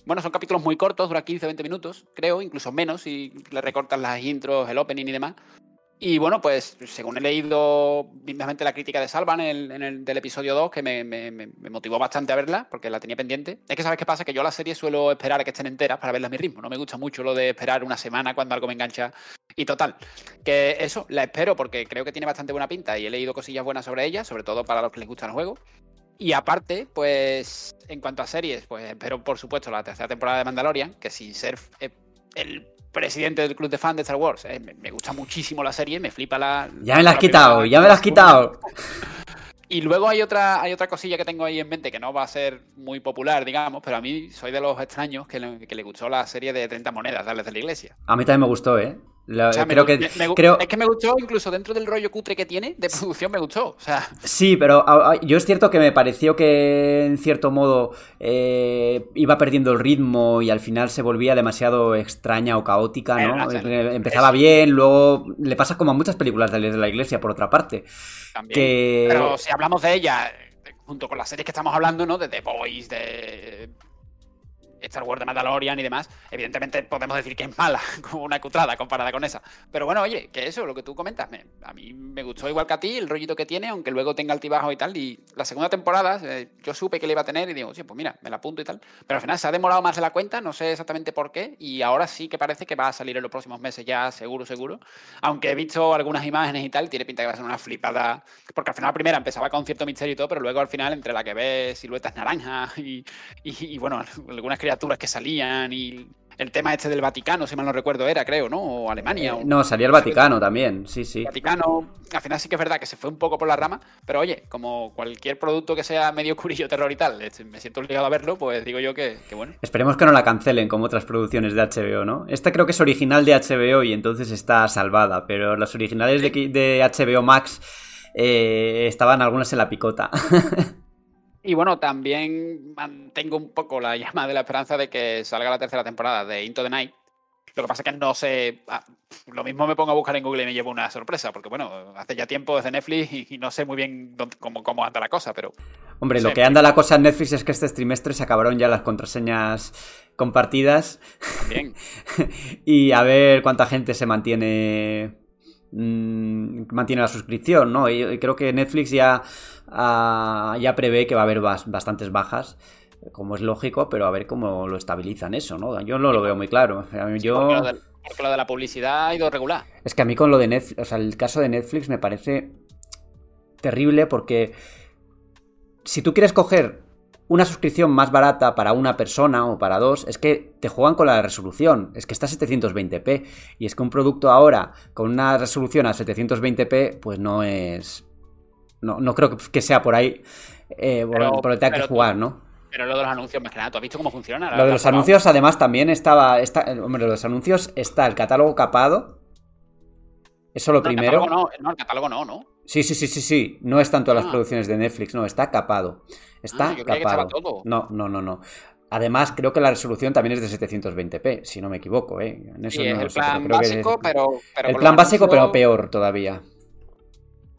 Bueno, son capítulos muy cortos, dura 15 o 20 minutos, creo, incluso menos si le recortas las intros, el opening y demás. Y bueno, pues según he leído mismamente la crítica de Salvan en el, del episodio 2, que me, motivó bastante a verla, porque la tenía pendiente. Es que sabes qué pasa, que yo la serie suelo esperar a que estén enteras para verla a mi ritmo. No me gusta mucho lo de esperar una semana cuando algo me engancha. Y total, que eso, la espero porque creo que tiene bastante buena pinta y he leído cosillas buenas sobre ella, sobre todo para los que les gustan los juegos. Y aparte, pues en cuanto a series, pues espero por supuesto la tercera temporada de Mandalorian, que sin ser eh, el presidente del club de fans de Star Wars. Eh, me, gusta muchísimo la serie, me flipa la. Ya me la has quitado, ya me la has quitado. Y luego hay otra, hay otra cosilla que tengo ahí en mente que no va a ser muy popular, digamos, pero a mí soy de los extraños que le, que le gustó la serie de 30 monedas, Darles de la Iglesia. A mí también me gustó, ¿eh? Creo que, Es que me gustó, incluso dentro del rollo cutre que tiene, de producción me gustó. O sea... Sí, pero yo es cierto que me pareció que en cierto modo eh, iba perdiendo el ritmo y al final se volvía demasiado extraña o caótica, ¿no? Eh, empezaba bien, luego le pasa como a muchas películas de la iglesia, por otra parte. También. Pero si hablamos de ella, junto con las series que estamos hablando, ¿no? De The Boys, de Star Wars de Mandalorian y demás, evidentemente podemos decir que es mala, como una cutrada comparada con esa. Pero bueno, oye, que eso, lo que tú comentas, me, a mí me gustó igual que a ti el rollito que tiene, aunque luego tenga altibajo y tal. Y la segunda temporada, eh, yo supe que le iba a tener y digo, sí, pues mira, me la apunto y tal. Pero al final se ha demorado más de la cuenta, no sé exactamente por qué, y ahora sí que parece que va a salir en los próximos meses ya, seguro, seguro. Aunque he visto algunas imágenes y tal, tiene pinta que va a ser una flipada, porque al final la primera empezaba con cierto misterio y todo, pero luego al final, entre la que ves siluetas naranjas y, y, y bueno, algunas criaturas que salían y el tema este del Vaticano, si mal no recuerdo, era, creo, ¿no? O Alemania. Eh, no, salía el Vaticano también, sí, sí. Vaticano, al final sí que es verdad que se fue un poco por la rama, pero oye, como cualquier producto que sea medio curillo, terror y tal, me siento obligado a verlo, pues digo yo que, que, bueno. Esperemos que no la cancelen como otras producciones de HBO, ¿no? Esta creo que es original de HBO y entonces está salvada, pero las originales de, de HBO Max eh, estaban algunas en la picota. Y bueno, también mantengo un poco la llama de la esperanza de que salga la tercera temporada de Into the Night. Lo que pasa es que no sé. Ah, lo mismo me pongo a buscar en Google y me llevo una sorpresa, porque bueno, hace ya tiempo desde Netflix y, no sé muy bien dónde, cómo, cómo, anda la cosa, pero. Hombre, lo que anda la cosa en Netflix es que este trimestre se acabaron ya las contraseñas compartidas. Bien. y a ver cuánta gente se mantiene mantiene la suscripción, ¿no? Y, creo que Netflix ya, uh, ya prevé que va a haber bas bastantes bajas como es lógico, pero a ver cómo lo estabilizan eso, ¿no? Yo no lo veo muy claro. Yo... Porque, lo de, porque, lo de, la publicidad ha ido regular. Es que a mí con lo de Netflix, o sea, el caso de Netflix me parece terrible porque si tú quieres coger una suscripción más barata para una persona o para dos, es que te juegan con la resolución, es que está a 720p y es que un producto ahora con una resolución a 720p pues no es... No, no creo que sea por ahí eh, pero, por, el que que jugar, ¿no? Pero lo de los anuncios, más que nada, ¿tú has visto cómo funciona? Lo de los anuncios, además, también estaba. Está, hombre, los anuncios está el catálogo capado. Eso lo no, primero. El catálogo no, no, el catálogo no, ¿no? Sí, sí, sí, sí, sí. No están todas ah. las producciones de Netflix, no, está capado. Está ah, yo capado. Que todo. No, no, no, no. Además, creo que la resolución también es de 720p, si no me equivoco, ¿eh? En eso sí, no es el sé, plan pero básico, que... pero, pero, El plan básico, pero peor todavía.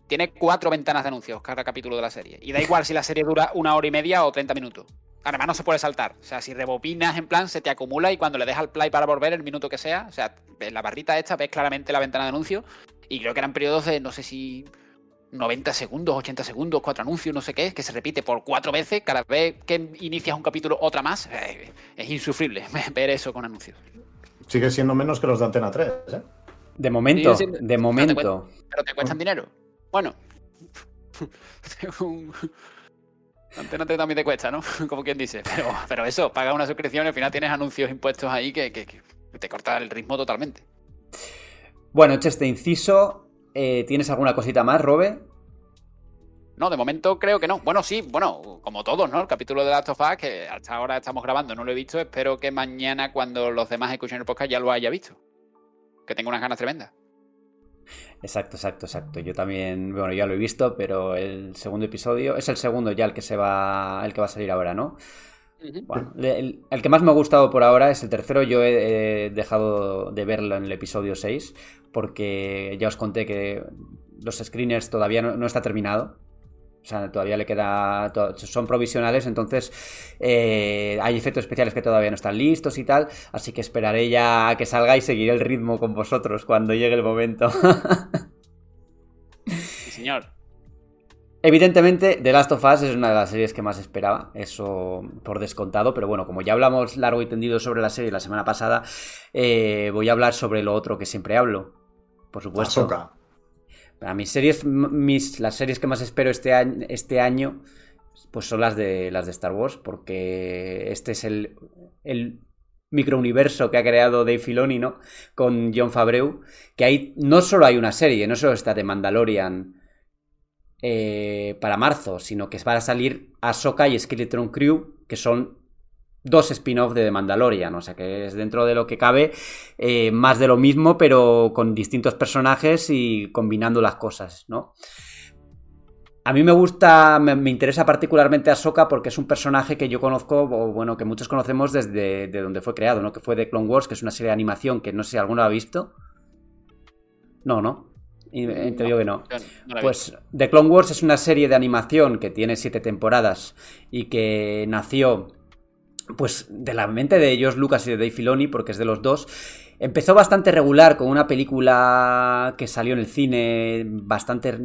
Tiene cuatro ventanas de anuncios cada capítulo de la serie. Y da igual si la serie dura una hora y media o 30 minutos. Además, no se puede saltar. O sea, si rebobinas en plan, se te acumula y cuando le dejas al play para volver el minuto que sea, o sea, en la barrita esta ves claramente la ventana de anuncios. Y creo que eran periodos de, no sé si 90 segundos, 80 segundos, cuatro anuncios, no sé qué, que se repite por cuatro veces, cada vez que inicias un capítulo, otra más, eh, es insufrible ver eso con anuncios. Sigue siendo menos que los de Antena 3, ¿eh? De momento, de momento. Pero te, pero te cuestan dinero. Bueno, Antena 3 también te cuesta, ¿no? Como quien dice. Pero, pero eso, paga una suscripción y al final tienes anuncios impuestos ahí que, que, que te corta el ritmo totalmente. Bueno, hecho este inciso, eh, ¿tienes alguna cosita más, Robe? No, de momento creo que no. Bueno, sí, bueno, como todos, ¿no? El capítulo de Last of Us, que hasta ahora estamos grabando, no lo he visto. Espero que mañana, cuando los demás escuchen el podcast, ya lo haya visto. Que tengo unas ganas tremendas. Exacto, exacto, exacto. Yo también, bueno, ya lo he visto, pero el segundo episodio es el segundo ya el que se va, el que va a salir ahora, ¿no? Bueno, el, el, que más me ha gustado por ahora es el tercero. Yo he, he dejado de verlo en el episodio 6 porque ya os conté que los screeners todavía no, no está terminado. O sea, todavía le queda. Son provisionales, entonces eh, hay efectos especiales que todavía no están listos y tal. Así que esperaré ya a que salga y seguiré el ritmo con vosotros cuando llegue el momento. sí, señor. Evidentemente, The Last of Us es una de las series que más esperaba, eso por descontado, pero bueno, como ya hablamos largo y tendido sobre la serie la semana pasada, eh, voy a hablar sobre lo otro que siempre hablo, por supuesto. Ahsoka. A mis series, mis, las series que más espero este año, este año, pues son las de las de Star Wars, porque este es el, el microuniverso que ha creado Dave Filoni, ¿no? Con John Favreau, que ahí no solo hay una serie, no solo está de Mandalorian eh, para marzo, sino que va a salir Ahsoka y Skeleton Crew, que son dos spin-off de The Mandalorian, o sea que es dentro de lo que cabe eh, más de lo mismo, pero con distintos personajes y combinando las cosas, ¿no? A mí me gusta, me, interesa particularmente Ahsoka porque es un personaje que yo conozco, o bueno, que muchos conocemos desde de donde fue creado, ¿no? Que fue de Clone Wars, que es una serie de animación que no sé si alguno ha visto. No, no. Y te digo que no. no pues The Clone Wars es una serie de animación que tiene siete temporadas y que nació pues de la mente de ellos, Lucas y de Dave Filoni, porque es de los dos. Empezó bastante regular con una película que salió en el cine bastante...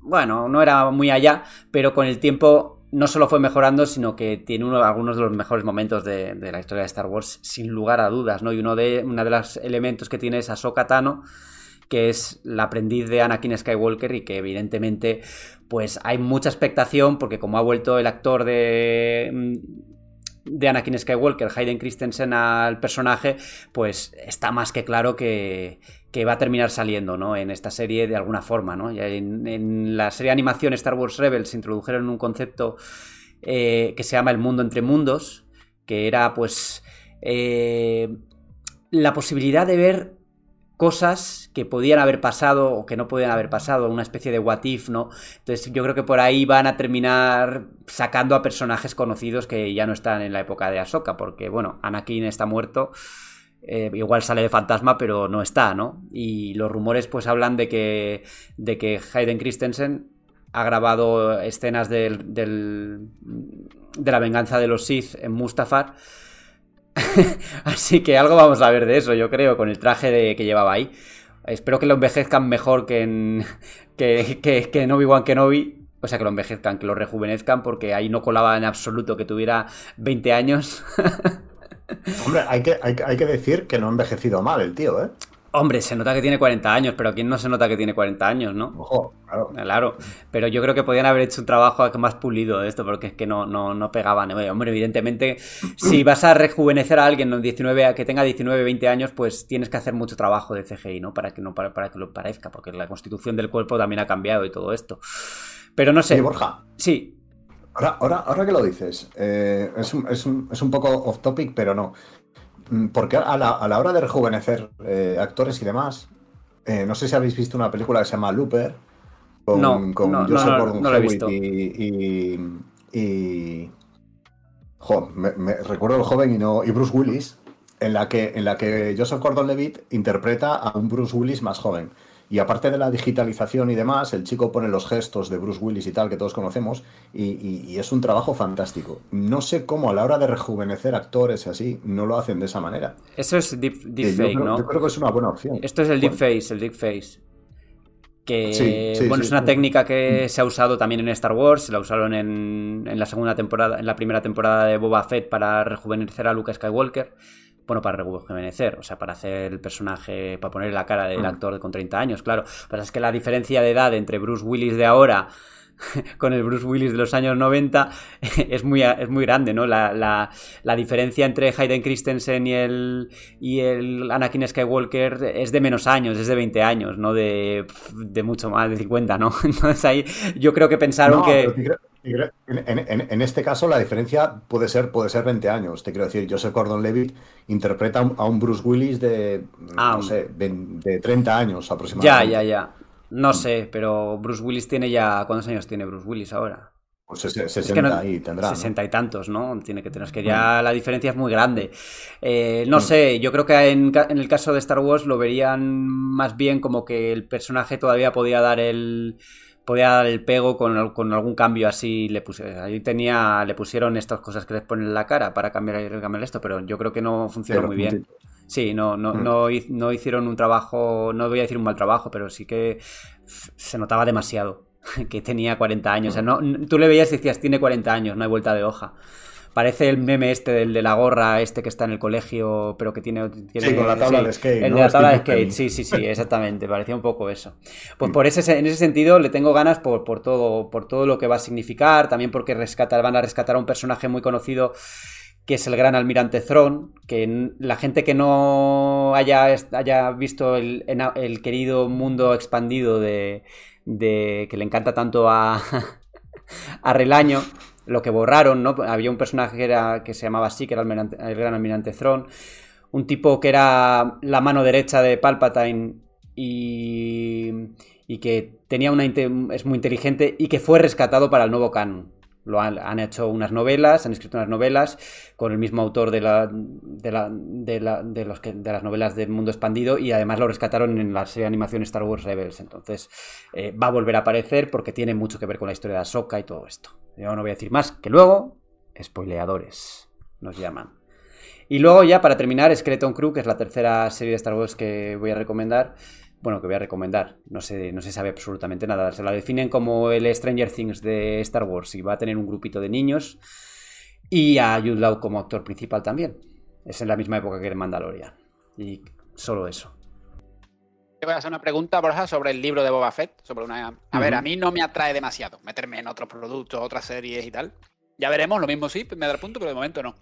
Bueno, no era muy allá, pero con el tiempo no solo fue mejorando, sino que tiene uno, algunos de los mejores momentos de, de, la historia de Star Wars, sin lugar a dudas, ¿no? Y uno de, uno de los elementos que tiene es Ahsoka Tano, que es la aprendiz de Anakin Skywalker y que evidentemente pues hay mucha expectación porque como ha vuelto el actor de de Anakin Skywalker, Hayden Christensen al personaje, pues está más que claro que, que va a terminar saliendo, ¿no? En esta serie de alguna forma, ¿no? En, la serie de animación Star Wars Rebels introdujeron un concepto eh, que se llama el mundo entre mundos, que era pues eh, la posibilidad de ver cosas que podían haber pasado o que no podían haber pasado, una especie de what if, ¿no? Entonces yo creo que por ahí van a terminar sacando a personajes conocidos que ya no están en la época de Ahsoka, porque bueno, Anakin está muerto, eh, igual sale de fantasma, pero no está, ¿no? Y los rumores pues hablan de que, de que Hayden Christensen ha grabado escenas del, del, de la venganza de los Sith en Mustafar Así que algo vamos a ver de eso, yo creo, con el traje de, que llevaba ahí. Espero que lo envejezcan mejor que en, que, que, que en Obi-Wan Kenobi. O sea, que lo envejezcan, que lo rejuvenezcan, porque ahí no colaba en absoluto que tuviera 20 años. Hombre, hay que, hay, hay que decir que no ha envejecido mal el tío, ¿eh? Hombre, se nota que tiene 40 años, pero ¿quién no se nota que tiene 40 años, no? Ojo, claro. Claro, pero yo creo que podían haber hecho un trabajo más pulido de esto, porque es que no, no, no pegaban. Hombre, evidentemente, si vas a rejuvenecer a alguien 19, que tenga 19, 20 años, pues tienes que hacer mucho trabajo de CGI, ¿no? Para que, no, para, para que lo parezca, porque la constitución del cuerpo también ha cambiado y todo esto. Pero no sé. Sí, Borja. Sí. Ahora, ahora, ahora que lo dices, eh, es, un, es, un, es un poco off topic, pero no. Porque a la, a la hora de rejuvenecer eh, actores y demás, eh, no sé si habéis visto una película que se llama Looper, con, no, con no, Joseph Gordon no y, y, y- jo, me, me- recuerdo el joven y, no, y Bruce Willis, en la, que, en la que Joseph Gordon-Levitt interpreta a un Bruce Willis más joven. Y aparte de la digitalización y demás, el chico pone los gestos de Bruce Willis y tal que todos conocemos y, y- y es un trabajo fantástico. No sé cómo a la hora de rejuvenecer actores y así no lo hacen de esa manera. Eso es deep, yo, ¿no? yo creo que es una buena opción. Esto es el Bueno. deepface, el deepface. Que, Sí, sí, bueno, sí. es una técnica que se ha usado también en Star Wars, se la usaron en, en la segunda temporada, en la primera temporada de Boba Fett para rejuvenecer a Luke Skywalker. Bueno, para rejuvenecer, o sea, para hacer el personaje, para poner la cara del Mm. actor con 30 años, claro. Pero es que la diferencia de edad entre Bruce Willis de ahora con el Bruce Willis de los años 90 es muy, es muy grande, ¿no? La, la, la diferencia entre Hayden Christensen y el, y el Anakin Skywalker es de menos años, es de 20 años, no de, de mucho más, de 50, ¿no? Entonces ahí yo creo que pensaron No, que... pero En, en- en este caso la diferencia puede ser, puede ser 20 años. Te quiero decir, Joseph Gordon-Levitt interpreta a un- Bruce Willis de, Ah. no sé, de, de 30 años Ya, aproximadamente. ya, ya. No sé, pero Bruce Willis tiene ya... ¿Cuántos años tiene Bruce Willis ahora? Pues ses- 60 Es que no- ahí tendrá. ¿no? Sesenta y tantos, ¿no? Tiene que tener, es que ya la diferencia es muy grande. Eh, no sé, yo creo que en el caso de Star Wars lo verían más bien como que el personaje todavía podía dar el podía dar el pego con, con algún cambio así le puse, ahí tenía le pusieron estas cosas que les ponen en la cara para cambiar, cambiar esto, pero yo creo que no funcionó muy bien. Sí, no, no, Mm. no, hi- no hicieron un trabajo, no voy a decir un mal trabajo, pero sí que se notaba demasiado que tenía 40 años. O sea, no, n- tú le veías y decías, tiene 40 años, no hay vuelta de hoja. Parece el meme este del de la gorra, este que está en el colegio, pero que tiene... tiene Sí, con la tabla de skate, El ¿no? de la tabla de skate, sí, sí, sí, exactamente. Parecía un poco eso. Pues por ese, en ese sentido le tengo ganas por, por, todo, por todo lo que va a significar, también porque rescatar, van a rescatar a un personaje muy conocido que es el gran almirante Thrawn, que la gente que no haya, haya visto el, el querido mundo expandido de, de- que le encanta tanto a, a Relaño, lo que borraron, ¿no? Había un personaje que, era, que se llamaba así, que era el, gran almirante Thrawn, un tipo que era la mano derecha de Palpatine y, que tenía una es muy inteligente y que fue rescatado para el nuevo canon. Lo han, hecho unas novelas, han escrito unas novelas con el mismo autor de, la, de, la, de, la- de de las novelas del mundo expandido y además lo rescataron en la serie de animación Star Wars Rebels. Entonces eh, va a volver a aparecer porque tiene mucho que ver con la historia de Ahsoka y todo esto. Yo no voy a decir más, que luego, spoileadores. nos llaman. Y luego ya para terminar, Skeleton Crew, que es la tercera serie de Star Wars que voy a recomendar. Bueno, que voy a recomendar. No se, no se sabe absolutamente nada. Se la definen como el Stranger Things de Star Wars y va a tener un grupito de niños. Y a Jude Law como actor principal también. Es en la misma época que el Mandalorian. Y solo eso. Te voy a hacer una pregunta, Borja, sobre el libro de Boba Fett. Sobre una... A ver, a mí no me atrae demasiado meterme en otros productos, otras series y tal. Ya veremos, lo mismo sí, me da el punto, pero de momento no.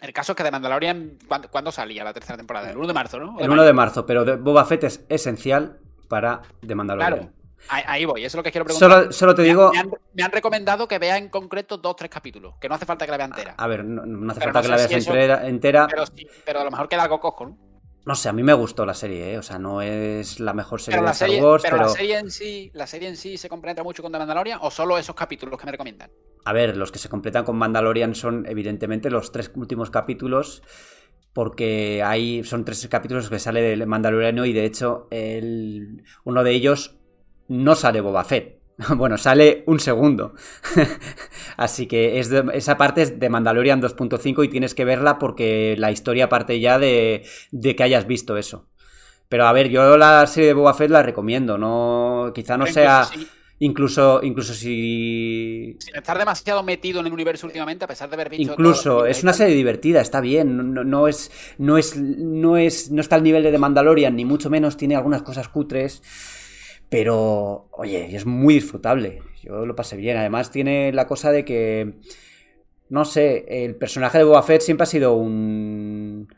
El caso es que de Mandalorian, ¿cuándo, salía la tercera temporada? El 1 de marzo, ¿no? El 1 de marzo, pero de Boba Fett es esencial para The Mandalorian. Claro, ahí, voy, eso es lo que quiero preguntar. Solo, te digo... Me han, recomendado que vea en concreto dos, tres capítulos, que no hace falta que la vea entera. A ver, no, hace falta que la veas entera, Pero, sí, pero a lo mejor queda algo cojo, ¿no? No sé, a mí me gustó la serie, ¿eh? o sea, no es la mejor serie de Star Wars, pero, la serie en sí, la serie en sí se completa mucho con The Mandalorian o solo esos capítulos que me recomiendan. A ver, los que se completan con Mandalorian son evidentemente los tres últimos capítulos porque hay son tres capítulos que sale del Mandaloriano y de hecho el, uno de ellos no sale Boba Fett. Bueno, sale un segundo. Así que es esa parte es de Mandalorian 2.5 y tienes que verla porque la historia parte ya de, de, que hayas visto eso. Pero a ver, yo la serie de Boba Fett la recomiendo, no quizá no sea incluso incluso si sin estar demasiado metido en el universo últimamente a pesar de haber visto incluso es una serie divertida está bien no, no, es no es no es no está al nivel de The Mandalorian ni mucho menos tiene algunas cosas cutres pero, oye, es muy disfrutable. Yo lo pasé bien. Además, tiene la cosa de que. No sé, el personaje de Boba Fett siempre ha sido un.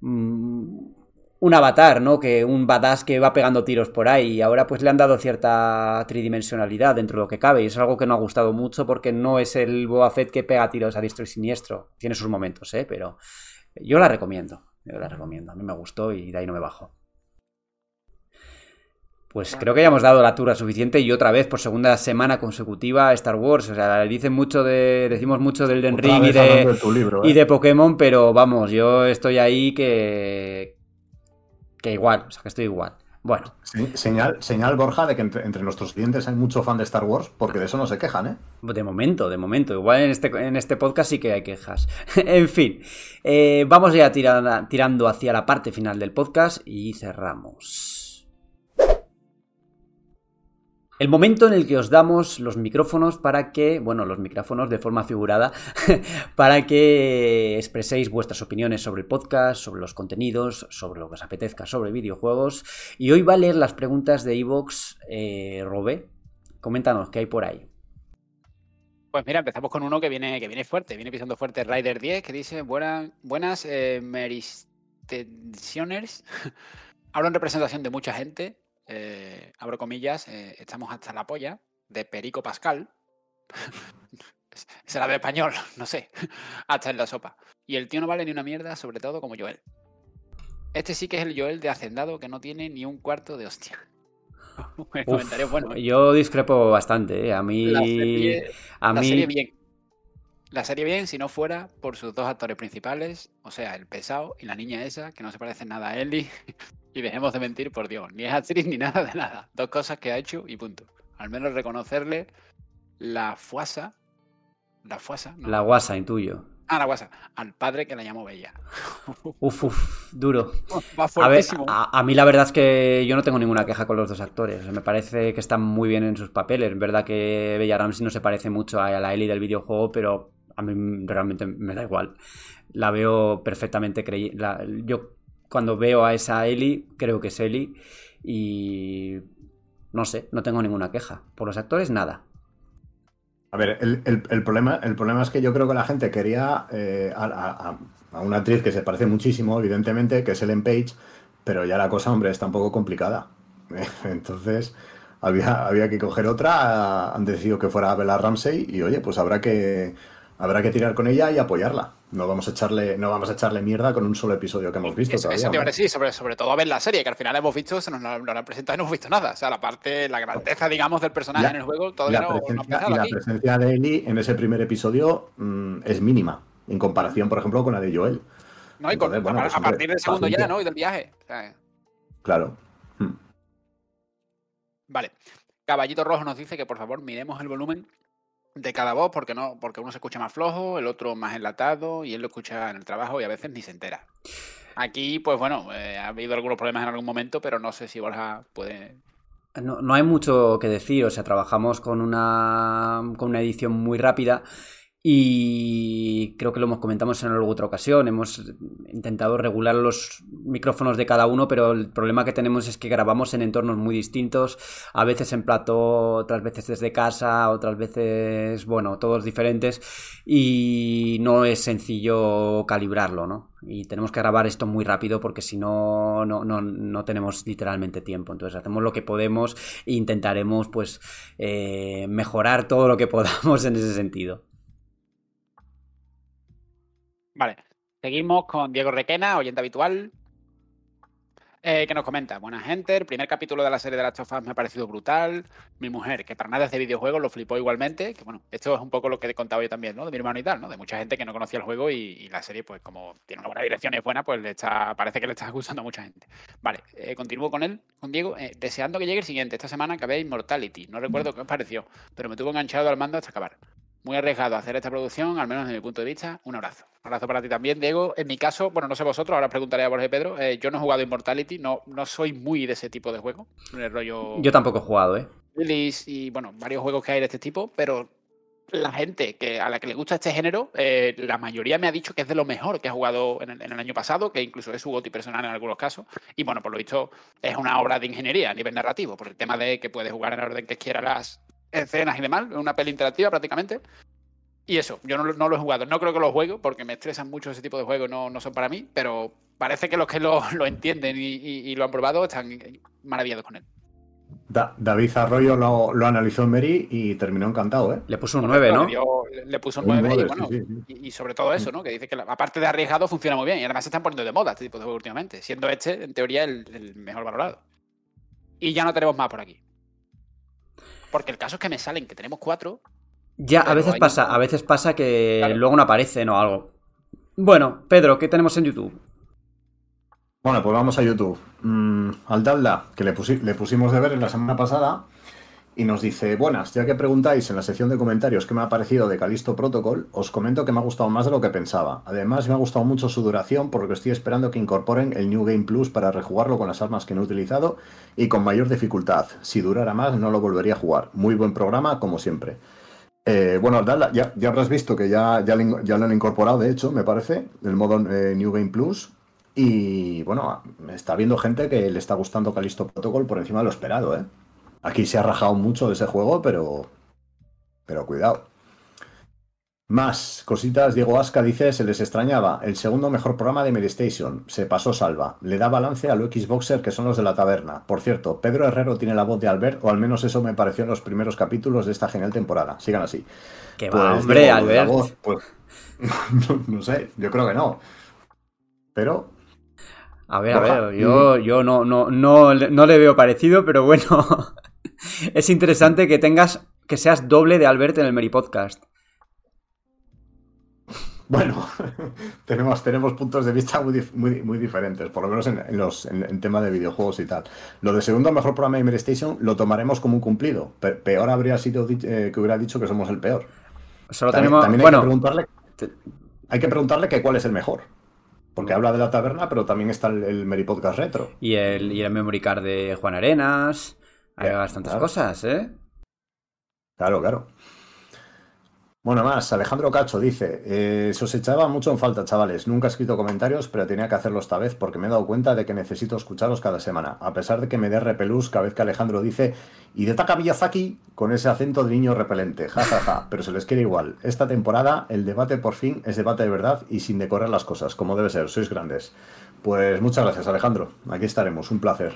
Un avatar, ¿no? Que un badass que va pegando tiros por ahí. Y ahora, pues le han dado cierta tridimensionalidad dentro de lo que cabe. Y es algo que no ha gustado mucho porque no es el Boba Fett que pega tiros a diestro y siniestro. Tiene sus momentos, ¿eh? Pero yo la recomiendo. Yo la recomiendo. A mí me gustó y de ahí no me bajo. Pues creo que ya hemos dado la tura suficiente y otra vez por segunda semana consecutiva Star Wars. O sea, dicen mucho de, decimos mucho del Den Ring y de, y ¿eh? de Pokémon, pero vamos, yo estoy ahí que, que igual, o sea, que estoy igual. Bueno. señal, señal, Borja, de que entre, nuestros clientes hay mucho fan de Star Wars, porque de eso no se quejan, ¿eh? De momento, de momento. Igual en este, en este podcast sí que hay quejas. en fin, eh, vamos ya tirando hacia la parte final del podcast y cerramos. El momento en el que os damos los micrófonos para que, bueno, los micrófonos de forma figurada, para que expreséis vuestras opiniones sobre el podcast, sobre los contenidos, sobre lo que os apetezca, sobre videojuegos. Y hoy va a leer las preguntas de Evox eh, Robé. Coméntanos qué hay por ahí. Pues mira, empezamos con uno que viene, que viene fuerte, viene pisando fuerte Rider 10, que dice buenas eh, Hablo en representación de mucha gente eh, abro comillas, eh, estamos hasta la polla de Perico Pascal. Será de español, no sé. hasta en la sopa. Y el tío no vale ni una mierda, sobre todo como Joel. Este sí que es el Joel de Hacendado que no tiene ni un cuarto de hostia. bueno. Yo discrepo bastante, ¿eh? A mí. Serie, a mí... bien. La serie bien si no fuera por sus dos actores principales, o sea, el pesado y la niña esa, que no se parecen nada a Ellie. Y dejemos de mentir, por Dios. Ni es actriz ni nada de nada. Dos cosas que ha hecho y punto. Al menos reconocerle la fuasa. La fuasa. La guasa, intuyo. Ah, la guasa. Al padre que la llamó Bella. Uf, uf, duro. a, ver, a, mí la verdad es que yo no tengo ninguna queja con los dos actores. Me parece que están muy bien en sus papeles. Es verdad que Bella Ramsey no se parece mucho a la Ellie del videojuego, pero a mí realmente me da igual. La veo perfectamente creíble. Yo cuando veo a esa Ellie, creo que es Ellie. Y no sé, no tengo ninguna queja. Por los actores, nada. A ver, el, problema, el problema es que yo creo que la gente quería eh, a, una actriz que se parece muchísimo, evidentemente, que es Ellen Page, pero ya la cosa, hombre, está un poco complicada. Entonces, había, había que coger otra, han decidido que fuera Bella Ramsey y oye, pues habrá que, habrá que tirar con ella y apoyarla. No vamos a echarle, no vamos a echarle mierda con un solo episodio que hemos visto. Eso, todavía, sí, sobre, sobre todo a ver la serie, que al final hemos visto, se nos, la han presentado y no hemos visto nada. O sea, la parte, la grandeza, digamos, del personaje en el juego, todavía no, presencia, Y la presencia de Ellie en ese primer episodio mm, es mínima, en comparación, por ejemplo, con la de Joel. No, y a, pues, partir del segundo ya, ¿no? Y del viaje. claro. Hmm. Vale. Caballito Rojo nos dice que por favor miremos el volumen de cada voz, porque no, porque uno se escucha más flojo, el otro más enlatado, y él lo escucha en el trabajo y a veces ni se entera. Aquí, pues bueno, eh, ha habido algunos problemas en algún momento, pero no sé si Borja puede. No, no hay mucho que decir, o sea, trabajamos con una, con una edición muy rápida y creo que lo hemos comentado en alguna otra ocasión. Hemos intentado regular los micrófonos de cada uno, pero el problema que tenemos es que grabamos en entornos muy distintos, a veces en plato, otras veces desde casa, otras veces, bueno, todos diferentes, y no es sencillo calibrarlo, ¿no? Y tenemos que grabar esto muy rápido porque si no, no, no, no tenemos literalmente tiempo. Entonces hacemos lo que podemos e intentaremos, pues, eh, mejorar todo lo que podamos en ese sentido. Vale, seguimos con Diego Requena, oyente habitual, eh, que nos comenta, buena gente, el primer capítulo de la serie de las of me ha parecido brutal, mi mujer, que para nada es de videojuegos, lo flipó igualmente, que bueno, esto es un poco lo que he contado yo también, ¿no? De mi hermano y tal, ¿no? De mucha gente que no conocía el juego y, la serie, pues como tiene una buena dirección y es buena, pues le está, parece que le está gustando a mucha gente. Vale, eh, continúo con él, con Diego, eh, deseando que llegue el siguiente, esta semana acabé Immortality, no recuerdo qué os pareció, pero me tuvo enganchado al mando hasta acabar muy arriesgado hacer esta producción, al menos desde mi punto de vista. Un abrazo. Un abrazo para ti también, Diego. En mi caso, bueno, no sé vosotros, ahora preguntaré a Borges Pedro. Eh, yo no he jugado Immortality, no, no soy muy de ese tipo de juego. El rollo. Yo tampoco he jugado, ¿eh? Y bueno, varios juegos que hay de este tipo, pero la gente que a la que le gusta este género, eh, la mayoría me ha dicho que es de lo mejor que ha jugado en el, año pasado, que incluso es su goti personal en algunos casos. Y bueno, por lo visto, es una obra de ingeniería a nivel narrativo, por el tema de que puedes jugar en el orden que quiera las, escenas y demás, una peli interactiva prácticamente. Y eso, yo no, lo he jugado. No creo que lo juego porque me estresan mucho ese tipo de juegos, no, no son para mí, pero parece que los que lo, entienden y, lo han probado están maravillados con él. David Arroyo lo, analizó en Mary y terminó encantado, ¿eh? Le puso un 9, ¿no? le puso un 9, y bueno, Y, sobre todo eso, ¿no? Que dice que aparte de arriesgado funciona muy bien y además se están poniendo de moda este tipo de juegos últimamente, siendo este, en teoría, el mejor valorado. Y ya no tenemos más por aquí. Porque el caso es que me salen que tenemos cuatro. Ya, a veces pasa, a veces pasa que luego no aparecen o algo. Bueno, Pedro, ¿qué tenemos en YouTube? Bueno, pues vamos a YouTube. Mm, al Dalda, que le, le pusimos de ver en la semana pasada, y nos dice, buenas, ya que preguntáis en la sección de comentarios qué me ha parecido de Calisto Protocol, os comento que me ha gustado más de lo que pensaba. Además, me ha gustado mucho su duración porque estoy esperando que incorporen el New Game Plus para rejugarlo con las armas que no he utilizado y con mayor dificultad. Si durara más, no lo volvería a jugar. Muy buen programa, como siempre. Eh, bueno, ya, habrás visto que ya, ya, lo han incorporado, de hecho, me parece, el modo eh, New Game Plus. Y bueno, está viendo gente que le está gustando Calisto Protocol por encima de lo esperado, ¿eh? Aquí se ha rajado mucho de ese juego, pero. Pero cuidado. Más cositas, Diego Asca dice, se les extrañaba, el segundo mejor programa de Medistation, se pasó salva, le da balance a los Xboxer que son los de la taberna. Por cierto, Pedro Herrero tiene la voz de Albert, o al menos eso me pareció en los primeros capítulos de esta genial temporada. Sigan así. Que va, pues, hombre, Albert. pues, no, sé, yo creo que no. Pero a ver, a ver, yo, yo no, no, no, no le veo parecido, pero bueno. es interesante que tengas, que seas doble de Albert en el Meri Podcast. Bueno, tenemos, tenemos puntos de vista muy, muy, diferentes, por lo menos en, los, en, tema de videojuegos y tal. Lo de segundo mejor programa de Mary Station lo tomaremos como un cumplido. peor habría sido eh, que hubiera dicho que somos el peor. Solo tenemos, hay, que preguntarle, hay que preguntarle que cuál es el mejor. Porque habla de la taberna, pero también está el, el Mary Podcast Retro. Y el, y el memory card de Juan Arenas. Hay bastantes cosas, ¿eh? Claro, claro. Bueno, más, Alejandro Cacho dice, eh, se os echaba mucho en falta, chavales. Nunca he escrito comentarios, pero tenía que hacerlo esta vez porque me he dado cuenta de que necesito escucharos cada semana. A pesar de que me dé repelús cada vez que Alejandro dice, y de Taka Miyazaki con ese acento de niño repelente. Ja, ja, ja. Pero se les quiere igual. Esta temporada el debate por fin es debate de verdad y sin decorar las cosas, como debe ser. Sois grandes. Pues muchas gracias, Alejandro. Aquí estaremos. Un placer.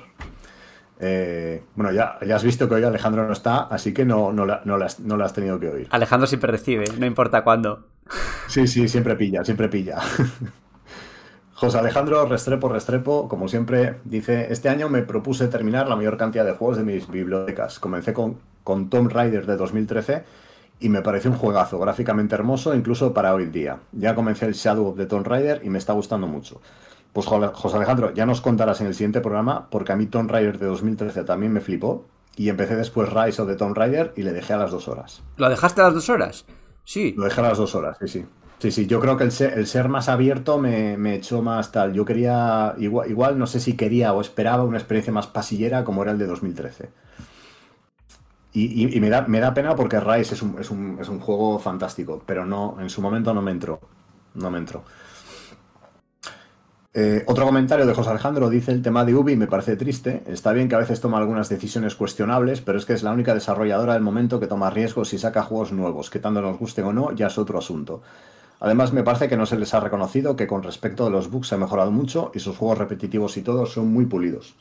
Eh, bueno, ya, ya has visto que hoy Alejandro no está, así que no, no, no, la, has tenido que oír. Alejandro siempre recibe, no importa cuándo. Sí, sí, siempre pilla, siempre pilla. José Alejandro Restrepo Restrepo, como siempre, dice, este año me propuse terminar la mayor cantidad de juegos de mis bibliotecas. Comencé con, con Tomb Raider de 2013 y me pareció un juegazo, gráficamente hermoso, incluso para hoy en día. Ya comencé el Shadow of the Tomb Raider y me está gustando mucho. Pues José Alejandro, ya nos contarás en el siguiente programa, porque a mí Tomb Raider de 2013 también me flipó. y empecé después Rise of the Tomb Raider y le dejé a las dos horas. ¿Lo dejaste a las dos horas? Sí. Lo dejé a las dos horas, sí, sí. Sí, sí, yo creo que el ser, más abierto me, echó más tal. Yo quería, igual, igual, no sé si quería o esperaba una experiencia más pasillera como era el de 2013. Y, me, da, me da pena porque Rise es un, es, un, es un juego fantástico, pero no, en su momento no me entró. No me entró. Eh, otro comentario de José Alejandro dice el tema de Ubi me parece triste. Está bien que a veces toma algunas decisiones cuestionables, pero es que es la única desarrolladora del momento que toma riesgos y saca juegos nuevos, que tanto nos gusten o no, ya es otro asunto. Además, me parece que no se les ha reconocido que con respecto a los bugs se ha mejorado mucho y sus juegos repetitivos y todo son muy pulidos.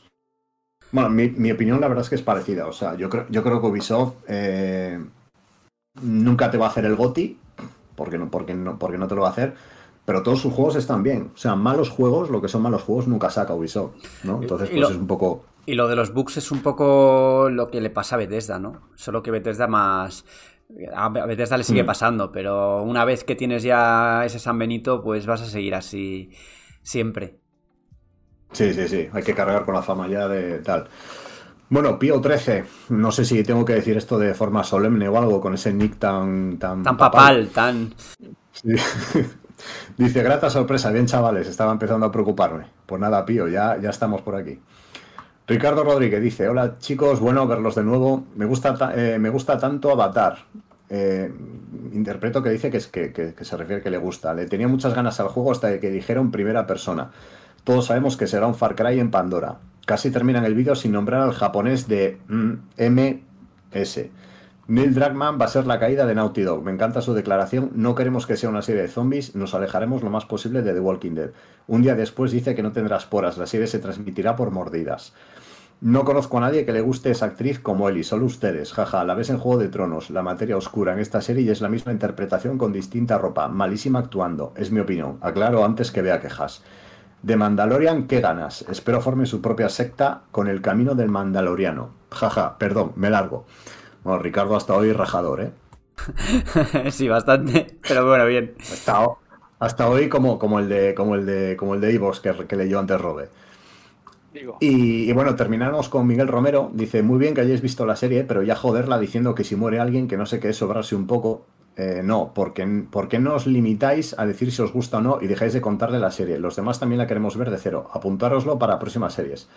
Bueno, mi, opinión la verdad es que es parecida. O sea, yo creo, yo creo que Ubisoft eh, nunca te va a hacer el GOTI, porque no, porque, no, porque no te lo va a hacer, pero todos sus juegos están bien. O sea, malos juegos, lo que son malos juegos, nunca saca Ubisoft, ¿no? Entonces, pues es un poco... Y lo de los bugs es un poco lo que le pasa a Bethesda, ¿no? Solo que Bethesda más... A Bethesda le sigue mm. pasando, pero una vez que tienes ya ese San Benito, pues vas a seguir así siempre. Sí, sí, sí. Hay que cargar con la fama ya de tal. Bueno, Pío 13. No sé si tengo que decir esto de forma solemne o algo con ese nick tan... Tan, tan papal, tan... Sí. Dice, grata sorpresa, bien chavales, estaba empezando a preocuparme. Pues nada, Pío, ya, ya estamos por aquí. Ricardo Rodríguez dice, hola chicos, bueno verlos de nuevo. Me gusta, eh, me gusta tanto Avatar. Eh, interpreto que dice que, es, que, que, se refiere que le gusta. Le tenía muchas ganas al juego hasta que dijeron primera persona. Todos sabemos que será un Far Cry en Pandora. Casi terminan el vídeo sin nombrar al japonés de MS. Neil Druckmann va a ser la caída de Naughty Dog. Me encanta su declaración. No queremos que sea una serie de zombies. Nos alejaremos lo más posible de The Walking Dead. Un día después dice que no tendrá esporas. La serie se transmitirá por mordidas. No conozco a nadie que le guste esa actriz como Ellie, solo ustedes. Jaja, la ves en Juego de Tronos, la materia oscura en esta serie y es la misma interpretación con distinta ropa. Malísima actuando, es mi opinión. Aclaro antes que vea quejas. De Mandalorian, ¿qué ganas? Espero forme su propia secta con el camino del Mandaloriano. Jaja, perdón, me largo. Bueno, Ricardo hasta hoy rajador, ¿eh? sí, bastante, pero bueno, bien. Hasta, hasta hoy como, como el de como el de como el de Ivos que, que leyó antes Robe. Y, bueno, terminamos con Miguel Romero. Dice, muy bien que hayáis visto la serie, pero ya joderla diciendo que si muere alguien que no sé qué es sobrarse un poco. Eh, no, porque, ¿por qué no os limitáis a decir si os gusta o no y dejáis de contarle la serie? Los demás también la queremos ver de cero. Apuntároslo para próximas series.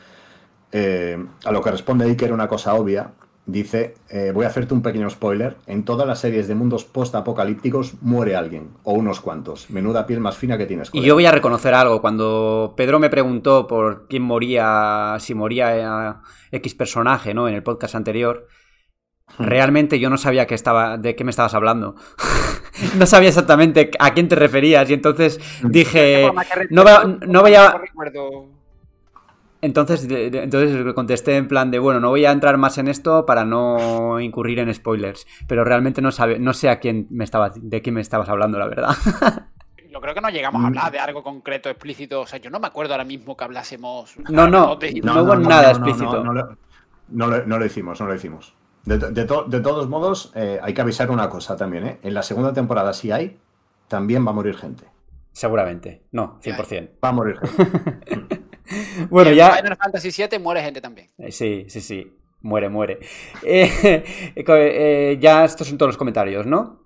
Eh, a lo que responde ahí que era una cosa obvia, Dice, eh, voy a hacerte un pequeño spoiler, en todas las series de mundos post-apocalípticos muere alguien, o unos cuantos. Menuda piel más fina que tienes. Y yo voy a reconocer algo, cuando Pedro me preguntó por quién moría, si moría X personaje, ¿no? En el podcast anterior, hmm. realmente yo no sabía que estaba, de qué me estabas hablando. no sabía exactamente a quién te referías, y entonces hmm. dije, no, no voy a... Entonces, entonces contesté en plan de, bueno, no voy a entrar más en esto para no incurrir en spoilers, pero realmente no, sabe, no sé a quién me estaba, de quién me estabas hablando, la verdad. Yo creo que no llegamos a hablar de algo concreto, explícito. O sea, yo no me acuerdo ahora mismo que hablásemos. No, no, no, hubo nada explícito. No, lo, hicimos, no lo hicimos. De, todos modos, eh, hay que avisar una cosa también, ¿eh? En la segunda temporada, si hay, también va a morir gente. Seguramente. No, 100%. Va a morir gente. bueno, ya. En Final Fantasy VII muere gente también. Eh, sí, sí, sí. Muere, muere. Eh, eh, ya estos son todos los comentarios, ¿no?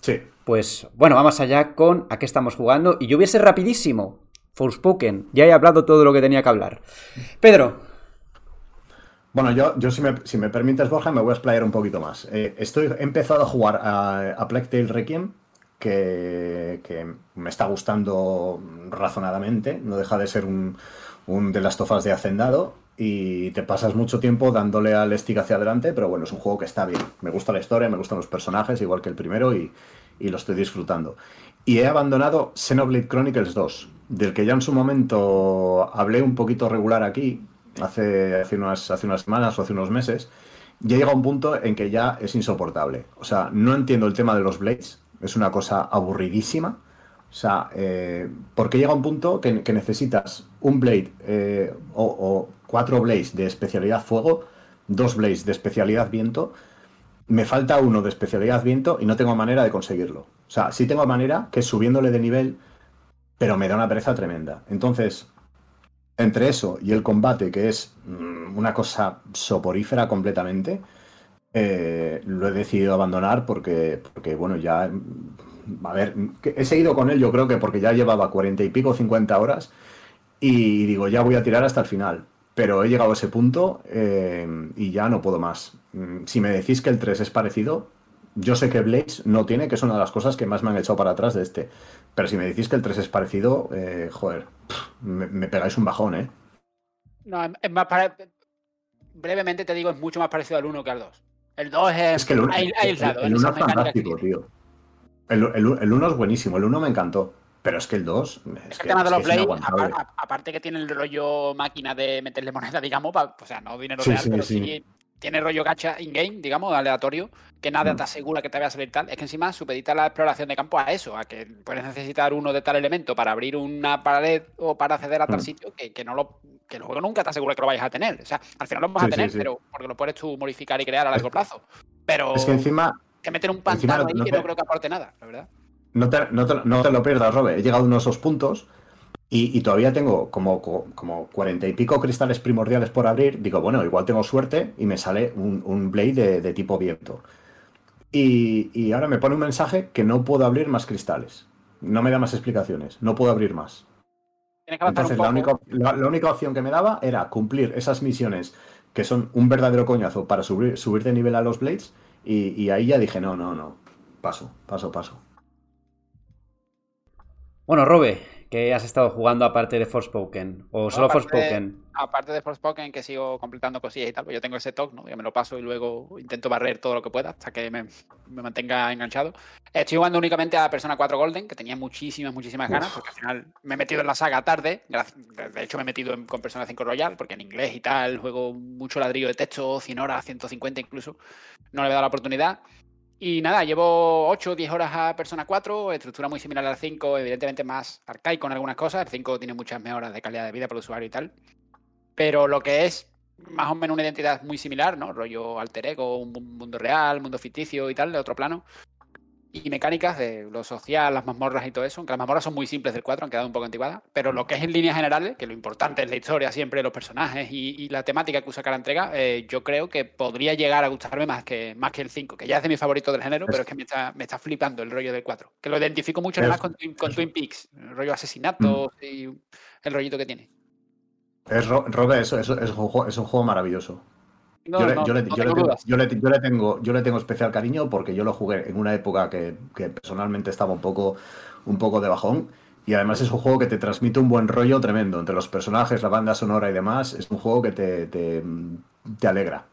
Sí. Pues bueno, vamos allá con a qué estamos jugando. Y yo voy a ser rapidísimo. Forspoken. Ya he hablado todo lo que tenía que hablar. Pedro. Bueno, yo, yo si, me, si me permites, Borja, me voy a explayar un poquito más. estoy, he empezado a jugar a, a Plague Tale Requiem que, me está gustando razonadamente. No deja de ser un, de las tofas de hacendado y te pasas mucho tiempo dándole al stick hacia adelante, pero bueno, es un juego que está bien. Me gusta la historia, me gustan los personajes, igual que el primero, y, lo estoy disfrutando. Y he abandonado Xenoblade Chronicles 2, del que ya en su momento hablé un poquito regular aquí, hace, unas, hace unas semanas o hace unos meses. Ya llega un punto en que ya es insoportable. O sea, no entiendo el tema de los Blades es una cosa aburridísima. O sea, eh, porque llega un punto que, necesitas un blade eh, o, cuatro blades de especialidad fuego, dos blades de especialidad viento. Me falta uno de especialidad viento y no tengo manera de conseguirlo. O sea, sí tengo manera que subiéndole de nivel, pero me da una pereza tremenda. Entonces, entre eso y el combate, que es mm, una cosa soporífera completamente, eh, lo he decidido abandonar porque, porque, bueno, ya. A ver, he seguido con él, yo creo que porque ya llevaba cuarenta y pico, 50 horas, y digo, ya voy a tirar hasta el final. Pero he llegado a ese punto eh, y ya no puedo más. Mm, si me decís que el 3 es parecido, yo sé que Blaze no tiene, que es una de las cosas que más me han echado para atrás de este. Pero si me decís que el 3 es parecido, eh, joder, me, pegáis un bajón, ¿eh? No, es más para... Brevemente te digo, es mucho más parecido al 1 que al 2. El 2 es, es que el 1 aislado. El, 1 es fantástico, tío. El, el 1 es buenísimo, el 1 me encantó. Pero es que el 2. Es, que, tema de los Blade, aparte que tiene el rollo máquina de meterle moneda, digamos, o sea, no dinero real, pero sí. Tiene rollo gacha in-game, digamos, aleatorio, que nada mm. te asegura que te vaya a salir tal. Es que encima supedita la exploración de campo a eso, a que puedes necesitar uno de tal elemento para abrir una pared o para acceder a tal mm. sitio que, que, no lo, que el juego nunca te asegura que lo vayas a tener. O sea, al final lo vas a tener, pero porque lo puedes tú modificar y crear a largo plazo. Pero. Es que encima. Que meter un pantano ahí que no creo que aporte nada, la verdad. No te, lo pierdas, Robe. He llegado a uno de esos puntos y, todavía tengo como, como cuarenta y pico cristales primordiales por abrir. Digo, bueno, igual tengo suerte y me sale un, blade de, tipo viento. Y, ahora me pone un mensaje que no puedo abrir más cristales. No me da más explicaciones. No puedo abrir más. Entonces, la única, la, única, opción que me daba era cumplir esas misiones que son un verdadero coñazo para subir, subir de nivel a los Blades. Y, y ahí ya dije, no, no, no. Paso, paso, paso. Bueno, Robe, ¿qué has estado jugando aparte de Forspoken? ¿O solo Forspoken? aparte de Forspoken, que sigo completando cosillas y tal, pues yo tengo ese talk, ¿no? Yo me lo paso y luego intento barrer todo lo que pueda hasta que me, mantenga enganchado. Estoy jugando únicamente a Persona 4 Golden, que tenía muchísimas, muchísimas ganas, porque al final me he metido en la saga tarde. De hecho, me he metido con Persona 5 Royal, porque en inglés y tal, juego mucho ladrillo de texto, 100 horas, 150 incluso. No le he dado la oportunidad. Y nada, llevo 8 o 10 horas a Persona 4, estructura muy similar al 5, evidentemente más arcaico en algunas cosas. El 5 tiene muchas mejoras de calidad de vida para el usuario y tal. Pero lo que es más o menos una identidad muy similar, ¿no? Rollo alter ego, un mundo real, mundo ficticio y tal, de otro plano y mecánicas de lo social, las mazmorras y todo eso, aunque las mazmorras son muy simples del 4, han quedado un poco anticuadas, pero lo que es en líneas generales, que lo importante es la historia siempre, los personajes y, la temática que usa cada entrega, eh, yo creo que podría llegar a gustarme más que, más que el 5, que ya es de mi favorito del género, pero es que me está, me está flipando el rollo del 4, que lo identifico mucho además con, con Twin Peaks, el rollo asesinatos mm. y el rollito que tiene. Es, Robert, eso, es, un juego, es un juego maravilloso yo, le, tengo, especial cariño porque yo lo jugué en una época que, personalmente estaba un poco, un poco de bajón. Y además es un juego que te transmite un buen rollo tremendo entre los personajes, la banda sonora y demás. Es un juego que te, te, alegra,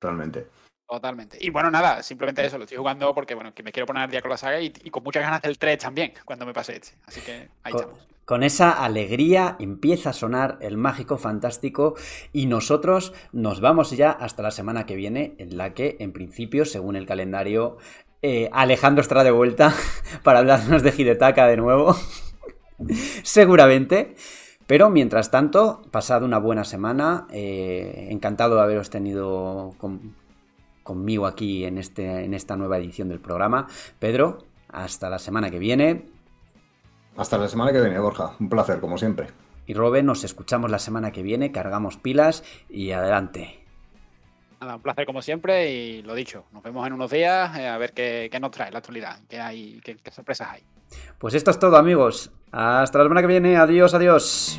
realmente. Totalmente. Y bueno, nada, simplemente eso, lo estoy jugando porque bueno, que me quiero poner al día con la saga y, con muchas ganas del 3 también, cuando me pase este. Así que ahí estamos con esa alegría empieza a sonar el mágico fantástico y nosotros nos vamos ya hasta la semana que viene en la que en principio según el calendario eh, Alejandro estará de vuelta para hablarnos de Hidetaka de nuevo seguramente. Pero mientras tanto pasad una buena semana. Eh, encantado de haberos tenido conmigo aquí en, este, en esta nueva edición del programa. Pedro hasta la semana que viene hasta la semana que viene, Borja. Un placer, como siempre. Y Robe, nos escuchamos la semana que viene, cargamos pilas y adelante. Nada, un placer como siempre y lo dicho, nos vemos en unos días eh, a ver qué, nos trae la actualidad, qué, hay, qué sorpresas hay. Pues esto es todo amigos. Hasta la semana que viene. Adiós, adiós.